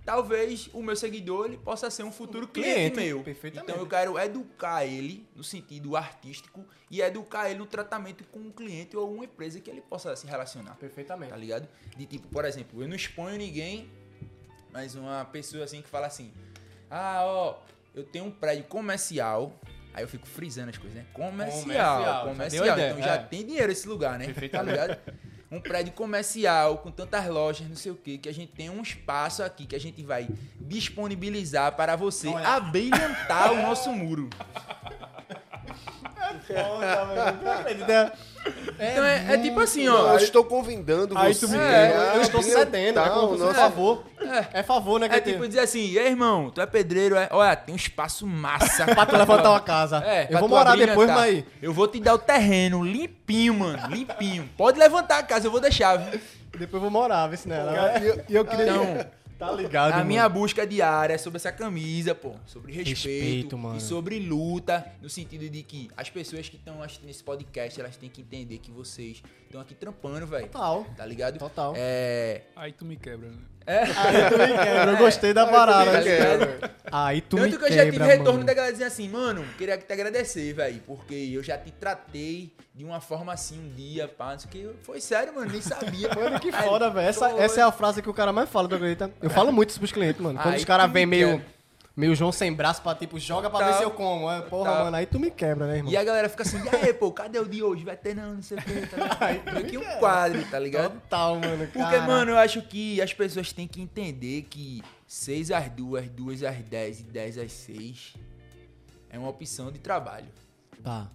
talvez o meu seguidor ele possa ser um futuro cliente, Cliente, meu. perfeitamente. Então eu quero educar ele no sentido artístico e educar ele no tratamento com um cliente ou uma empresa que ele possa se relacionar. Perfeitamente. Tá ligado? De tipo, por exemplo, eu não exponho ninguém, mas uma pessoa assim que fala assim: "Ah, ó, eu tenho um prédio comercial Aí eu fico frisando as coisas, né? Comercial, Comercial, comercial. já então já é. tem dinheiro esse lugar, né? Tá ligado? Um prédio comercial com tantas lojas, não sei o que, que a gente tem um espaço aqui que a gente vai disponibilizar para você abrilhantar o nosso muro. Então é, é tipo assim, ó. eu estou convidando Aí você. tu me É. Eu estou cedendo, é como o se fosse nosso- favor. É favor, né, que É eu tenho. tipo dizer assim, e aí, irmão, tu é pedreiro, é? Olha, tem um espaço massa. Pra tu levantar uma casa. É, eu vou morar depois, mas... Eu vou te dar o terreno limpinho, mano. Limpinho. Pode levantar a casa, eu vou deixar, viu? Depois eu vou morar, vê se nela. E eu, e eu queria. Então, Tá ligado, a mano. minha busca diária é sobre essa camisa, pô. Sobre respeito, Respeito, mano. e sobre luta, no sentido de que as pessoas que estão assistindo esse podcast, elas têm que entender que vocês estão aqui trampando, velho. Total. Tá ligado? Total. É. Aí tu me quebra, né? Aí tu me quebra, eu gostei da parada. Tá me ligado? quebra. Aí tu Tanto me que eu já tive quebra, retorno mano. da galera dizendo assim, mano, queria te agradecer, velho, porque eu já te tratei de uma forma assim um dia, pá, não sei o que. Foi sério, mano, nem sabia. Mano, que Aí, foda, velho. Essa, essa é a frase que o cara mais fala, tu acredita? Eu falo muito isso pros clientes, mano. Quando Aí os caras tu vêm me meio, quebra. Meio João sem braço pra, tipo, joga pra ver Tá. se eu como. É, Porra, Tá. mano, aí tu me quebra, né, irmão? E a galera fica assim, e aí, pô, cadê o de hoje? Vai ter não, não sei o que, tá ligado? Meio que um quadro, tá ligado? Total, mano, Porque, cara. mano, eu acho que as pessoas têm que entender que 6 às 2, 2 às 10 e 10 às 6 é uma opção de trabalho. Tá.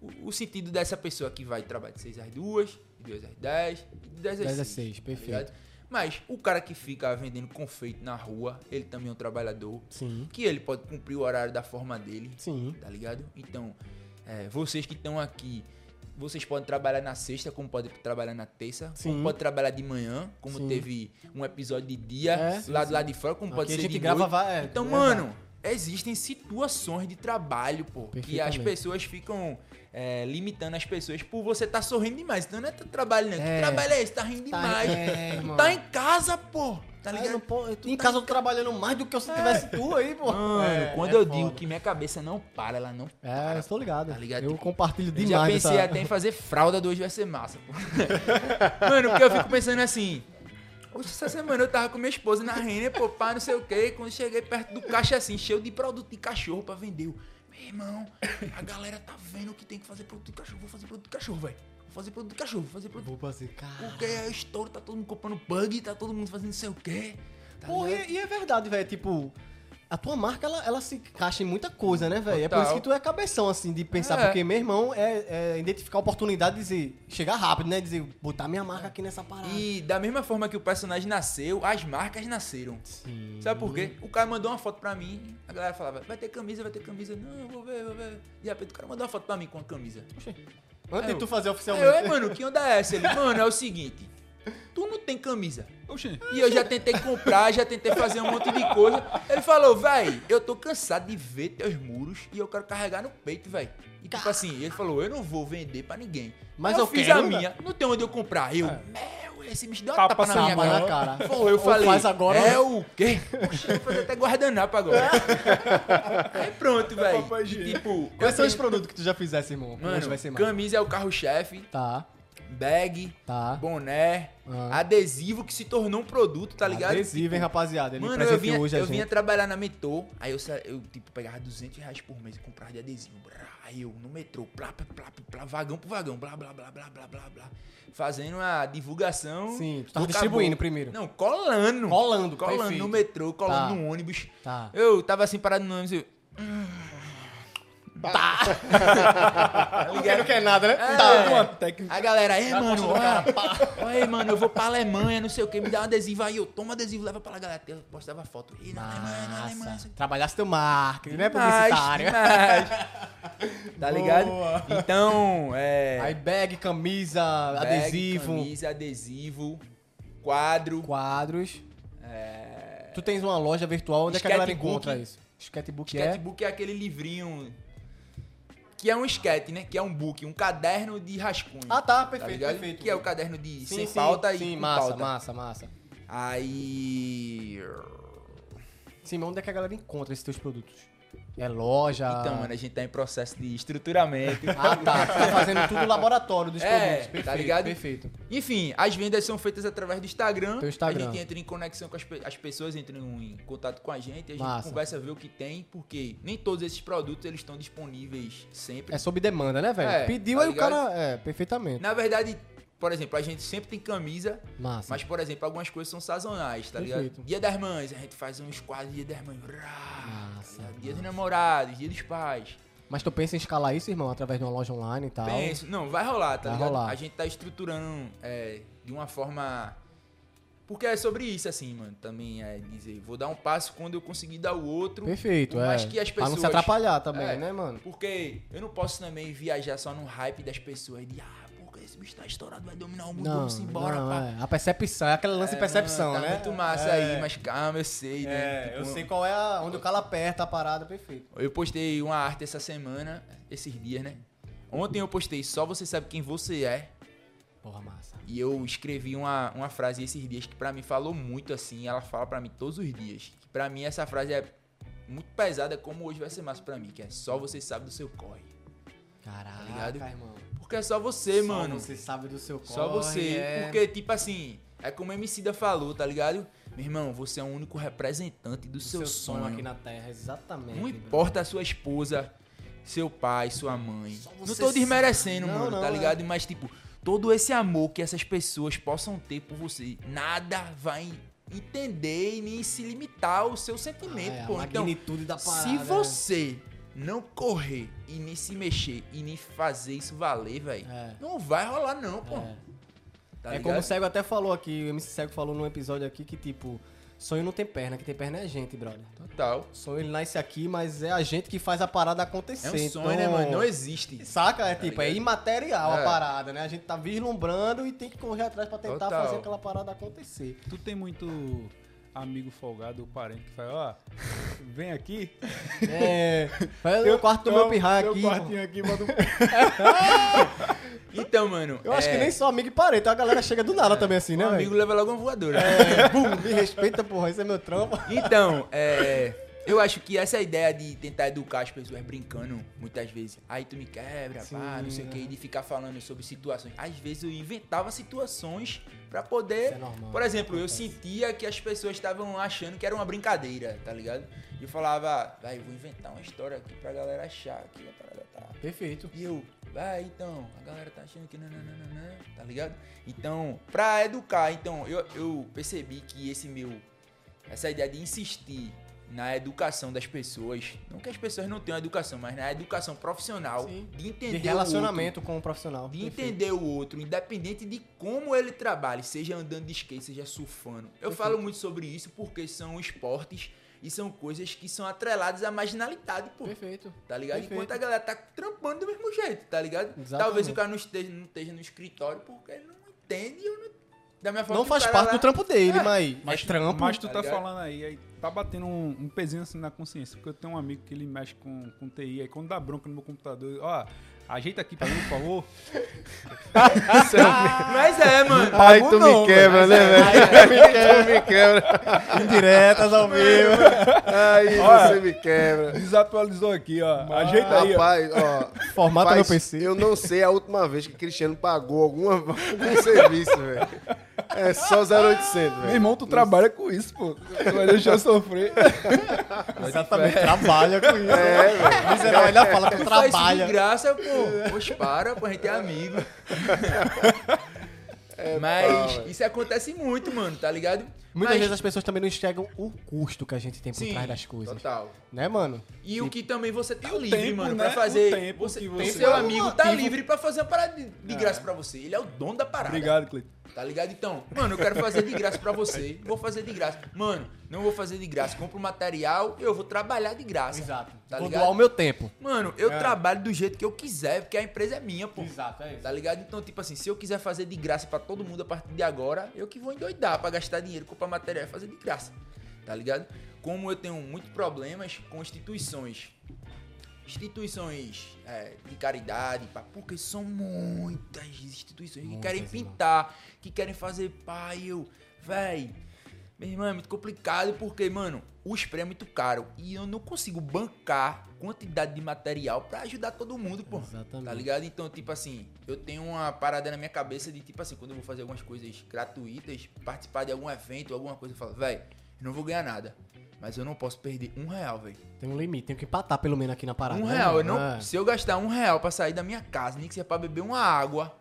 O, o sentido dessa pessoa que vai trabalhar de 6 às 2, de 2 às 10 e de 10 às 10 às 6. 6, tá perfeito. ligado? Mas o cara que fica vendendo confeito na rua, ele também é um trabalhador. Sim. Que ele pode cumprir o horário da forma dele. Sim. Tá ligado? Então, é, vocês que estão aqui, vocês podem trabalhar na sexta, como podem trabalhar na terça, Sim. como pode trabalhar de manhã, como Sim. teve um episódio de dia, É, lá do lado de fora, como pode Aqui a ser gente de grava noite. é, Então, é mano, existem situações de trabalho, pô, que as pessoas ficam é, limitando as pessoas por você tá sorrindo demais. Então não é teu trabalho, né? É. Que trabalho é esse? Tá rindo Tá- demais. é, tu tá em casa, pô. Tá Ah, ligado? pô- Tu em tá casa eu tô trabalhando mais do que se tivesse tu aí, pô. Mano, É, quando é eu foda. digo que minha cabeça não para, ela não É, eu tô ligado. Tá ligado? Eu Tipo, compartilho Eu já demais pensei dessa... até em fazer fralda do hoje vai ser massa, pô. Mano, porque eu fico pensando assim. Essa semana eu tava com minha esposa na Renner, pô, pá, não sei o quê. Quando cheguei perto do caixa assim, cheio de produto de cachorro pra vender. Eu, meu irmão, a galera tá vendo que tem que fazer produto de cachorro. Vou fazer produto de cachorro, velho. Vou fazer produto de cachorro, vou fazer produto. Vou fazer, cara... Porque é estouro, tá todo mundo comprando bug, tá todo mundo fazendo não sei o quê. Tá Porra, e, e é verdade, velho. Tipo, a tua marca, ela, ela se encaixa em muita coisa, né, velho? É por isso que tu é cabeção, assim, de pensar. É. Porque, meu irmão, é, é identificar a oportunidade de dizer, chegar rápido, né? Dizer, botar minha marca aqui nessa parada. E da mesma forma que o personagem nasceu, as marcas nasceram. Sim. Sabe por quê? O cara mandou uma foto pra mim, a galera falava, vai ter camisa, vai ter camisa. Não, vou ver, vou ver. De repente o cara mandou uma foto pra mim com a camisa. Antes É, de tu fazer Aí oficialmente. eu, é, mano, que onda é essa? Ele, mano, é o seguinte, tu não tem camisa. Oxê. E eu já tentei comprar, já tentei fazer um monte de coisa. Ele falou, véi, eu tô cansado de ver teus muros e eu quero carregar no peito, véi. E tipo assim, ele falou, eu não vou vender pra ninguém. Mas Aí eu fiz quero, a né? minha, não tem onde eu comprar. Eu, meu, esse bicho deu uma Tapa tapa, na minha cara. cara. Pô, eu Ou falei, faz agora, é o quê? Poxa, eu vou fazer até guardanapo agora. Aí pronto, velho. E. Tipo, Quais são os eu produtos que tu já fizesse, irmão? Mano, vai ser mais. camisa é o carro-chefe, Tá, bag, tá. boné, Ah. adesivo que se tornou um produto, tá ligado? Adesivo, hein, rapaziada? Ele Mano, eu vinha, hoje eu vinha trabalhar na metrô, aí eu, eu tipo, pegava 200 reais por mês e comprava de adesivo. Aí eu no metrô, plá, plá, plá, plá, vagão por vagão, blá, blá, blá, blá, blá, blá, blá. Fazendo a divulgação. Sim, tu tava do distribuindo primeiro. Não, colando. Colando, Colando perfeito. no metrô, colando Tá. no ônibus. Tá. Eu tava assim parado no ônibus e eu... Ninguém não quer nada, né? É. Tá. Uma técnica. A galera, ei, mano, olha, olha, mano, eu vou pra Alemanha, não sei o que, me dá um adesivo aí, eu tomo adesivo, leva pra galera, eu postava foto. Ih, na Alemanha, na Alemanha, quê. Trabalhasse teu marketing, não é Demais, publicitário. Tá ligado? Boa. Então, é. Aí bag, camisa, bag, adesivo, Camisa, adesivo, quadro. quadros. É... Tu tens uma loja virtual, onde é que a galera Sketchbook. encontra isso? Sketbook é... Sketchbook é aquele livrinho. Que é um sketch, né? Que é um book, um caderno de rascunho. Ah, tá, perfeito, ligado? perfeito. Que é o caderno de Sim, sem sim, pauta e sim, massa, pauta. massa, massa. Aí. Sim, mas onde é que a galera encontra esses teus produtos? É loja? Então, mano, a gente tá em processo de estruturamento. Ah, tá. Tá fazendo tudo no laboratório dos É, produtos. tá Perfeito, ligado? Perfeito. Enfim, as vendas são feitas através do Instagram. Teu Instagram. A gente entra em conexão com as, pe- as pessoas, entram em contato com a gente, a gente Massa. conversa, vê o que tem, porque nem todos esses produtos eles estão disponíveis sempre. É sob demanda, né, velho? É, Pediu tá aí ligado? o cara. É, perfeitamente. Na verdade, por exemplo, a gente sempre tem camisa, Massa. mas, por exemplo, algumas coisas são sazonais, tá Perfeito. ligado? Dia das mães, a gente faz uns quadros dia das mães. Massa, tá? Dia dos namorados, dia dos pais. Mas tu pensa em escalar isso, irmão, através de uma loja online e tal? Penso, não, vai rolar, tá Vai ligado? rolar. A gente tá estruturando é, de uma forma. Porque é sobre isso, assim, mano. Também é dizer, vou dar um passo quando eu conseguir dar o outro. Perfeito, é. mais que as Pra não se pessoas- atrapalhar também, É. né, mano? Porque eu não posso também viajar só no hype das pessoas de, ah, esse bicho tá estourado, vai dominar o mundo, Não, vamos embora, não, pá. é. A percepção, é aquele lance de percepção, tá né? muito massa É. aí, mas calma, eu sei, né? É, Tipo, eu sei qual é a, onde o calo aperta a parada, perfeito. Eu postei uma arte essa semana, esses dias, né? Ontem eu postei Só Você Sabe Quem Você É. Porra, massa. E eu escrevi uma, uma frase esses dias que pra mim falou muito assim. Ela fala pra mim todos os dias. Que pra mim essa frase é muito pesada, como hoje vai ser massa pra mim. Que é só você sabe do seu corre. Caraca, ligado? irmão. Porque é só você, Só mano. você sabe do seu corre. Só você. é. Porque, tipo assim, é como a Emicida falou, tá ligado? Meu irmão, você é o único representante do, Do seu, sonho. aqui na Terra, exatamente. Não importa a sua esposa, seu pai, sua mãe. Não você tô desmerecendo. Não, mano, não, tá é. ligado? Mas, tipo, todo esse amor que essas pessoas possam ter por você, nada vai entender e nem se limitar ao seu sentimento, Ah, é, a pô. Então, magnitude da parada. se né? Não correr e nem se mexer e nem fazer isso valer, velho, É. não vai rolar não, pô. É. Tá é como o Cego até falou aqui, o MC Cego falou num episódio aqui que, tipo, sonho não tem perna, que tem perna é a gente, brother. Total. Sonho ele nasce aqui, mas é a gente que faz a parada É acontecer. um sonho, então- né, mano? Não existe. Saca? É tipo, é ligado? imaterial a É. parada, né? A gente tá vislumbrando e tem que correr atrás pra tentar Total. fazer aquela parada acontecer. Tu tem muito amigo folgado ou parente que fala, ó, vem aqui. É. Vai no quarto do meu pirra aqui. quartinho aqui, bota um... Então, mano. Eu acho é, que nem só amigo e parente, a galera chega do nada também assim, né, amigo leva logo uma voadora. É, bum, me respeita, porra, esse é meu trampo. Então, é, eu acho que essa ideia de tentar educar as pessoas brincando, muitas vezes, aí tu me quebra, pá, não sei o que, de ficar falando sobre situações. Às vezes eu inventava situações pra poder. É normal, Por exemplo, eu sentia que as pessoas estavam achando que era uma brincadeira, tá ligado? E eu falava, vai, vou inventar uma história aqui pra galera achar que a parada tá. Perfeito. E eu, vai, então, a galera tá achando que nananana, tá ligado? Então, pra educar, então, eu, eu percebi que esse meu, essa ideia de insistir na educação das pessoas, não que as pessoas não tenham educação, mas na educação profissional, Sim. de entender De relacionamento com o profissional. o outro, de Perfeito. entender o outro, independente de como ele trabalhe, seja andando de skate, seja surfando. Eu Perfeito. falo muito sobre isso porque são esportes e são coisas que são atreladas à marginalidade, pô. Perfeito. Tá ligado? Perfeito. Enquanto a galera tá trampando do mesmo jeito, tá ligado? Exatamente. Talvez o cara não esteja, não esteja no escritório porque ele não entende ou não, da minha forma Não faz parte lá- do trampo dele, É, mas, mas trampo. Mas tu tá tá, falando aí, aí tá batendo um, um pezinho assim na consciência. Porque eu tenho um amigo que ele mexe com, com TI, aí quando dá bronca no meu computador, ó, ajeita aqui pra mim, por favor. Mas é, mano. Aí Pago tu não, me quebra, né, velho? tu me quebra. Indiretas ao vivo. Aí Olha. você me quebra. Desatualizou aqui, ó. Ajeita aí. Rapaz, ó. Formata faz- meu PC. Eu não sei a última vez que Cristiano pagou alguma, algum serviço, velho. É só 0800, Meu velho. irmão, tu trabalha com isso, pô. Tu vai deixar eu sofrer. Exatamente, trabalha com isso. É, velho. Miserável, ainda fala que Tu faz isso de trabalha. graça, pô. Poxa, para, pô, a gente é amigo. Mas pau, isso acontece muito, mano, tá ligado? Muitas Mas- vezes as pessoas também não enxergam o custo que a gente tem por Sim, trás das coisas. Total. Né, mano? E o que também você tá E o livre, tempo, mano, né? pra fazer. O tempo você, que tem você- seu É amigo tá motivo. livre pra fazer uma parada de, de graça pra você. Ele é o dono da parada. Obrigado, Cleiton. Tá ligado? Então, mano, eu quero fazer de graça pra você. Vou fazer de graça. Mano, não vou fazer de graça. Compro material, eu vou trabalhar de graça. Exato. Tá Vou ligado? doar o meu tempo. Mano, eu É. trabalho do jeito que eu quiser, porque a empresa é minha, pô. Exato, é isso. Tá ligado? Então, tipo assim, se eu quiser fazer de graça pra todo mundo a partir de agora, eu que vou endoidar pra gastar dinheiro, comprar material e fazer de graça. Tá ligado? Como eu tenho muitos problemas com instituições. Instituições é, de caridade, pá, porque são muitas instituições que Muitas, querem irmão. pintar, que querem fazer pai, eu, véi. Meu irmão, é muito complicado porque, mano, o spray é muito caro e eu não consigo bancar quantidade de material pra ajudar todo mundo, pô. Exatamente. Tá ligado? Então, tipo assim, eu tenho uma parada na minha cabeça de, tipo assim, quando eu vou fazer algumas coisas gratuitas, participar de algum evento, alguma coisa, eu falo, velho, não vou ganhar nada. Mas eu não posso perder um real, velho. Tem um limite, tem que empatar pelo menos aqui na parada. Um né, real. Eu não, É. Se eu gastar um real pra sair da minha casa, nem que seja pra beber uma água,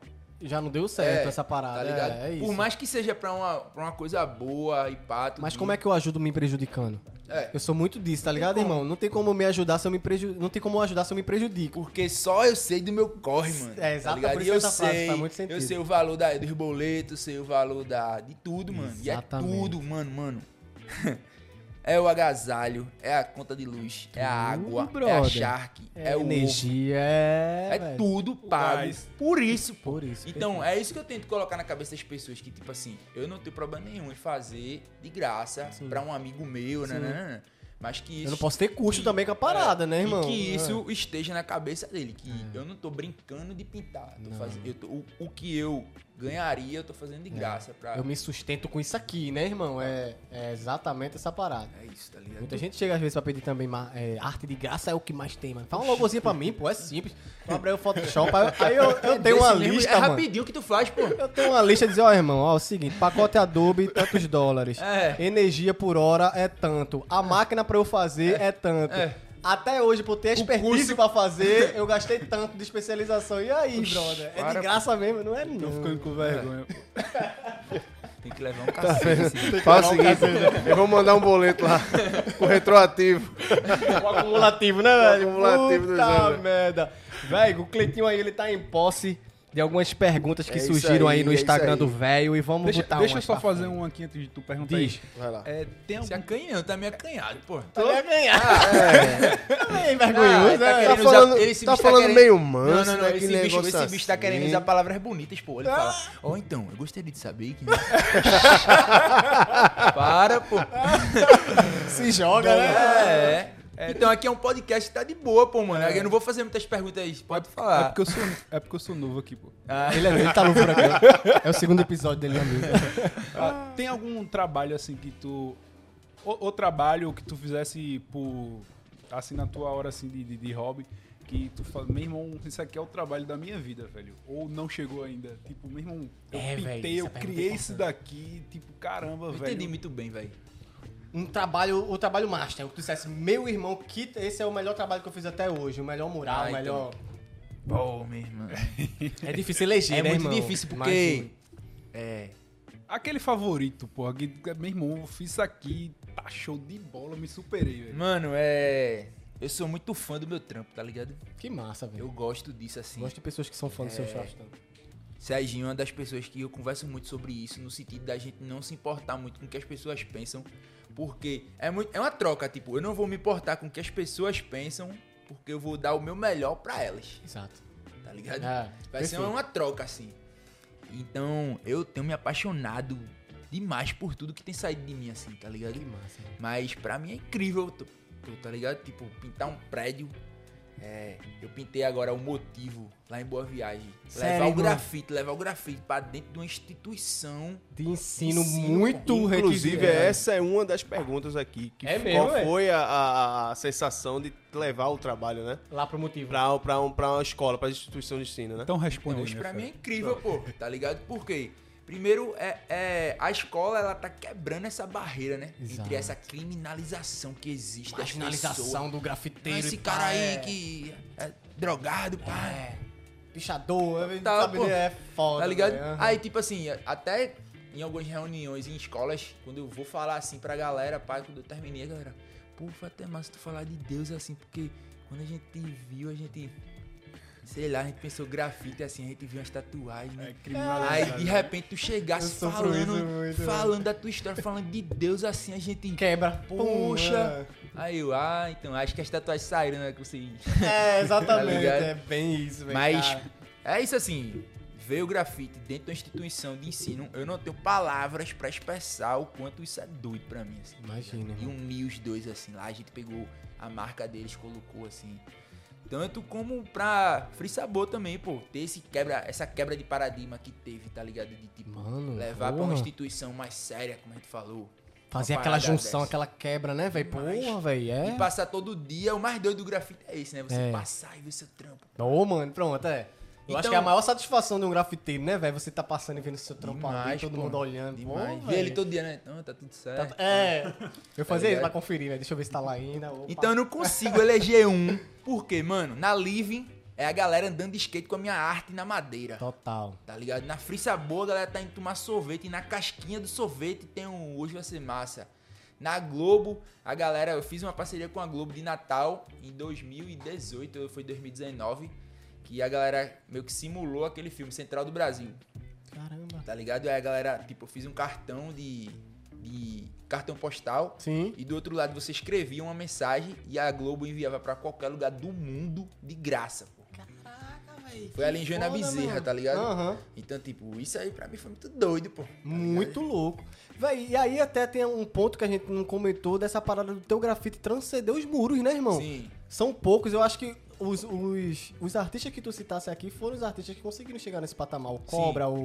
Já não deu certo É, essa parada. tá ligado? É, é isso. Por mais que seja pra uma, pra uma coisa boa e pá, tudo Mas como é que eu ajudo me prejudicando? É. Eu sou muito disso, tá ligado, irmão? Não tem como me ajudar se eu me prejudico. Não tem como ajudar se eu me prejudico. Porque só eu sei do meu corre, mano. É, exato, tá ligado? isso eu sei, faz muito sentido. eu sei o valor da, dos boletos, sei o valor da, de tudo, mano. Exatamente. E é tudo, mano, mano. é o agasalho, é a conta de luz, é a Tudo, água, é a brother. Shark, é, É, o ovo. energia, é. É velho. tudo pago. gás. Por isso. Por isso. Então, perfeito. é isso que eu tento colocar na cabeça das pessoas, que tipo assim, eu não tenho problema nenhum em fazer de graça pra um amigo meu, né, Sim. né, né, né. Mas que isso... Eu não posso ter custo que- também com a parada, é, né, irmão? E que É. isso esteja na cabeça dele, que eu não tô brincando de pintar. Tô fazendo, eu tô- o, o que eu ganharia, eu tô fazendo de graça pra... É. Eu me sustento com isso aqui, né, irmão? É, é exatamente essa parada. É isso, tá ligado? Muita gente chega às vezes pra pedir também é, arte de graça, é o que mais tem, mano. Fala um logozinho pra mim, pô, é simples. Tu abre o Photoshop, aí, aí eu, eu tenho uma mesmo, lista, É mano. rapidinho que tu faz, pô. Eu tenho uma lista de dizer, ó, irmão, ó, é o seguinte, pacote Adobe, tantos dólares. É. Energia por hora é tanto. A máquina pra eu fazer é, tanto. É. Até hoje, por ter expertise curso- pra fazer, eu gastei tanto de especialização. E aí, brother? É para, de graça mesmo? Não é Tô não. ficando com vergonha. Tem que levar um cacete. assim. Faz o seguinte, eu vou mandar um boleto lá com retroativo. O acumulativo, né, velho? acumulativo dos Puta anos. merda. Velho, o Cleitinho aí, ele tá em posse de algumas perguntas que É surgiram aí, aí, no é Instagram aí. do velho e vamos Deixa, botar deixa eu só fazer frente. um aqui antes de tu perguntar Diz. aí. Vai lá. É, tem Se algum... acanhando, tá meio acanhado, pô. Tá meio ganhado. Tá meio Ah, vergonhoso, ele tá né? Tá querendo falando, usar- esse tá tá falando querendo- meio manso, Não, não, não. né? Esse, que bicho, negócio esse bicho tá querendo assim. usar palavras bonitas, pô. Ele fala, ó, então, eu gostaria de saber que. Para, pô. Se joga, né? É. Então aqui é um podcast que tá de boa, pô, mano. Eu não vou fazer muitas perguntas, pode É falar. porque, eu sou, é porque eu sou novo aqui, pô. Ele, é, ele tá no furacão. É o segundo episódio dele na mesa. Ah, tem algum trabalho assim que tu. O, o trabalho que tu fizesse por. Assim, na tua hora assim de, de, de hobby, que tu fala, meu irmão, isso aqui é o trabalho da minha vida, velho. Ou não chegou ainda. Tipo, meu irmão, eu É, pintei, eu essa pergunta criei é isso daqui, tipo, caramba, Eu velho. entendi muito bem, velho. Um trabalho, o trabalho master. O que tu dissesse, meu irmão, que esse é o melhor trabalho que eu fiz até hoje. O melhor mural, Ah, o então. melhor... Pô, meu irmão. É difícil eleger, É né, muito irmão? difícil porque. Imagina. É. Aquele favorito, porra, que, meu irmão, eu fiz isso aqui, tá show de bola, me superei, velho. Mano, é. Eu sou muito fã do meu trampo, tá ligado? Que massa, velho. Eu gosto disso assim. Gosto de pessoas que são fãs do seu churrasco. Serginho é uma das pessoas que eu converso muito sobre isso, no sentido da gente não se importar muito com o que as pessoas pensam, porque é, muito, é uma troca, tipo, eu não vou me importar com o que as pessoas pensam, porque eu vou dar o meu melhor pra elas, Exato. tá ligado? É, Vai ser perfeito. uma troca, assim. Então, eu tenho me apaixonado demais por tudo que tem saído de mim, assim, tá ligado? Que massa. Mas pra mim é incrível, tô- tô, tá ligado? Tipo, pintar um prédio. É, eu pintei agora o motivo lá em Boa Viagem. Sério, levar o grafite, levar o grafite pra dentro de uma instituição. De ensino, Ensino, muito Inclusive, requisito. essa é uma das perguntas aqui. Que É qual mesmo, é? foi a, a- a sensação de levar o trabalho, né? Lá pro motivo. Pra, pra, um, pra uma escola, pra instituição de ensino, né? Então responde Então, aí, isso pra mim é incrível, pô, tá ligado? Por quê? Primeiro, é, é, a escola, ela tá quebrando essa barreira, né? Exato. Entre essa criminalização que existe das pessoas. Marginalização do grafiteiro. Esse cara pá, aí é- que é drogado, pá. É. Pichador, Tá, sabe, pô. é foda. Tá ligado? Aí, tipo assim, até em algumas reuniões em escolas, quando eu vou falar assim pra galera, pai, quando eu terminei, a galera, pô, foi até massa tu falar de Deus assim, porque quando a gente viu, a gente. Sei lá, a gente pensou grafite assim, a gente viu umas tatuagens, né? É. Aí de repente tu chegasse falando, muito, né? falando da tua história, falando de Deus assim, a gente. Quebra. Poxa. Pum, Aí eu, ah, então acho que as tatuagens saíram, né? Que você. É, exatamente. Tá é bem isso, velho. Mas cara. é isso assim, ver o grafite dentro da instituição de ensino, eu não tenho palavras pra expressar o quanto isso é doido pra mim, assim. Imagina. E irmão. unir os dois, assim, lá a gente pegou a marca deles, colocou assim. Tanto como pra Free Sabor também, pô, ter esse quebra, essa quebra de paradigma que teve, tá ligado? De tipo, Mano, levar pra porra. uma instituição mais séria, como a gente falou. Fazer aquela junção, dessa. aquela quebra, né, velho? Porra, velho, E é. passar todo dia, o mais doido do grafite é esse, né? Você É. passar e ver seu trampo. Ô, mano, pronto, é. Eu acho Então- que é a maior satisfação de um grafiteiro, né, velho? Você tá passando e vendo seu trampo ali, todo pô. mundo olhando. Demais. Pô, Vê ele todo dia, né? Então, tá tudo certo. É. Eu fazia isso ligado? pra conferir, velho. Deixa eu ver se tá lá ainda. Opa. Então eu não consigo eleger um. Porque, mano, na Living é a galera andando de skate com a minha arte na madeira. Total. Tá ligado? Na Frissa Boa a galera tá indo tomar sorvete. E na casquinha do sorvete tem um Hoje Vai Ser Massa. Na Globo, a galera... Eu fiz uma parceria com a Globo de Natal em 2018, ou foi 2019. Que a galera meio que simulou aquele filme Central do Brasil. Caramba. Tá ligado? Aí a galera, tipo, eu fiz um cartão de... de cartão postal. Sim. E do outro lado você escrevia uma mensagem e a Globo enviava pra qualquer lugar do mundo de graça, pô. Caraca, velho. Foi ali em Joana Bezerra, mano. tá ligado? Aham. Então, tipo, isso aí pra mim foi muito doido, pô. Tá Muito louco. Véi, e aí até tem um ponto que a gente não comentou dessa parada do teu grafite transcender os muros, né, irmão? Sim. São poucos, eu acho que os, os, os artistas que tu citasse aqui foram os artistas que conseguiram chegar nesse patamar. O Cobra, o,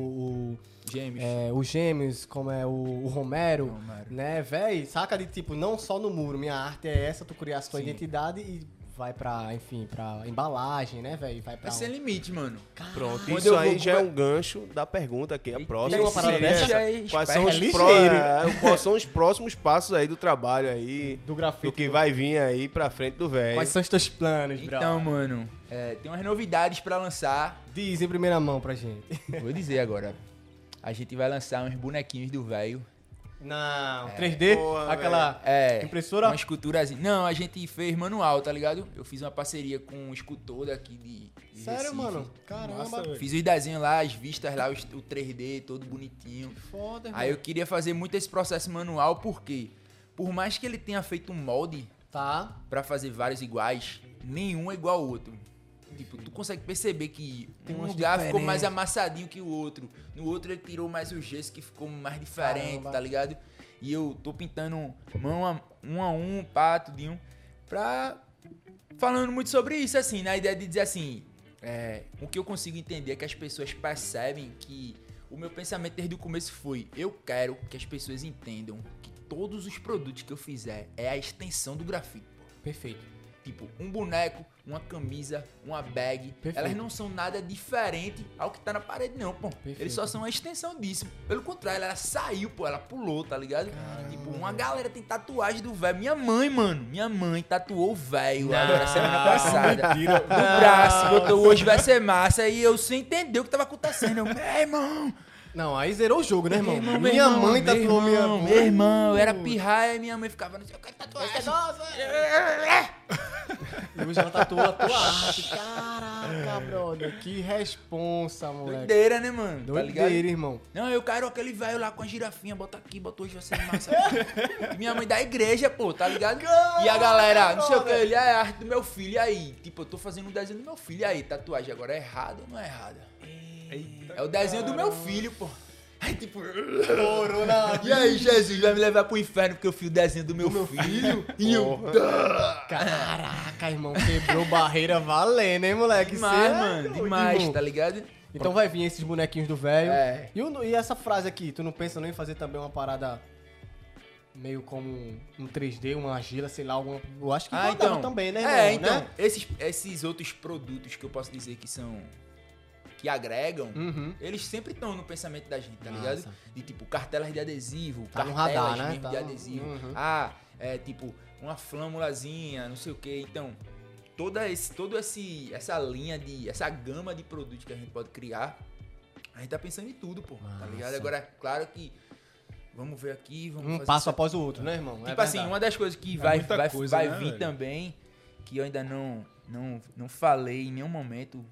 o, Gêmeos. é, o Gêmeos, como é o, o Romero, Romero. né, véi? Saca de tipo, não só no muro, minha arte é essa, tu criasse tua Sim. identidade e vai pra, enfim, pra embalagem, né, véi? Vai pra. Vai sem limite, mano. Pronto, Quando isso aí vou- já é um gancho da pergunta aqui, a Eita, próxima. uma parada dessa? essa. Aí, Quais são, é os é, quais são os próximos passos aí do trabalho aí, do do grafite. que vai vir aí pra frente do velho. Quais são os teus planos, bro? Então, mano, é, tem umas novidades pra lançar. Diz em primeira mão pra gente. Vou dizer agora. A gente vai lançar uns bonequinhos do velho. Não, 3D, porra, aquela É. impressora. Uma esculturazinha. Não, a gente fez manual, tá ligado? Eu fiz uma parceria com um escultor daqui de. de Sério, Recife. mano? Caramba. Velho. Fiz os desenhos lá, as vistas lá, o 3D, todo bonitinho. Foda. Aí eu queria fazer muito esse processo manual, porque por mais que ele tenha feito um molde Tá. pra fazer vários iguais, nenhum é igual ao outro. Tipo, tu consegue perceber que Tem um lugar ficou mais amassadinho que o outro. No outro ele tirou mais o gesso que ficou mais diferente, Caramba. tá ligado? E eu tô pintando mão a, um a um, pá, tudinho, pra... Falando muito sobre isso, assim, na ideia de dizer assim, é, o que eu consigo entender é que as pessoas percebem que o meu pensamento desde o começo foi, eu quero que as pessoas entendam que todos os produtos que eu fizer é a extensão do grafite, pô. Perfeito. Tipo, um boneco, uma camisa, uma bag. Perfeito. Elas não são nada diferente ao que tá na parede, não, pô. Perfeito. Eles só são a extensão disso. Pelo contrário, ela saiu, pô. Ela pulou, tá ligado? Tipo, uma galera tem tatuagem do velho. Minha mãe, mano. Minha mãe tatuou o velho agora, semana passada. Mentira. No braço, botou hoje vai ser massa. E eu sem entender o que tava acontecendo. Eu, meu irmão, Não, aí zerou o jogo, né, irmão? irmão, minha meu mãe irmão, tatuou meu minha irmão, Meu irmão, eu era pirraia e minha mãe ficava, não sei o que, tatuagem. E hoje ela tatuou a tua arte. Caraca, brother. Que responsa, moleque. Doideira, né, mano? Tá? Doideira, irmão. Não, eu quero aquele velho lá com a girafinha, bota aqui, bota hoje você massa. e minha mãe da igreja, pô, tá ligado? e a galera, não sei o que, ele "Ah, é a arte do meu filho, e aí? Tipo, eu tô fazendo um desenho do meu filho, e aí? Tatuagem agora é errada ou não é errada? É o desenho do meu filho, pô. Aí, tipo, Corona. e aí, Jesus, vai me levar pro inferno porque eu fiz o desenho do meu, filho? E eu, Caraca, irmão. Quebrou barreira valendo, hein, moleque? demais, Cê é mano, demais, irmão. tá ligado? Então vai vir esses bonequinhos do velho. É. E, e essa frase aqui, tu não pensa nem em fazer também uma parada meio como um, um 3D, uma argila, sei lá, alguma. Eu acho que Ah, então. também, né, É, irmão? então, Né? esses, esses outros produtos que eu posso dizer que são. Que agregam, Uhum. eles sempre estão no pensamento da gente, tá Massa. ligado? De tipo, cartelas de adesivo, Tá cartelas radar, né? mesmo Tá de no- adesivo. Uhum. Ah, é tipo, uma flâmulazinha, não sei o que. Então, toda, esse, toda esse, essa linha de. essa gama de produtos que a gente pode criar, a gente tá pensando em tudo, pô. Tá ligado? Agora, claro que. Vamos ver aqui, vamos Um fazer passo isso após o outro, né, irmão? É Tipo assim, verdade. uma das coisas que É vai, vai, coisa, vai né, vir velho? também, que eu ainda não, não, não falei em nenhum momento,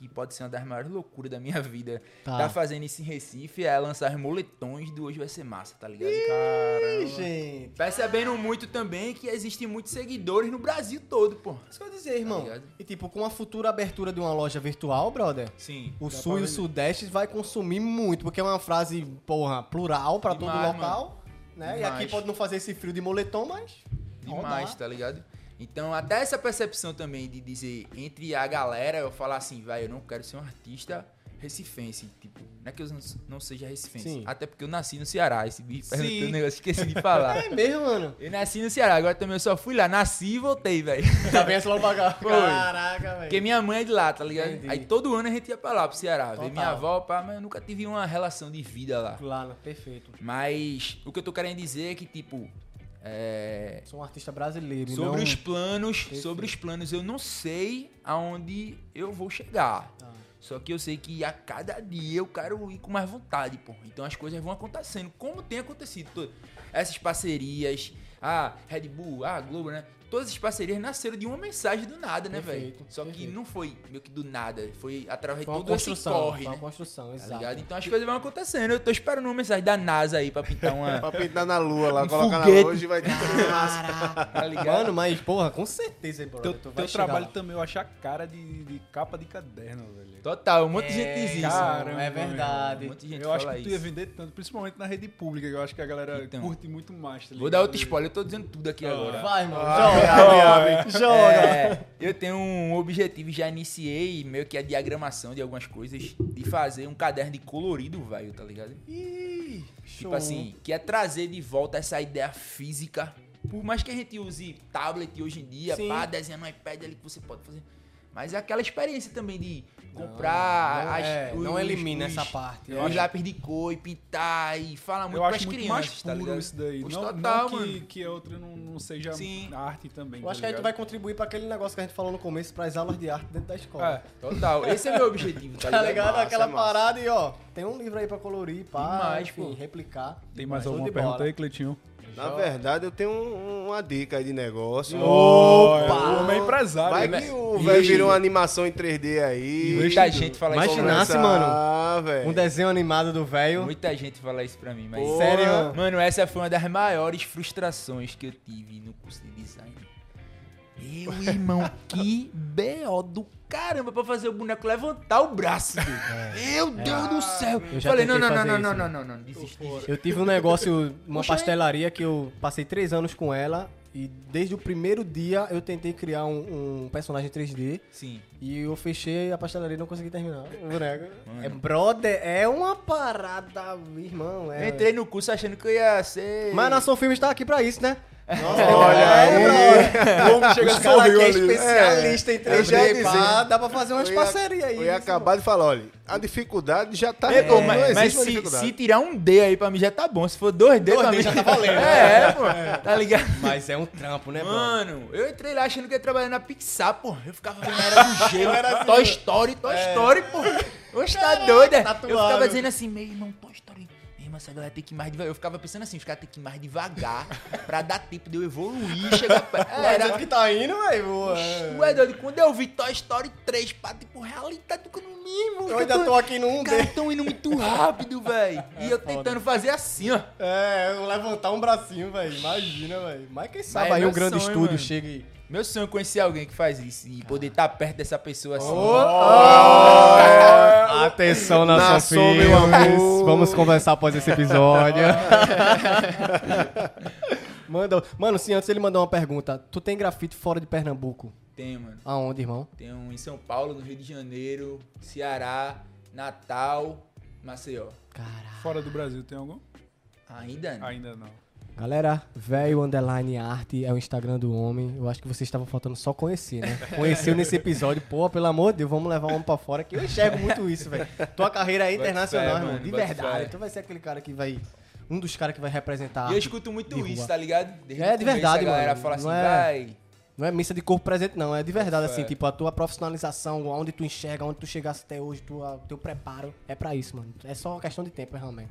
que pode ser uma das maiores loucuras da minha vida, Tá. tá, fazendo isso em Recife, é lançar os moletões do Hoje Vai Ser Massa, tá ligado? Ih, gente. Percebendo muito também que existem muitos seguidores no Brasil todo, pô. Isso que eu ia dizer, irmão. ligado? e tipo, com a futura abertura de uma loja virtual, brother, Sim. o sul e o sudeste vai consumir muito, porque é uma frase, porra, plural pra todo Demais, local, né? E aqui pode não fazer esse frio de moletom, mas Demais, rodar. tá ligado? Então, até essa percepção também de dizer entre a galera, eu falar assim, vai, eu não quero ser um artista, recifense, tipo, não é que eu não, seja recifense, Sim. até porque eu nasci no Ceará, esse perguntou um negócio, esqueci de falar. É mesmo, mano. Eu nasci no Ceará, agora também eu só fui lá, nasci e voltei, velho. Já vem logo pra cá. Foi. Caraca, velho. Porque minha mãe é de lá, tá ligado? Entendi. Aí todo ano a gente ia pra lá, pro Ceará, ver minha avó, pá, mas eu nunca tive uma relação de vida lá. Claro, perfeito. Mas o que eu tô querendo dizer é que, tipo, é, Sou um artista brasileiro. sobre não... os planos, sobre os planos eu não sei aonde eu vou chegar. Ah. Só que eu sei que a cada dia eu quero ir com mais vontade, pô. Então as coisas vão acontecendo, como tem acontecido. Essas parcerias, a Red Bull, a Globo, né? Todas essas parcerias nasceram de uma mensagem do nada, né, velho? Perfeito, Só que perfeito. não foi meio que do nada, foi através Foi de uma todo esse construção. corre, foi uma né? construção, Tá exato. ligado? Então as coisas vão acontecendo. Eu tô esperando uma mensagem da NASA aí pra pintar uma. Pra pintar na lua lá, Um colocar na foguete. lua hoje vai ter massa. tá ligado? Mano, mas, porra, com certeza, bro. Teu, teu trabalho lá. também, eu acho a cara de, de capa de caderno, velho. Total, um monte de É, gente diz isso. Caramba, é Um verdade. monte de gente eu acho que tu ia isso. vender tanto, principalmente na rede pública, que eu acho que a galera Então. curte muito mais. Tá Vou ligado? dar outro spoiler, eu tô dizendo tudo aqui Ah. agora. Vai, mano. Ah, abre, abre. joga. É, eu tenho um objetivo, já iniciei meio que a diagramação de algumas coisas, de fazer um caderno de colorido, velho, tá ligado? Ih, Tipo show. assim, que é trazer de volta essa ideia física. Por mais que a gente use tablet hoje em dia, Sim. pá, desenhar no iPad ali que você pode fazer. Mas é aquela experiência também de comprar não, as, é, não os- elimina os- essa parte. Os lápis de cor e pintar e fala muito Eu pras acho muito crianças, mais tá puro ligado? isso daí. Pois Não, total, não que, que a outra não, não seja Sim. arte também. Eu acho que tá a gente vai contribuir pra aquele negócio que a gente falou no começo, pras aulas de arte dentro da escola. É, Total, esse é meu objetivo, tá Tá ligado? ligado? massa, Aquela é parada e, ó, tem um livro aí pra colorir, pá, Demais, enfim, pô. replicar. tem mais alguma pergunta aí, Cleitinho? Na verdade, eu tenho um- uma dica aí de negócio. Opa! O homem é empresário. Vai né? que o velho virou uma animação em 3D aí. Muita gente fala isso pra Imaginasse, mim. mano, Ah, velho. Um desenho animado do velho. Muita gente fala isso pra mim, mas... Porra. Sério? Mano, essa foi uma das maiores frustrações que eu tive no curso de design. Meu irmão, que B.O. do caramba pra fazer o boneco levantar o braço, velho. Meu Deus do céu. Eu já Falei, não, não, não, não, isso, não, não, não, não, desisti. Eu tive um negócio, uma pastelaria que eu passei três anos com ela. E desde o primeiro dia eu tentei criar um, um personagem 3D. Sim. E eu fechei a pastelaria e não consegui terminar o boneco. Mano. É, brother, é uma parada, irmão. É, entrei no curso achando que eu ia ser... Mas a Nação Filmes tá aqui pra isso, né? Nossa, Olha é, aí. brother. Como chega Os aqui é ali. especialista em eu já ia 3D, pá, dizer. dá pra fazer umas parcerias aí. Eu ia acabar de falar, olha, a dificuldade já tá É, redondo, não mas, mas se, se tirar um D aí pra mim já tá bom. Se for dois D Dois pra D mim já tá valendo, É, é, pô. Tá ligado? Mas é um trampo, né, brother? Mano, eu entrei lá achando que ia trabalhar na Pixar, pô. Eu ficava vendo era do era assim, Toy. Story, Toy Story, pô. Oxe, tá doida? Eu tatuado. ficava dizendo assim, meu irmão, Toy Story. Meu irmão, essa galera tem que ir mais devagar. Eu ficava pensando assim, os caras tem que ir mais devagar pra dar tempo de eu evoluir, chegar perto. É, Era. que tá indo, velho. Ué, doido, quando eu vi Toy Story 3, pá, tipo, realidade do mesmo. Eu ainda tô aqui no 1D. Os caras tão indo muito rápido, velho. E eu tentando fazer assim, ó. É, eu levantar um bracinho, velho. Imagina, velho. Mas quem sabe Mas é aí um meu grande sonho, estúdio mano. chega e. Meu sonho é conhecer alguém que faz isso e poder estar perto dessa pessoa assim. Atenção, Nação Nação meu Filmes. amor. Vamos conversar após esse episódio. Manda, mano, sim, antes ele mandou uma pergunta. Tu tem grafite fora de Pernambuco? Tem, mano. Aonde, irmão? Tem um em São Paulo, no Rio de Janeiro, Ceará, Natal, Maceió. Caralho. Fora do Brasil tem algum? Ainda não. Ainda não. Galera, velho underline arte é o Instagram do homem. Eu acho que vocês estavam faltando só conhecer, né? Conheceu nesse episódio. Pô, pelo amor de Deus, vamos levar o homem pra fora, que eu enxergo muito isso, velho. Tua carreira é internacional, irmão. mano, De verdade. Tu vai ser aquele cara que vai. Um dos caras que vai representar. E eu escuto muito isso, tá ligado? Desde É, de verdade, a galera mano. fala assim, Não é- vai. Não é missa de corpo presente, não. É de verdade, assim, É. tipo, a tua profissionalização, onde tu enxerga, onde tu chegasse até hoje, tua, teu preparo, é pra isso, mano. É só uma questão de tempo, realmente.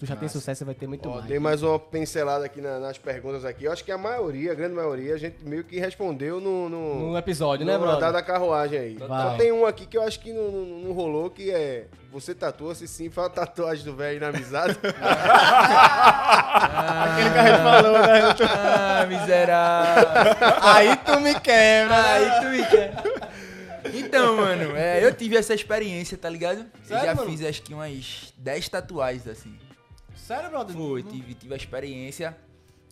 Tu já tem Massa. sucesso, você vai ter muito Ó, mais. dei mais uma pincelada aqui na- nas perguntas aqui. Eu acho que a maioria, a grande maioria, a gente meio que respondeu no... no... No episódio, né, no brother? andar da carruagem aí. Vai. Só tem um aqui que eu acho que não, não- não rolou, que é... Você tatua, se sim, fala tatuagem do velho na amizade. Aquele que a gente falou, né? Ah, miserável. Aí tu me quebra, né? Aí tu me quer. Então, mano, é, eu tive essa experiência, tá ligado? Sério, eu já mano? fiz acho que umas 10 tatuagens assim. Sério, brother? Foi, tive, tive a experiência.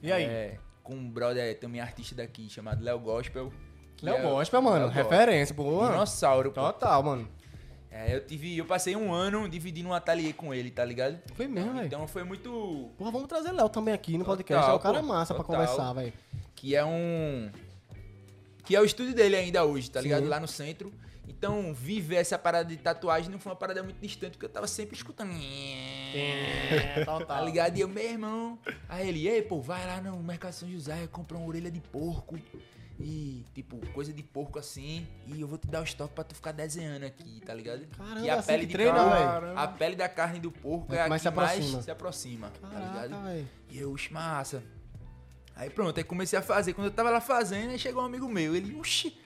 E aí? é, com um brother também artista daqui chamado Léo Gospel. que Léo é- Gospel, mano. Léo. Referência, pô. Dinossauro, pô. Total, mano. É, eu tive. Eu passei um ano dividindo um ateliê com ele, tá ligado? Foi mesmo, velho. Então foi muito. Porra, vamos trazer Léo também aqui no podcast. Total, é o cara pô. massa pra Total. conversar, velho. Que é um. Que é o estúdio dele ainda hoje, tá Sim. ligado? Lá no centro. Então, viver essa parada de tatuagem não foi uma parada muito distante, porque eu tava sempre escutando. É, Tá ligado? E eu, meu irmão. Aí ele, ei, pô, vai lá no Mercado São José, compra uma orelha de porco. E, tipo, coisa de porco assim. E eu vou te dar o estoque pra tu ficar desenhando aqui, tá ligado? Caramba, que a assim pele de treina, carne-. A pele da carne do porco É é, a mais que se mais se aproxima, tá Caraca, ligado? velho. E eu, "Oxe, massa. Aí pronto, aí comecei a fazer. Quando eu tava lá fazendo, aí chegou um amigo meu. Ele, oxi,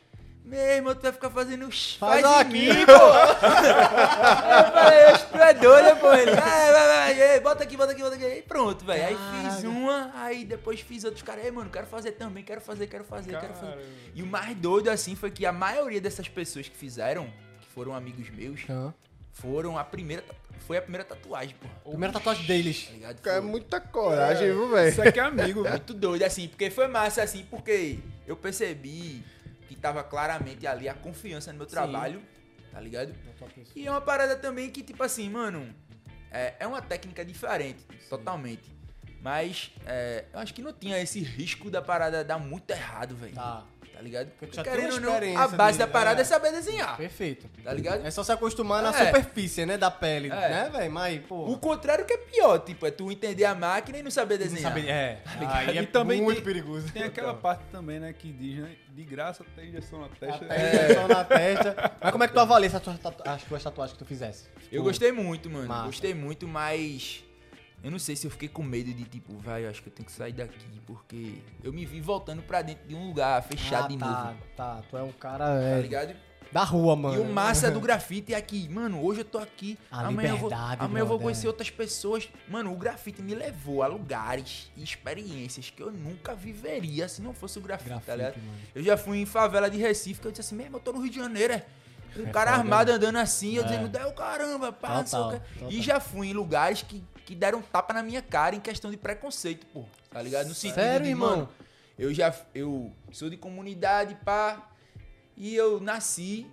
meu irmão, tu vai ficar fazendo. "Oxi, Faz Faz, aqui." mim, pô. eu falei, tu é doido, pô. Ele, vai, vai, vai, bota aqui, bota aqui, bota aqui. Aí pronto, velho. Aí fiz uma, aí depois fiz outros caras. Ei, mano, quero fazer também, quero fazer, quero fazer, quero fazer. E o mais doido, assim, foi que a maioria dessas pessoas que fizeram, que foram amigos meus, Aham. foram a primeira. Foi a primeira tatuagem, pô. Primeira tatuagem deles. Tá ligado? Cara, é muita coragem, viu, velho? Isso aqui é amigo, velho. muito doido, assim, porque foi massa, assim, porque eu percebi que tava claramente ali a confiança no meu trabalho, tá ligado? E é uma parada também que, tipo assim, mano, é, é uma técnica diferente, totalmente. Mas é, eu acho que não tinha esse risco da parada dar muito errado, velho. Tá. Tá ligado? Porque já Querendo não, a base de- da parada é. é, saber desenhar, Perfeito. tá ligado? É só se acostumar na É. superfície, né, da pele, É. né, velho? Mas, pô... O contrário que é pior, tipo, é tu entender a máquina e não saber não desenhar. sabe- É, ligado? aí é E também muito tem- perigoso. Tem aquela parte também, né, que diz, né? De graça tem injeção na testa. Até injeção na testa. Mas como é que tu avalia essas tuas tatu- as tuas tatuagens que tu fizesse? Eu Pô, gostei muito, mano. Massa. Gostei muito, mas. Eu não sei se eu fiquei com medo de, tipo, vai, eu acho que eu tenho que sair daqui, porque eu me vi voltando pra dentro de um lugar fechado ah, de tá, novo. Tá, tu é um cara Tá é, ligado? Da rua, mano. E o massa do grafite é aqui, mano, hoje eu tô aqui, A amanhã eu vou, amanhã eu vou conhecer outras pessoas. Mano, o grafite me levou a lugares e experiências que eu nunca viveria se não fosse o grafite, Grafite, tá ligado? mano. Eu já fui em favela de Recife, que eu disse assim, mesmo, eu tô no Rio de Janeiro, é. Um É cara foda, armado né? andando assim, eu É. dizendo, Del caramba, pá, não sei o Total, quê." total. E já fui em lugares que, que deram tapa na minha cara em questão de preconceito, pô. Tá ligado? No sentido Sério, de, irmão? mano, eu já eu sou de comunidade, pá, e eu nasci.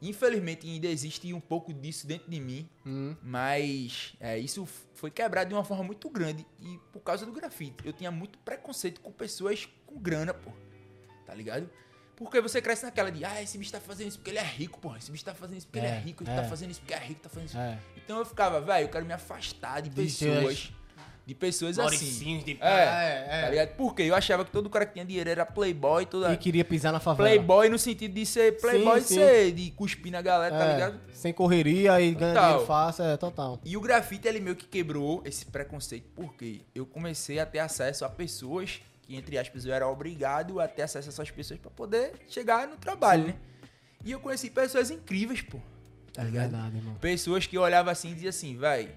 Infelizmente ainda existe um pouco disso dentro de mim, Hum. mas é, isso foi quebrado de uma forma muito grande e por causa do grafite. Eu tinha muito preconceito com pessoas com grana, pô. Tá ligado? Porque você cresce naquela de, ah, esse bicho tá fazendo isso porque ele é rico, pô. Esse bicho tá fazendo isso porque ele É, é rico, ele é. tá fazendo isso porque é rico, tá fazendo isso. É. Então eu ficava, velho, eu quero me afastar de De pessoas. De pessoas assim. Mauricinhos de... É, é, Tá ligado? Porque eu achava que todo cara que tinha dinheiro era playboy, toda. E queria pisar na favela. Playboy no sentido de ser playboy Sim, sim. ser, de cuspir na galera, tá É, ligado? Sem correria e ganha Total. dinheiro fácil, é total. E o grafite, ele meio que quebrou esse preconceito, porque eu comecei a ter acesso a pessoas que, entre aspas, eu era obrigado a ter acesso a essas pessoas pra poder chegar no trabalho, né? E eu conheci pessoas incríveis, pô. Tá É ligado? verdade, irmão. Pessoas que eu olhava assim e dizia assim, vai,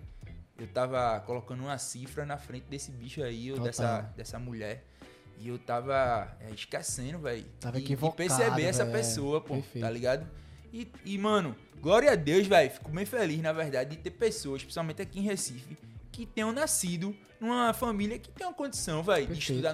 eu tava colocando uma cifra na frente desse bicho aí, ou Total. dessa, dessa mulher. E eu tava é, esquecendo, velho. Tava de equivocado, perceber essa é, pessoa, pô, perfeito. tá ligado? E, e, mano, glória a Deus, velho. Fico bem feliz, na verdade, de ter pessoas, principalmente aqui em Recife, que tenham nascido numa família que tem uma condição, velho, de estudar